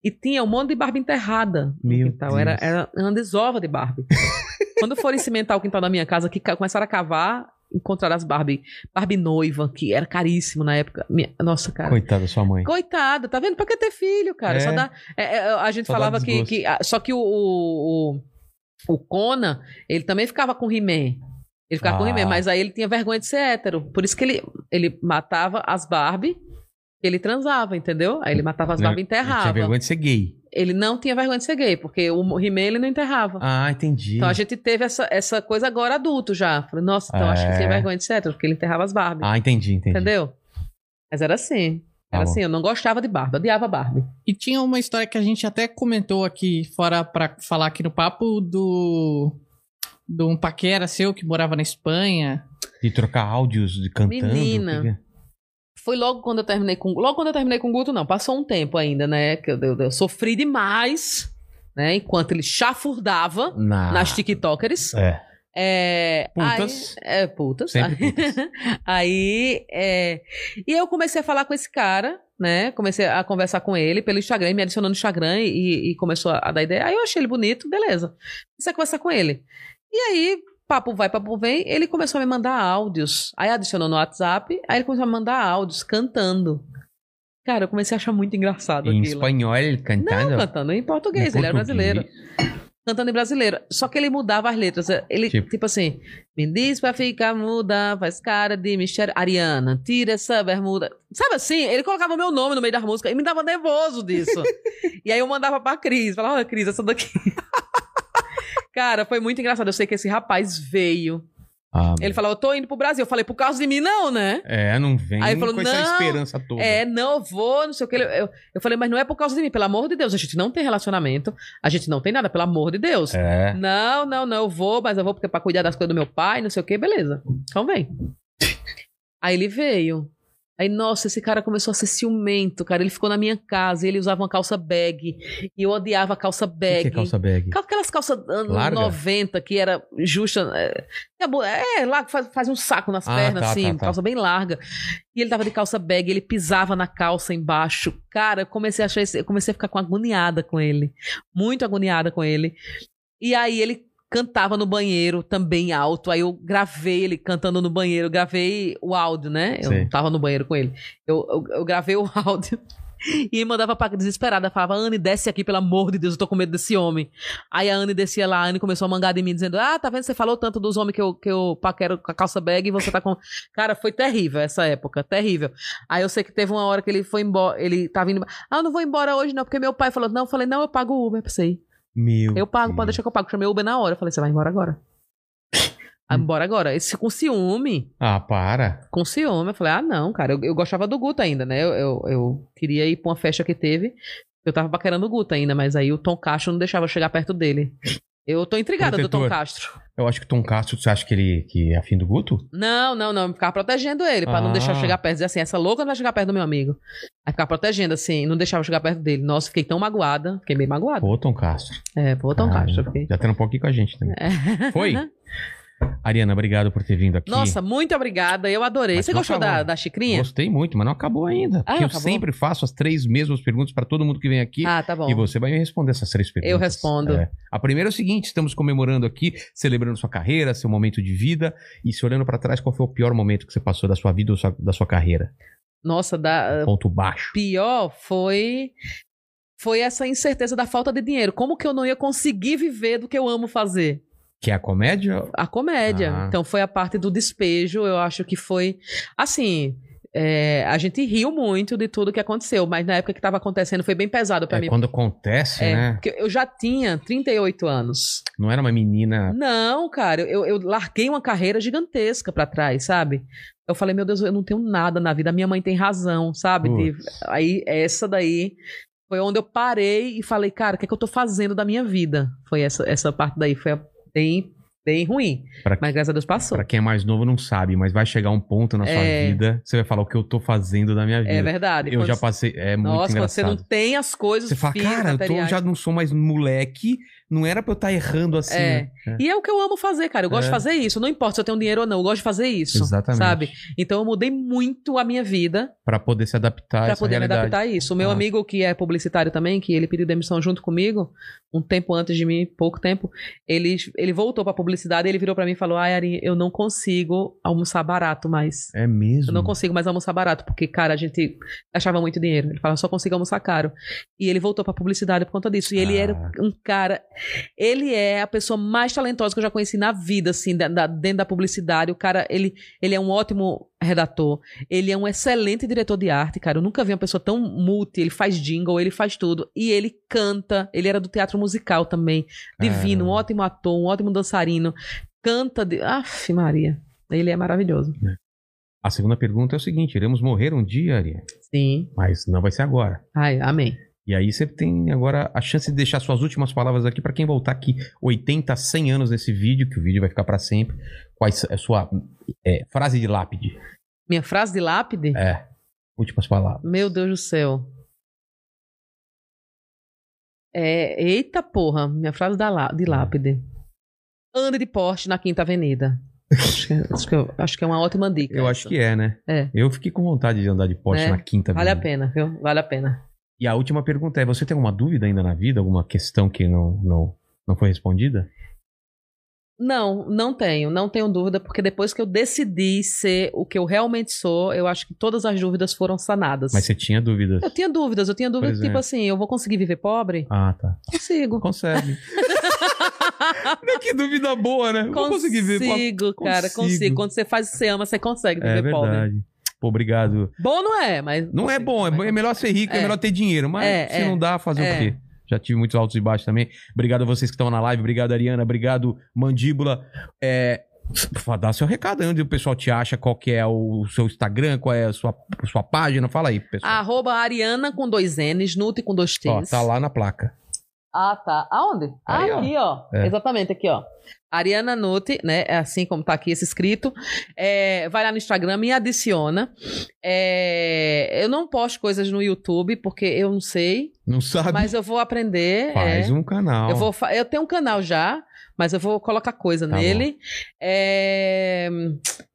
[SPEAKER 3] E tinha um monte de Barbie enterrada. no
[SPEAKER 1] Meu
[SPEAKER 3] quintal. Era,
[SPEAKER 1] Deus.
[SPEAKER 3] era uma desova de Barbie. Quando forem cimentar o quintal da minha casa, que começaram a cavar, encontraram as Barbie. Barbie noiva, que era caríssimo na época. Minha- nossa, cara.
[SPEAKER 1] Coitada da sua mãe.
[SPEAKER 3] Coitada, tá vendo? Pra que ter filho, cara?
[SPEAKER 1] É.
[SPEAKER 3] Só dá, é, é, a gente
[SPEAKER 1] Só
[SPEAKER 3] falava que, que- Só que o, o, o, Conan, ele também ficava com He-Man. Ele ficava com
[SPEAKER 1] Ah.
[SPEAKER 3] He-Man, mas aí ele tinha vergonha de ser hétero. Por isso que ele, ele matava as Barbie, ele transava, entendeu? Aí ele matava as Barbie e
[SPEAKER 1] ele Tinha
[SPEAKER 3] enterrava.
[SPEAKER 1] vergonha de ser gay.
[SPEAKER 3] Ele não tinha vergonha de ser gay, porque o He-Man ele não enterrava.
[SPEAKER 1] Ah, entendi.
[SPEAKER 3] Então a gente teve essa, essa coisa agora adulto já. Falei, nossa, então acho que ele tinha
[SPEAKER 1] É.
[SPEAKER 3] vergonha de ser hétero, porque ele enterrava as Barbie.
[SPEAKER 1] Ah, entendi, entendi.
[SPEAKER 3] entendeu? Mas era assim.
[SPEAKER 1] Tá
[SPEAKER 3] Era
[SPEAKER 1] bom.
[SPEAKER 3] assim, eu não gostava de Barbie, odiava Barbie.
[SPEAKER 2] E tinha uma história que a gente até comentou aqui, fora pra falar aqui no papo, do. De um paquera seu que morava na Espanha.
[SPEAKER 1] De trocar áudios de cantando.
[SPEAKER 3] Menina.
[SPEAKER 1] é?
[SPEAKER 3] Foi logo quando eu terminei com. Logo quando eu terminei com o Guto, não. Passou um tempo ainda, né? Que eu, eu- eu sofri demais, né? Enquanto ele chafurdava
[SPEAKER 1] Na...
[SPEAKER 3] nas TikTokers.
[SPEAKER 1] É.
[SPEAKER 3] É,
[SPEAKER 1] Putas.
[SPEAKER 3] Aí, é, putas.
[SPEAKER 1] Sempre putas.
[SPEAKER 3] aí, é, e eu comecei a falar com esse cara, né? Comecei a conversar com ele pelo Instagram, ele me adicionou no Instagram e, e começou a dar ideia. Aí eu achei ele bonito, beleza. Comecei a conversar com ele. E aí, papo vai, papo vem, ele começou a me mandar áudios. Aí adicionou no WhatsApp, aí ele começou a me mandar áudios cantando. Cara, eu comecei a achar muito engraçado
[SPEAKER 1] Em
[SPEAKER 3] aquilo.
[SPEAKER 1] espanhol ele cantando.
[SPEAKER 3] Não, cantando em português,
[SPEAKER 1] Em
[SPEAKER 3] ele era
[SPEAKER 1] português.
[SPEAKER 3] brasileiro. Cantando em brasileiro. Só que ele mudava as letras. Ele,
[SPEAKER 1] Tipo?
[SPEAKER 3] tipo, assim, me diz pra ficar muda, faz cara de mistério. Ariana, tira essa bermuda. Sabe assim? Ele colocava meu nome no meio das músicas e me dava nervoso disso. e aí eu mandava pra Cris. Falava, olha, Cris, essa daqui. Cara, foi muito engraçado. Eu sei que esse rapaz veio.
[SPEAKER 1] Ah,
[SPEAKER 3] Ele falou, eu tô indo pro Brasil. Eu falei, por causa de mim, não, né?
[SPEAKER 1] É, não vem
[SPEAKER 3] Aí ele falou,
[SPEAKER 1] com essa
[SPEAKER 3] não,
[SPEAKER 1] esperança toda.
[SPEAKER 3] É, não, eu vou, não sei o que. Eu, eu, eu falei, mas não é por causa de mim, pelo amor de Deus. A gente não tem relacionamento, a gente não tem nada, pelo amor de Deus.
[SPEAKER 1] É.
[SPEAKER 3] Não, não, não, eu vou, mas eu vou porque é pra cuidar das coisas do meu pai, não sei o que, beleza. Então vem. Aí ele veio. Aí, nossa, esse cara começou a ser ciumento, cara. Ele ficou na minha casa, ele usava uma calça bag. E eu odiava a calça
[SPEAKER 1] O que
[SPEAKER 3] bag.
[SPEAKER 1] que é calça bag?
[SPEAKER 3] Aquelas calças anos
[SPEAKER 1] Larga?
[SPEAKER 3] 90 que era justa. É, é é, lá faz, faz um saco nas
[SPEAKER 1] Ah,
[SPEAKER 3] pernas,
[SPEAKER 1] tá,
[SPEAKER 3] assim,
[SPEAKER 1] tá, tá.
[SPEAKER 3] calça bem larga. E ele tava de calça bag, ele pisava na calça embaixo. Cara, eu comecei a achar esse- eu comecei a ficar com agoniada com ele. Muito agoniada com ele. E aí ele cantava no banheiro também alto. Aí eu gravei ele cantando no banheiro, eu gravei o áudio, né? Eu não tava no banheiro com ele. Eu, eu, eu gravei o áudio. E mandava pra desesperada, falava, Anne, desce aqui, pelo amor de Deus, eu tô com medo desse homem. Aí a Anne descia lá, a Anne começou a mangar de mim, dizendo, ah, tá vendo, você falou tanto dos homens que eu, que eu paquero com a calça bag e você tá com... Cara, foi terrível essa época, terrível. Aí eu sei que teve uma hora que ele foi embora, ele tava indo, ah, eu não vou embora hoje não, porque meu pai falou, não, eu falei, não, eu pago o Uber pra você ir.
[SPEAKER 1] Meu
[SPEAKER 3] Eu pago,
[SPEAKER 1] Deus.
[SPEAKER 3] pode deixar que eu pago. Chamei o Uber na hora. Eu falei, você vai embora agora. Vai embora agora. Esse com ciúme.
[SPEAKER 1] Ah, para.
[SPEAKER 3] Com ciúme. Eu falei, ah, não, cara. Eu, eu gostava do Guto ainda, né? Eu, eu, eu queria ir pra uma festa que teve. Eu tava paquerando o Guto ainda, mas aí o Tom Castro não deixava eu chegar perto dele. Eu tô intrigada do Tom
[SPEAKER 1] Protetor.
[SPEAKER 3] Castro.
[SPEAKER 1] Eu acho que o Tom Castro, você acha que ele que é afim do Guto?
[SPEAKER 3] Não, não, não. Eu ficava protegendo ele pra não
[SPEAKER 1] Ah.
[SPEAKER 3] deixar eu chegar perto. Dizer assim, essa louca não vai chegar perto do meu amigo. Aí ficava protegendo, assim, não deixava eu chegar perto dele. Nossa, fiquei tão magoada. Fiquei bem magoada.
[SPEAKER 1] Pô, Tom Castro.
[SPEAKER 3] É, pô, Tom
[SPEAKER 1] Caramba.
[SPEAKER 3] Castro. Fiquei...
[SPEAKER 1] Já trampou aqui com a gente também.
[SPEAKER 3] É.
[SPEAKER 1] Foi? Ariana, obrigado por ter vindo aqui.
[SPEAKER 3] Nossa, muito obrigada. Eu adorei.
[SPEAKER 1] Mas
[SPEAKER 3] Você gostou
[SPEAKER 1] acabou.
[SPEAKER 3] da, da xicrinha?
[SPEAKER 1] Gostei muito, mas não acabou ainda. Porque eu
[SPEAKER 3] acabou?
[SPEAKER 1] sempre faço as três mesmas perguntas para todo mundo que vem aqui.
[SPEAKER 3] Ah, tá bom.
[SPEAKER 1] E você vai me responder essas três perguntas.
[SPEAKER 3] Eu respondo.
[SPEAKER 1] É. A primeira é o seguinte: estamos comemorando aqui, celebrando sua carreira, seu momento de vida. E se olhando para trás, qual foi o pior momento que você passou da sua vida ou sua- da sua carreira?
[SPEAKER 3] Nossa, da,
[SPEAKER 1] Ponto baixo.
[SPEAKER 3] pior foi foi essa incerteza da falta de dinheiro. Como que eu não ia conseguir viver do que eu amo fazer?
[SPEAKER 1] Que é a comédia?
[SPEAKER 3] A comédia.
[SPEAKER 1] Ah.
[SPEAKER 3] Então foi a parte do despejo. Eu acho que foi assim. é, a gente riu muito de tudo que aconteceu, mas na época que estava acontecendo foi bem pesado pra
[SPEAKER 1] É,
[SPEAKER 3] mim.
[SPEAKER 1] quando acontece,
[SPEAKER 3] É,
[SPEAKER 1] né?
[SPEAKER 3] porque eu já tinha 38 anos.
[SPEAKER 1] Não era uma menina.
[SPEAKER 3] Não, cara, eu, eu larguei uma carreira gigantesca pra trás, sabe? Eu falei, meu Deus, eu não tenho nada na vida. A minha mãe tem razão, sabe? De- aí, essa daí foi onde eu parei e falei, cara, o que é que eu tô fazendo da minha vida? Foi essa, essa parte daí, foi a- bem, bem ruim.
[SPEAKER 1] Pra-
[SPEAKER 3] Mas graças a Deus passou.
[SPEAKER 1] Pra quem é mais novo não sabe, mas vai chegar um ponto na sua
[SPEAKER 3] É.
[SPEAKER 1] vida, você vai falar o que eu tô fazendo da minha vida.
[SPEAKER 3] É verdade.
[SPEAKER 1] Eu já passei, é muito
[SPEAKER 3] Nossa, quando você
[SPEAKER 1] engraçado.
[SPEAKER 3] não tem as coisas
[SPEAKER 1] Você fala, cara, eu tô- já não sou mais moleque, não era pra eu estar errando assim.
[SPEAKER 3] É.
[SPEAKER 1] né?
[SPEAKER 3] E é o que eu amo fazer, cara. Eu gosto
[SPEAKER 1] É.
[SPEAKER 3] de fazer isso. Não importa se eu tenho dinheiro ou não, eu gosto de fazer isso.
[SPEAKER 1] Exatamente.
[SPEAKER 3] Sabe? Então eu mudei muito a minha vida
[SPEAKER 1] Pra poder se adaptar a
[SPEAKER 3] Pra poder me
[SPEAKER 1] realidade.
[SPEAKER 3] adaptar a isso. O meu
[SPEAKER 1] Ah.
[SPEAKER 3] amigo, que é publicitário também, que ele pediu demissão junto comigo, um tempo antes de mim, pouco tempo, ele, ele voltou pra publicidade e ele virou pra mim e falou: Ai, Ari, eu não consigo almoçar barato mais.
[SPEAKER 1] É mesmo?
[SPEAKER 3] Eu não consigo mais almoçar barato, porque, cara, a gente achava muito dinheiro. Ele falava, só consigo almoçar caro. E ele voltou pra publicidade por conta disso. E ele era
[SPEAKER 1] Ah.
[SPEAKER 3] um cara. Ele é a pessoa mais talentosa que eu já conheci na vida, assim, da- da- dentro da publicidade. O cara, ele, ele é um ótimo redator. Ele é um excelente diretor de arte, cara. Eu nunca vi uma pessoa tão multi. Ele faz jingle, ele faz tudo. E ele canta. Ele era do teatro musical também. Divino, um
[SPEAKER 1] Caramba.
[SPEAKER 3] ótimo ator, um ótimo dançarino. Canta. De... Aff, Maria. Ele é maravilhoso.
[SPEAKER 1] A segunda pergunta é o seguinte: iremos morrer um dia, Ari,
[SPEAKER 3] Sim.
[SPEAKER 1] mas não vai ser agora.
[SPEAKER 3] Ai, amém.
[SPEAKER 1] E aí você tem agora a chance de deixar suas últimas palavras aqui pra quem voltar aqui 80, 100 anos nesse vídeo, que o vídeo vai ficar pra sempre. Quais é a sua é, frase de lápide?
[SPEAKER 3] Minha frase de lápide?
[SPEAKER 1] É, últimas palavras.
[SPEAKER 3] Meu Deus do céu. É, eita porra, minha frase da de lápide. Ande de Porsche na Quinta Avenida. acho, que, acho que eu- acho que é uma ótima dica.
[SPEAKER 1] Eu acho que é, né?
[SPEAKER 3] É.
[SPEAKER 1] Eu fiquei com vontade de andar de Porsche
[SPEAKER 3] É,
[SPEAKER 1] na quinta
[SPEAKER 3] Vale a
[SPEAKER 1] avenida.
[SPEAKER 3] pena, viu? Vale a pena.
[SPEAKER 1] E a última pergunta é: você tem alguma dúvida ainda na vida? Alguma questão que não, não, não foi respondida?
[SPEAKER 3] Não, não tenho, não tenho dúvida, porque depois que eu decidi ser o que eu realmente sou, eu acho que todas as dúvidas foram sanadas.
[SPEAKER 1] Mas você tinha dúvidas?
[SPEAKER 3] Eu tinha dúvidas, eu tinha dúvida,
[SPEAKER 1] Por
[SPEAKER 3] tipo
[SPEAKER 1] exemplo.
[SPEAKER 3] assim, eu vou conseguir viver pobre?
[SPEAKER 1] Ah, tá.
[SPEAKER 3] Consigo.
[SPEAKER 1] Consegue. Que dúvida boa, né? Eu Vou conseguir ver.
[SPEAKER 3] Consigo, cara,
[SPEAKER 1] Consigo.
[SPEAKER 3] consigo. Quando você faz o que você ama, você consegue
[SPEAKER 1] É
[SPEAKER 3] viver pobre.
[SPEAKER 1] Pô, obrigado.
[SPEAKER 3] Bom não é, mas.
[SPEAKER 1] Não é
[SPEAKER 3] consigo,
[SPEAKER 1] bom, é, é melhor ser rico, é,
[SPEAKER 3] É.
[SPEAKER 1] melhor ter dinheiro. Mas
[SPEAKER 3] É,
[SPEAKER 1] se
[SPEAKER 3] é.
[SPEAKER 1] não dá, fazer
[SPEAKER 3] É.
[SPEAKER 1] o quê? Já tive muitos altos e baixos também. Obrigado a vocês que estão na live. Obrigado, Ariana. Obrigado, Mandíbula. É, dá seu recado aí onde o pessoal te acha, qual que é o seu Instagram, qual é a sua, sua página. Fala aí, pessoal.
[SPEAKER 3] Arroba Ariana com dois N's, Nute com dois T's.
[SPEAKER 1] Ó, tá lá na placa.
[SPEAKER 3] Ah, tá. Aonde?
[SPEAKER 1] Aí, ó.
[SPEAKER 3] aqui, ó.
[SPEAKER 1] É.
[SPEAKER 3] Exatamente, aqui, ó. Ariana Nuti, né? É assim como tá aqui esse escrito. É, vai lá no Instagram, me adiciona. É, eu não posto coisas no YouTube, porque eu não sei,
[SPEAKER 1] Não sabe?
[SPEAKER 3] mas eu vou aprender.
[SPEAKER 1] Faz
[SPEAKER 3] é.
[SPEAKER 1] um canal.
[SPEAKER 3] Eu, vou eu tenho um canal já, mas eu vou colocar coisa
[SPEAKER 1] Tá
[SPEAKER 3] nele. É,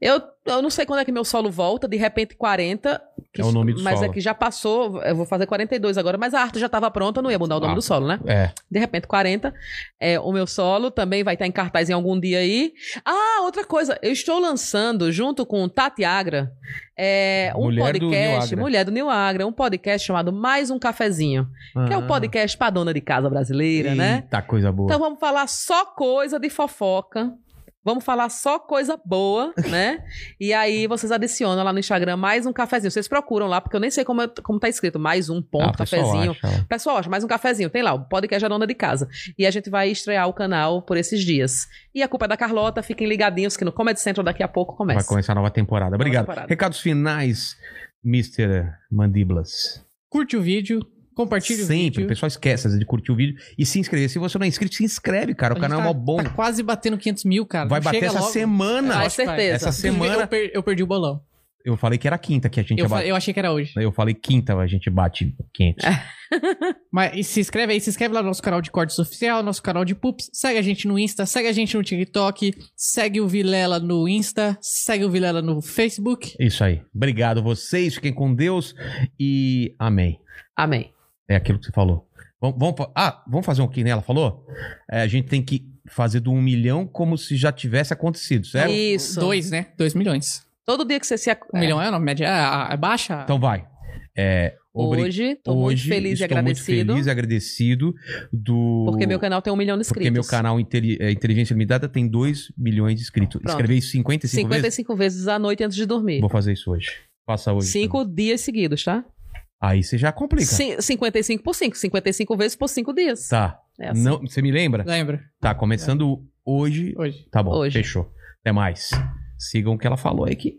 [SPEAKER 3] eu, eu não sei quando é que meu solo volta, de repente 40. que-
[SPEAKER 1] É o nome do
[SPEAKER 3] Mas
[SPEAKER 1] solo.
[SPEAKER 3] é que já passou, eu vou fazer 42 agora, mas a arte já estava pronta, não ia mudar o nome
[SPEAKER 1] Ah.
[SPEAKER 3] do solo, né?
[SPEAKER 1] É.
[SPEAKER 3] De repente 40. É, o meu solo também vai estar em cartaz em algum dia aí. Ah, outra coisa, eu estou lançando junto com Tati Agra é, um
[SPEAKER 1] Mulher do
[SPEAKER 3] podcast,
[SPEAKER 1] Agra.
[SPEAKER 3] mulher do Nil Agra, um podcast chamado Mais um Cafezinho, que é o
[SPEAKER 1] Ah.
[SPEAKER 3] podcast pra dona de casa brasileira, né?
[SPEAKER 1] Eita, coisa boa.
[SPEAKER 3] Então vamos falar só coisa de fofoca. Vamos falar só coisa boa, né? E aí vocês adicionam lá no Instagram mais um cafezinho. Vocês procuram lá, porque eu nem sei como, é- como tá escrito. Mais um ponto,
[SPEAKER 1] Ah, o pessoal
[SPEAKER 3] cafezinho.
[SPEAKER 1] acha.
[SPEAKER 3] Pessoal, acha mais um cafezinho. Tem lá, o podcast da dona de casa. E a gente vai estrear o canal por esses dias. E a culpa é da Carlota. Fiquem ligadinhos que no Comedy Central daqui a pouco começa.
[SPEAKER 1] Vai começar a nova temporada. Obrigado.
[SPEAKER 3] temporada.
[SPEAKER 1] Recados finais, Mr. Mandíbulas.
[SPEAKER 2] Curte o vídeo, compartilhe o
[SPEAKER 1] Sempre. O
[SPEAKER 2] vídeo.
[SPEAKER 1] pessoal esquece às vezes, de curtir o vídeo e se inscrever. Se você não é inscrito, se inscreve, cara. O
[SPEAKER 2] A
[SPEAKER 1] canal é
[SPEAKER 2] gente
[SPEAKER 1] mó bom.
[SPEAKER 2] Tá quase batendo 500 mil, cara.
[SPEAKER 1] Vai
[SPEAKER 2] Não
[SPEAKER 1] bater
[SPEAKER 2] chega
[SPEAKER 1] essa
[SPEAKER 2] logo.
[SPEAKER 1] semana.
[SPEAKER 3] Com
[SPEAKER 2] vai.
[SPEAKER 3] certeza.
[SPEAKER 1] Essa semana.
[SPEAKER 2] Eu, per- eu perdi o bolão.
[SPEAKER 1] Eu falei que era quinta que a gente
[SPEAKER 2] Eu,
[SPEAKER 1] bater.
[SPEAKER 2] eu achei que era hoje.
[SPEAKER 1] Eu falei quinta a gente bate 500.
[SPEAKER 2] Mas e se inscreve aí, se inscreve lá no nosso canal de cortes oficial, nosso canal de pups. Segue a gente no Insta, segue a gente no TikTok, segue o Vilela no Insta, segue o Vilela no Facebook.
[SPEAKER 1] Isso aí. Obrigado vocês. Fiquem com Deus e amém.
[SPEAKER 3] Amém.
[SPEAKER 1] É aquilo que você falou. Vamos, vamos ah, vamos fazer um que ela falou? É, a gente tem que fazer do um milhão como se já tivesse acontecido, certo?
[SPEAKER 3] Isso.
[SPEAKER 2] Dois, né? Dois milhões.
[SPEAKER 3] Todo dia que você se... ac-
[SPEAKER 2] Um milhão é a média? É, é baixa?
[SPEAKER 1] Então vai. É, obri-
[SPEAKER 3] Hoje, tô muito
[SPEAKER 1] hoje
[SPEAKER 3] feliz e
[SPEAKER 1] estou
[SPEAKER 3] agradecido.
[SPEAKER 1] muito feliz e agradecido do...
[SPEAKER 3] Porque meu canal tem um milhão de inscritos.
[SPEAKER 1] Porque meu canal Inteli- é, Inteligência Limitada tem 2 milhões de inscritos.
[SPEAKER 3] Pronto.
[SPEAKER 1] Escrevi isso 55,
[SPEAKER 3] 55 vezes à noite antes de dormir.
[SPEAKER 1] vezes? Vou fazer isso hoje. Faça hoje.
[SPEAKER 3] Cinco dias seguidos, tá?
[SPEAKER 1] Aí você já complica.
[SPEAKER 3] Cin- 55 por 5. 55 vezes por 5 dias.
[SPEAKER 1] Tá.
[SPEAKER 3] É assim.
[SPEAKER 1] Não, você me lembra?
[SPEAKER 2] Lembra?
[SPEAKER 1] Tá, começando hoje.
[SPEAKER 2] Hoje.
[SPEAKER 1] Tá bom,
[SPEAKER 3] Hoje.
[SPEAKER 1] fechou. Até mais. Sigam o que ela falou aí que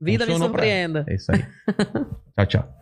[SPEAKER 3] Vida me surpreenda.
[SPEAKER 1] é isso aí. tchau, tchau.